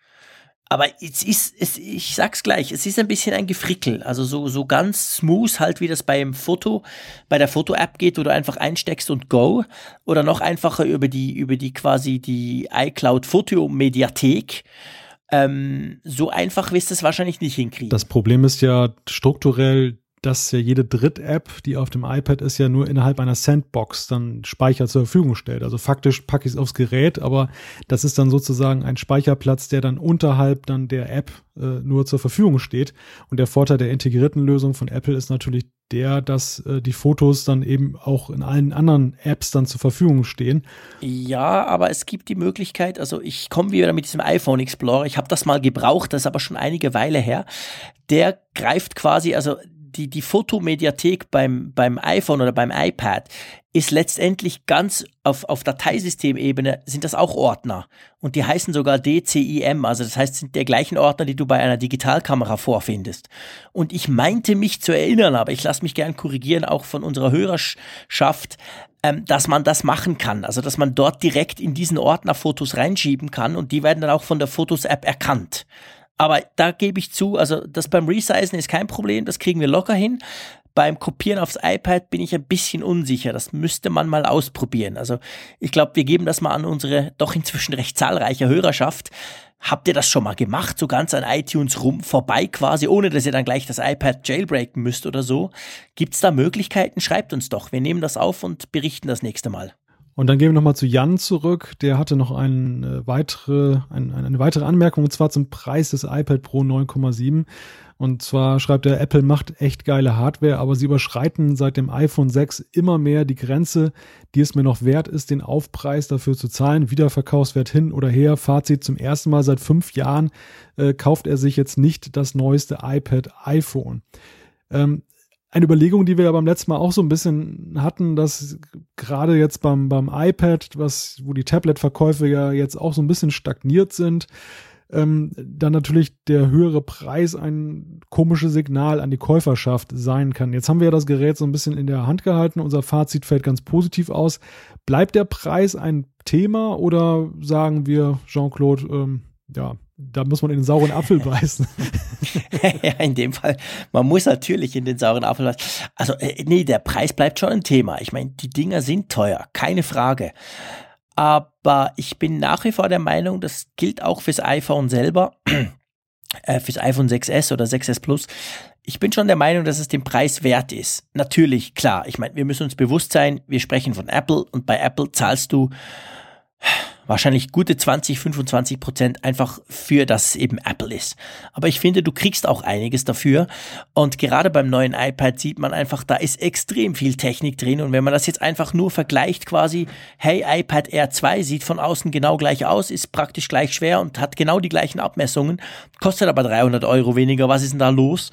Aber es ist, es, ich sag's gleich, es ist ein bisschen ein Gefrickel. Also so, so ganz smooth halt, wie das beim Foto, bei der Foto-App geht, wo du einfach einsteckst und go. Oder noch einfacher über die, über die quasi die iCloud Foto-Mediathek. Ähm, so einfach wirst du es wahrscheinlich nicht hinkriegen.
Das Problem ist ja strukturell, dass ja jede Dritt-App, die auf dem iPad ist, ja nur innerhalb einer Sandbox dann Speicher zur Verfügung stellt. Also faktisch packe ich es aufs Gerät, aber das ist dann sozusagen ein Speicherplatz, der dann unterhalb dann der App äh, nur zur Verfügung steht. Und der Vorteil der integrierten Lösung von Apple ist natürlich der, dass äh, die Fotos dann eben auch in allen anderen Apps dann zur Verfügung stehen.
Ja, aber es gibt die Möglichkeit, also ich komme wieder mit diesem iPhone Explorer, ich habe das mal gebraucht, das ist aber schon einige Weile her. Der greift quasi, also die, die Fotomediathek beim, beim iPhone oder beim iPad ist letztendlich ganz auf, auf Dateisystemebene sind das auch Ordner. Und die heißen sogar DCIM, also das heißt, sind der gleichen Ordner, die du bei einer Digitalkamera vorfindest. Und ich meinte mich zu erinnern, aber ich lasse mich gern korrigieren, auch von unserer Hörerschaft, ähm, dass man das machen kann. Also, dass man dort direkt in diesen Ordner Fotos reinschieben kann und die werden dann auch von der Fotos-App erkannt. Aber da gebe ich zu, also das beim Resizen ist kein Problem, das kriegen wir locker hin. Beim Kopieren aufs iPad bin ich ein bisschen unsicher. Das müsste man mal ausprobieren. Also ich glaube, wir geben das mal an unsere doch inzwischen recht zahlreiche Hörerschaft. Habt ihr das schon mal gemacht, so ganz an iTunes rum vorbei quasi, ohne dass ihr dann gleich das iPad jailbreaken müsst oder so? Gibt's da Möglichkeiten? Schreibt uns doch. Wir nehmen das auf und berichten das nächste Mal.
Und dann gehen wir nochmal zu Jan zurück. Der hatte noch eine weitere, eine, eine weitere Anmerkung, und zwar zum Preis des iPad Pro 9,7. Und zwar schreibt er, Apple macht echt geile Hardware, aber sie überschreiten seit dem iPhone 6 immer mehr die Grenze, die es mir noch wert ist, den Aufpreis dafür zu zahlen. Wiederverkaufswert hin oder her. Fazit zum ersten Mal seit fünf Jahren äh, kauft er sich jetzt nicht das neueste iPad iPhone. Ähm, eine Überlegung, die wir ja beim letzten Mal auch so ein bisschen hatten, dass gerade jetzt beim, beim iPad, was, wo die Tablet-Verkäufe ja jetzt auch so ein bisschen stagniert sind, ähm, dann natürlich der höhere Preis ein komisches Signal an die Käuferschaft sein kann. Jetzt haben wir ja das Gerät so ein bisschen in der Hand gehalten. Unser Fazit fällt ganz positiv aus. Bleibt der Preis ein Thema oder sagen wir, Jean-Claude, ähm, ja, da muss man in den sauren Apfel beißen.
ja, in dem Fall, man muss natürlich in den sauren Apfel beißen. Also, äh, nee, der Preis bleibt schon ein Thema. Ich meine, die Dinger sind teuer, keine Frage. Aber ich bin nach wie vor der Meinung, das gilt auch fürs iPhone selber, äh, fürs iPhone 6S oder 6S Plus. Ich bin schon der Meinung, dass es den Preis wert ist. Natürlich, klar. Ich meine, wir müssen uns bewusst sein, wir sprechen von Apple und bei Apple zahlst du wahrscheinlich gute 20, 25 Prozent einfach für das eben Apple ist. Aber ich finde, du kriegst auch einiges dafür. Und gerade beim neuen iPad sieht man einfach, da ist extrem viel Technik drin. Und wenn man das jetzt einfach nur vergleicht quasi, hey, iPad Air 2 sieht von außen genau gleich aus, ist praktisch gleich schwer und hat genau die gleichen Abmessungen, kostet aber 300 Euro weniger. Was ist denn da los?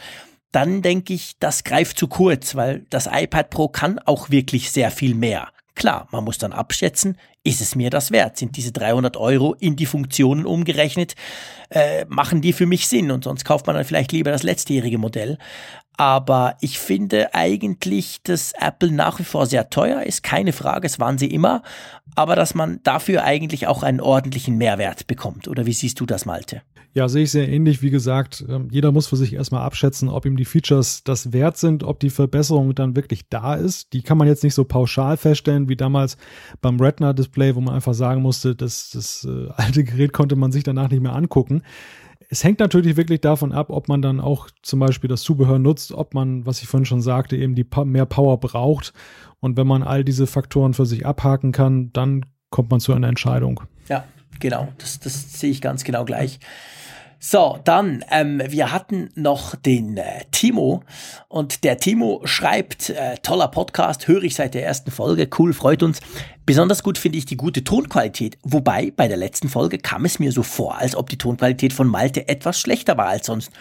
Dann denke ich, das greift zu kurz, weil das iPad Pro kann auch wirklich sehr viel mehr. Klar, man muss dann abschätzen, ist es mir das wert? Sind diese 300 Euro in die Funktionen umgerechnet? Äh, machen die für mich Sinn? Und sonst kauft man dann vielleicht lieber das letztjährige Modell. Aber ich finde eigentlich, dass Apple nach wie vor sehr teuer ist, keine Frage, es waren sie immer, aber dass man dafür eigentlich auch einen ordentlichen Mehrwert bekommt. Oder wie siehst du das, Malte?
Ja, sehe ich sehr ähnlich. Wie gesagt, ähm, jeder muss für sich erstmal abschätzen, ob ihm die Features das wert sind, ob die Verbesserung dann wirklich da ist. Die kann man jetzt nicht so pauschal feststellen wie damals beim Retina-Display, wo man einfach sagen musste, dass das äh, alte Gerät konnte man sich danach nicht mehr angucken. Es hängt natürlich wirklich davon ab, ob man dann auch zum Beispiel das Zubehör nutzt, ob man, was ich vorhin schon sagte, eben die mehr Power braucht. Und wenn man all diese Faktoren für sich abhaken kann, dann kommt man zu einer Entscheidung.
Ja, genau. Das, das sehe ich ganz genau gleich. So, dann, ähm, wir hatten noch den äh, Timo und der Timo schreibt, äh, toller Podcast, höre ich seit der ersten Folge, cool, freut uns. Besonders gut finde ich die gute Tonqualität, wobei bei der letzten Folge kam es mir so vor, als ob die Tonqualität von Malte etwas schlechter war als sonst.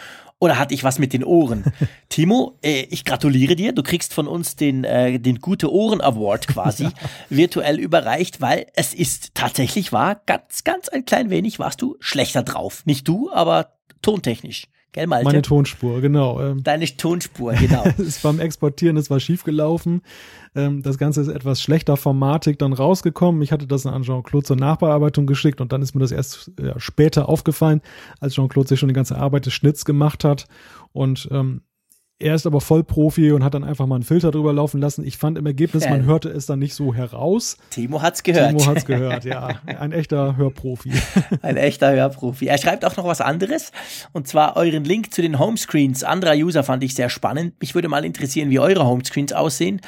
Oder hatte ich was mit den Ohren? Timo, äh, ich gratuliere dir. Du kriegst von uns den, äh, den Gute Ohren Award quasi ja. virtuell überreicht, weil es ist tatsächlich wahr, ganz, ganz ein klein wenig warst du schlechter drauf. Nicht du, aber tontechnisch. Gell, Malte?
Meine Tonspur, genau.
Ähm. Deine Tonspur, genau.
es beim Exportieren, es war schiefgelaufen. Ähm, das Ganze ist etwas schlechter Formatik dann rausgekommen. Ich hatte das an Jean-Claude zur Nachbearbeitung geschickt und dann ist mir das erst ja, später aufgefallen, als Jean-Claude sich schon die ganze Arbeit des Schnitts gemacht hat. Und ähm, er ist aber Vollprofi und hat dann einfach mal einen Filter drüber laufen lassen. Ich fand im Ergebnis, man hörte es dann nicht so heraus.
Timo hat's gehört.
Timo hat's gehört, ja. Ein echter Hörprofi.
Ein echter Hörprofi. Er schreibt auch noch was anderes. Und zwar euren Link zu den Homescreens anderer User fand ich sehr spannend. Mich würde mal interessieren, wie eure Homescreens aussehen.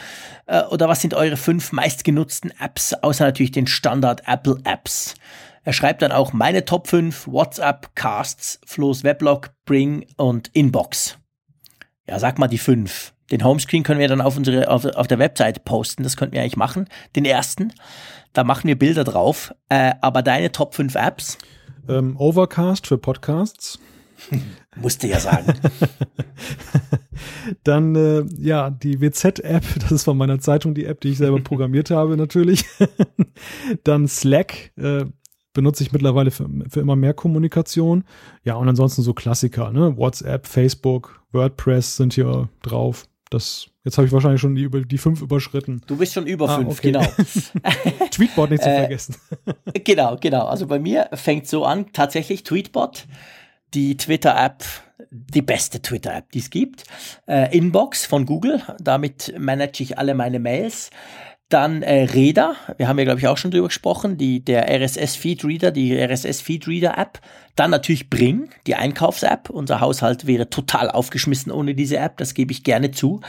Äh, oder was sind eure fünf meistgenutzten Apps, außer natürlich den Standard Apple Apps. Er schreibt dann auch meine Top 5, WhatsApp, Casts, Flo's Weblog, Bring und Inbox ja, sag mal die fünf. Den Homescreen können wir dann auf unsere, auf, auf der Website posten. Das könnten wir eigentlich machen. Den ersten. Da machen wir Bilder drauf. Äh, aber deine Top 5 Apps?
Ähm, Overcast für Podcasts.
Musste ja sagen.
Dann, äh, ja, die WZ-App, das ist von meiner Zeitung die App, die ich selber programmiert habe, natürlich. Dann Slack, äh, benutze ich mittlerweile für, für immer mehr Kommunikation. Ja, und ansonsten so Klassiker, ne? WhatsApp, Facebook, WordPress sind hier drauf. Das, jetzt habe ich wahrscheinlich schon die, die fünf überschritten.
Du bist schon über ah, fünf, okay. genau.
Tweetbot nicht zu äh, vergessen.
genau, genau. Also bei mir fängt so an, tatsächlich Tweetbot, die Twitter-App, die beste Twitter-App, die es gibt. Äh, Inbox von Google, damit manage ich alle meine Mails. Dann äh, Reda, wir haben ja, glaube ich, auch schon drüber gesprochen, die, der RSS-Feed-Reader, die RSS-Feed-Reader-App. Dann natürlich Bring, die Einkaufs-App. Unser Haushalt wäre total aufgeschmissen ohne diese App, das gebe ich gerne zu.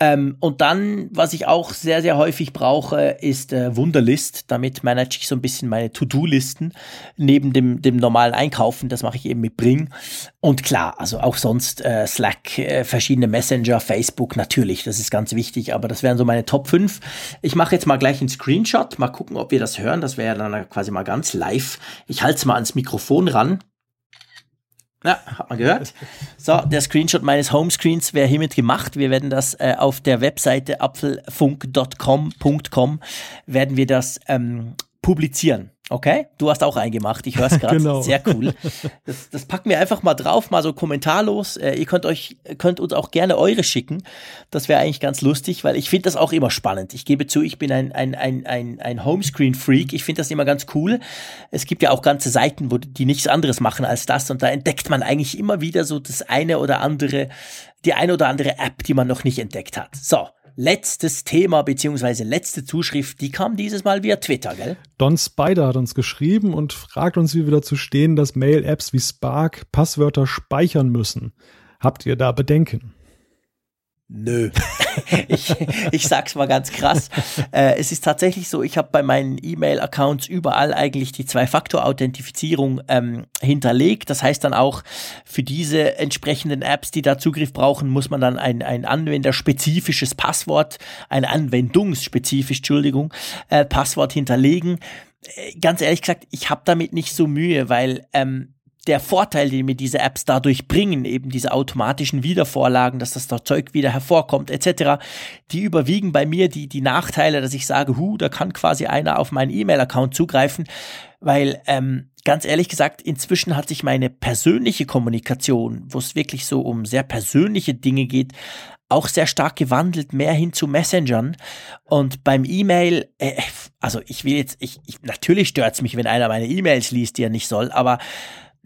Ähm, und dann, was ich auch sehr, sehr häufig brauche, ist äh, Wunderlist. Damit manage ich so ein bisschen meine To-Do-Listen neben dem, dem normalen Einkaufen. Das mache ich eben mit Bring. Und klar, also auch sonst äh, Slack, äh, verschiedene Messenger, Facebook natürlich, das ist ganz wichtig. Aber das wären so meine Top 5. Ich mache jetzt mal gleich einen Screenshot. Mal gucken, ob wir das hören. Das wäre dann quasi mal ganz live. Ich halte es mal ans Mikrofon ran. Ja, hat man gehört. So, der Screenshot meines Homescreens wäre hiermit gemacht. Wir werden das äh, auf der Webseite apfelfunk.com.com werden wir das ähm, publizieren. Okay, du hast auch eingemacht. Ich höre es gerade. genau. Sehr cool. Das, das packen wir einfach mal drauf, mal so kommentarlos. Äh, ihr könnt euch, könnt uns auch gerne eure schicken. Das wäre eigentlich ganz lustig, weil ich finde das auch immer spannend. Ich gebe zu, ich bin ein, ein, ein, ein, ein Homescreen-Freak. Ich finde das immer ganz cool. Es gibt ja auch ganze Seiten, wo die nichts anderes machen als das. Und da entdeckt man eigentlich immer wieder so das eine oder andere, die eine oder andere App, die man noch nicht entdeckt hat. So letztes Thema beziehungsweise letzte Zuschrift, die kam dieses Mal via Twitter, gell?
Don Spider hat uns geschrieben und fragt uns, wie wir dazu stehen, dass Mail-Apps wie Spark Passwörter speichern müssen. Habt ihr da Bedenken?
Nö. ich, ich sag's mal ganz krass. Äh, es ist tatsächlich so, ich habe bei meinen E-Mail-Accounts überall eigentlich die Zwei-Faktor-Authentifizierung ähm, hinterlegt. Das heißt dann auch, für diese entsprechenden Apps, die da Zugriff brauchen, muss man dann ein, ein anwenderspezifisches Passwort, ein anwendungsspezifisch, Entschuldigung, äh, Passwort hinterlegen. Äh, ganz ehrlich gesagt, ich habe damit nicht so Mühe, weil ähm, der Vorteil, den mir diese Apps dadurch bringen, eben diese automatischen Wiedervorlagen, dass das Zeug wieder hervorkommt, etc., die überwiegen bei mir die, die Nachteile, dass ich sage, hu, da kann quasi einer auf meinen E-Mail-Account zugreifen, weil ähm, ganz ehrlich gesagt, inzwischen hat sich meine persönliche Kommunikation, wo es wirklich so um sehr persönliche Dinge geht, auch sehr stark gewandelt, mehr hin zu Messengern. Und beim E-Mail, äh, also ich will jetzt, ich, ich natürlich stört's mich, wenn einer meine E-Mails liest, die er nicht soll, aber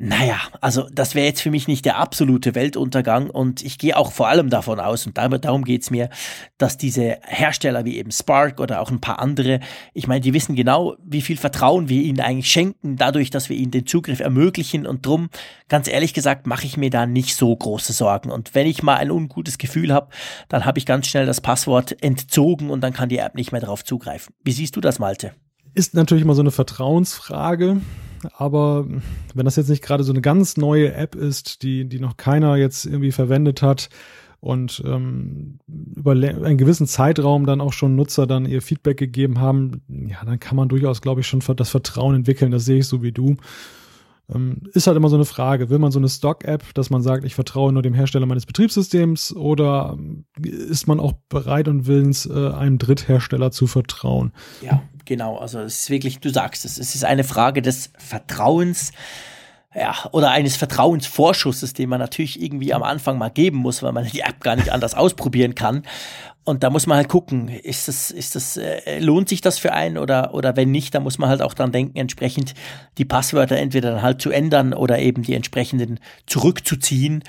naja, also das wäre jetzt für mich nicht der absolute Weltuntergang und ich gehe auch vor allem davon aus, und darum geht's mir, dass diese Hersteller wie eben Spark oder auch ein paar andere, ich meine, die wissen genau, wie viel Vertrauen wir ihnen eigentlich schenken, dadurch, dass wir ihnen den Zugriff ermöglichen und drum, ganz ehrlich gesagt, mache ich mir da nicht so große Sorgen. Und wenn ich mal ein ungutes Gefühl habe, dann habe ich ganz schnell das Passwort entzogen und dann kann die App nicht mehr darauf zugreifen. Wie siehst du das, Malte?
Ist natürlich immer so eine Vertrauensfrage aber wenn das jetzt nicht gerade so eine ganz neue App ist, die, die noch keiner jetzt irgendwie verwendet hat und ähm, über einen gewissen Zeitraum dann auch schon Nutzer dann ihr Feedback gegeben haben, ja, dann kann man durchaus, glaube ich, schon das Vertrauen entwickeln. Das sehe ich so wie du. Ähm, ist halt immer so eine Frage. Will man so eine Stock-App, dass man sagt, ich vertraue nur dem Hersteller meines Betriebssystems oder ähm, ist man auch bereit und willens, äh, einem Dritthersteller zu vertrauen?
Ja, genau. Also es ist wirklich, du sagst es, es ist eine Frage des Vertrauens. Ja, oder eines Vertrauensvorschusses, den man natürlich irgendwie am Anfang mal geben muss, weil man die App gar nicht anders ausprobieren kann. Und da muss man halt gucken, ist das, ist das, äh, lohnt sich das für einen oder, oder wenn nicht, dann muss man halt auch dran denken, entsprechend die Passwörter entweder dann halt zu ändern oder eben die entsprechenden zurückzuziehen.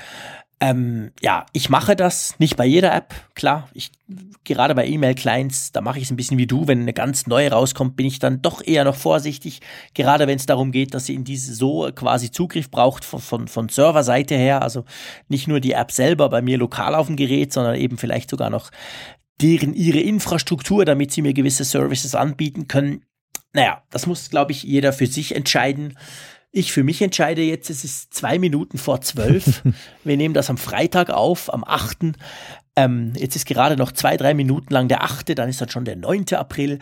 Ähm, ja, ich mache das nicht bei jeder App, klar. Ich gerade bei E-Mail-Clients, da mache ich es ein bisschen wie du. Wenn eine ganz neue rauskommt, bin ich dann doch eher noch vorsichtig. Gerade wenn es darum geht, dass sie in diese so quasi Zugriff braucht von, von, von Serverseite her. Also nicht nur die App selber bei mir lokal auf dem Gerät, sondern eben vielleicht sogar noch deren ihre Infrastruktur, damit sie mir gewisse Services anbieten können. Naja, das muss, glaube ich, jeder für sich entscheiden. Ich für mich entscheide jetzt, es ist zwei Minuten vor zwölf. Wir nehmen das am Freitag auf, am achten. Ähm, jetzt ist gerade noch zwei, drei Minuten lang der achte, dann ist dann schon der neunte April.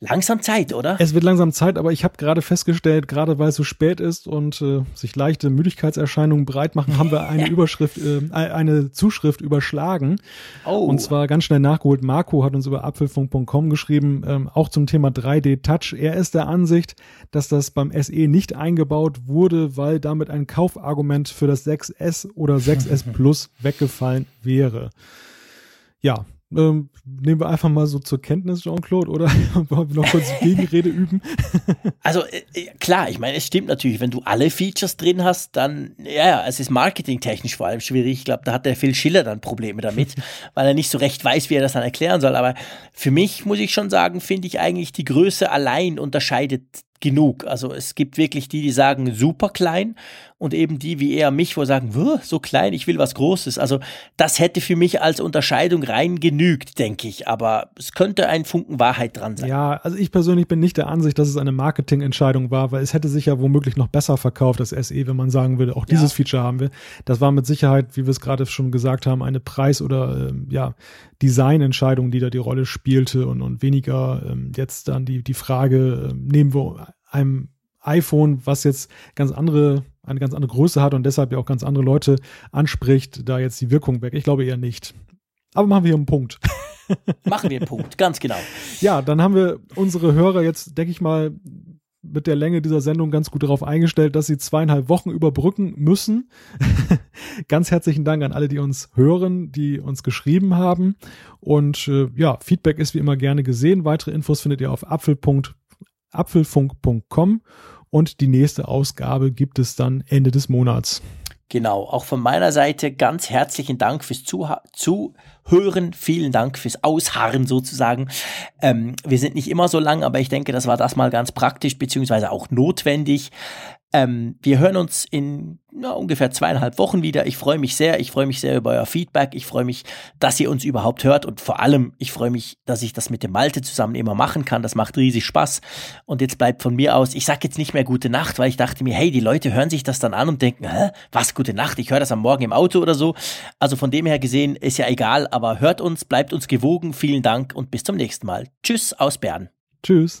Langsam Zeit, oder?
Es wird langsam Zeit, aber ich habe gerade festgestellt, gerade weil es so spät ist und äh, sich leichte Müdigkeitserscheinungen breit machen, haben wir eine Überschrift, äh, eine Zuschrift überschlagen. Oh. Und zwar ganz schnell nachgeholt. Marco hat uns über apfelfunk.com geschrieben, ähm, auch zum Thema 3D Touch. Er ist der Ansicht, dass das beim SE nicht eingebaut wurde, weil damit ein Kaufargument für das 6S oder 6S Plus weggefallen wäre. Ja, ähm, nehmen wir einfach mal so zur Kenntnis, Jean-Claude, oder wollen wir noch kurz Gegenrede üben?
also äh, äh, klar, ich meine, es stimmt natürlich, wenn du alle Features drin hast, dann, ja, es ist marketingtechnisch vor allem schwierig. Ich glaube, da hat der Phil Schiller dann Probleme damit, weil er nicht so recht weiß, wie er das dann erklären soll. Aber für mich, muss ich schon sagen, finde ich eigentlich, die Größe allein unterscheidet genug. Also es gibt wirklich die, die sagen super klein und eben die wie eher mich, wo sagen, so klein, ich will was Großes. Also das hätte für mich als Unterscheidung rein genügt, denke ich. Aber es könnte ein Funken Wahrheit dran sein.
Ja, also ich persönlich bin nicht der Ansicht, dass es eine Marketingentscheidung war, weil es hätte sich ja womöglich noch besser verkauft, das SE, wenn man sagen würde, auch dieses ja. Feature haben wir. Das war mit Sicherheit, wie wir es gerade schon gesagt haben, eine Preis- oder äh, ja, Designentscheidung, die da die Rolle spielte und, und weniger ähm, jetzt dann die, die Frage, äh, nehmen wir einem iPhone, was jetzt ganz andere, eine ganz andere Größe hat und deshalb ja auch ganz andere Leute anspricht, da jetzt die Wirkung weg? Ich glaube eher nicht. Aber machen wir hier einen Punkt.
Machen wir einen Punkt, ganz genau.
Ja, dann haben wir unsere Hörer jetzt, denke ich mal, mit der Länge dieser Sendung ganz gut darauf eingestellt, dass sie zweieinhalb Wochen überbrücken müssen. ganz herzlichen Dank an alle, die uns hören, die uns geschrieben haben. Und äh, ja, Feedback ist wie immer gerne gesehen. Weitere Infos findet ihr auf apfelfunk.com und die nächste Ausgabe gibt es dann Ende des Monats.
Genau, auch von meiner Seite ganz herzlichen Dank fürs Zuhören. Vielen Dank fürs Ausharren sozusagen. Ähm, wir sind nicht immer so lang, aber ich denke, das war das mal ganz praktisch beziehungsweise auch notwendig. Ähm, wir hören uns in ja, ungefähr zweieinhalb Wochen wieder. Ich freue mich sehr. Ich freue mich sehr über euer Feedback. Ich freue mich, dass ihr uns überhaupt hört. Und vor allem, ich freue mich, dass ich das mit dem Malte zusammen immer machen kann. Das macht riesig Spaß. Und jetzt bleibt von mir aus, ich sage jetzt nicht mehr gute Nacht, weil ich dachte mir, hey, die Leute hören sich das dann an und denken, hä, was, gute Nacht? Ich höre das am Morgen im Auto oder so. Also von dem her gesehen, ist ja egal, aber hört uns, bleibt uns gewogen. Vielen Dank und bis zum nächsten Mal. Tschüss aus Bern.
Tschüss.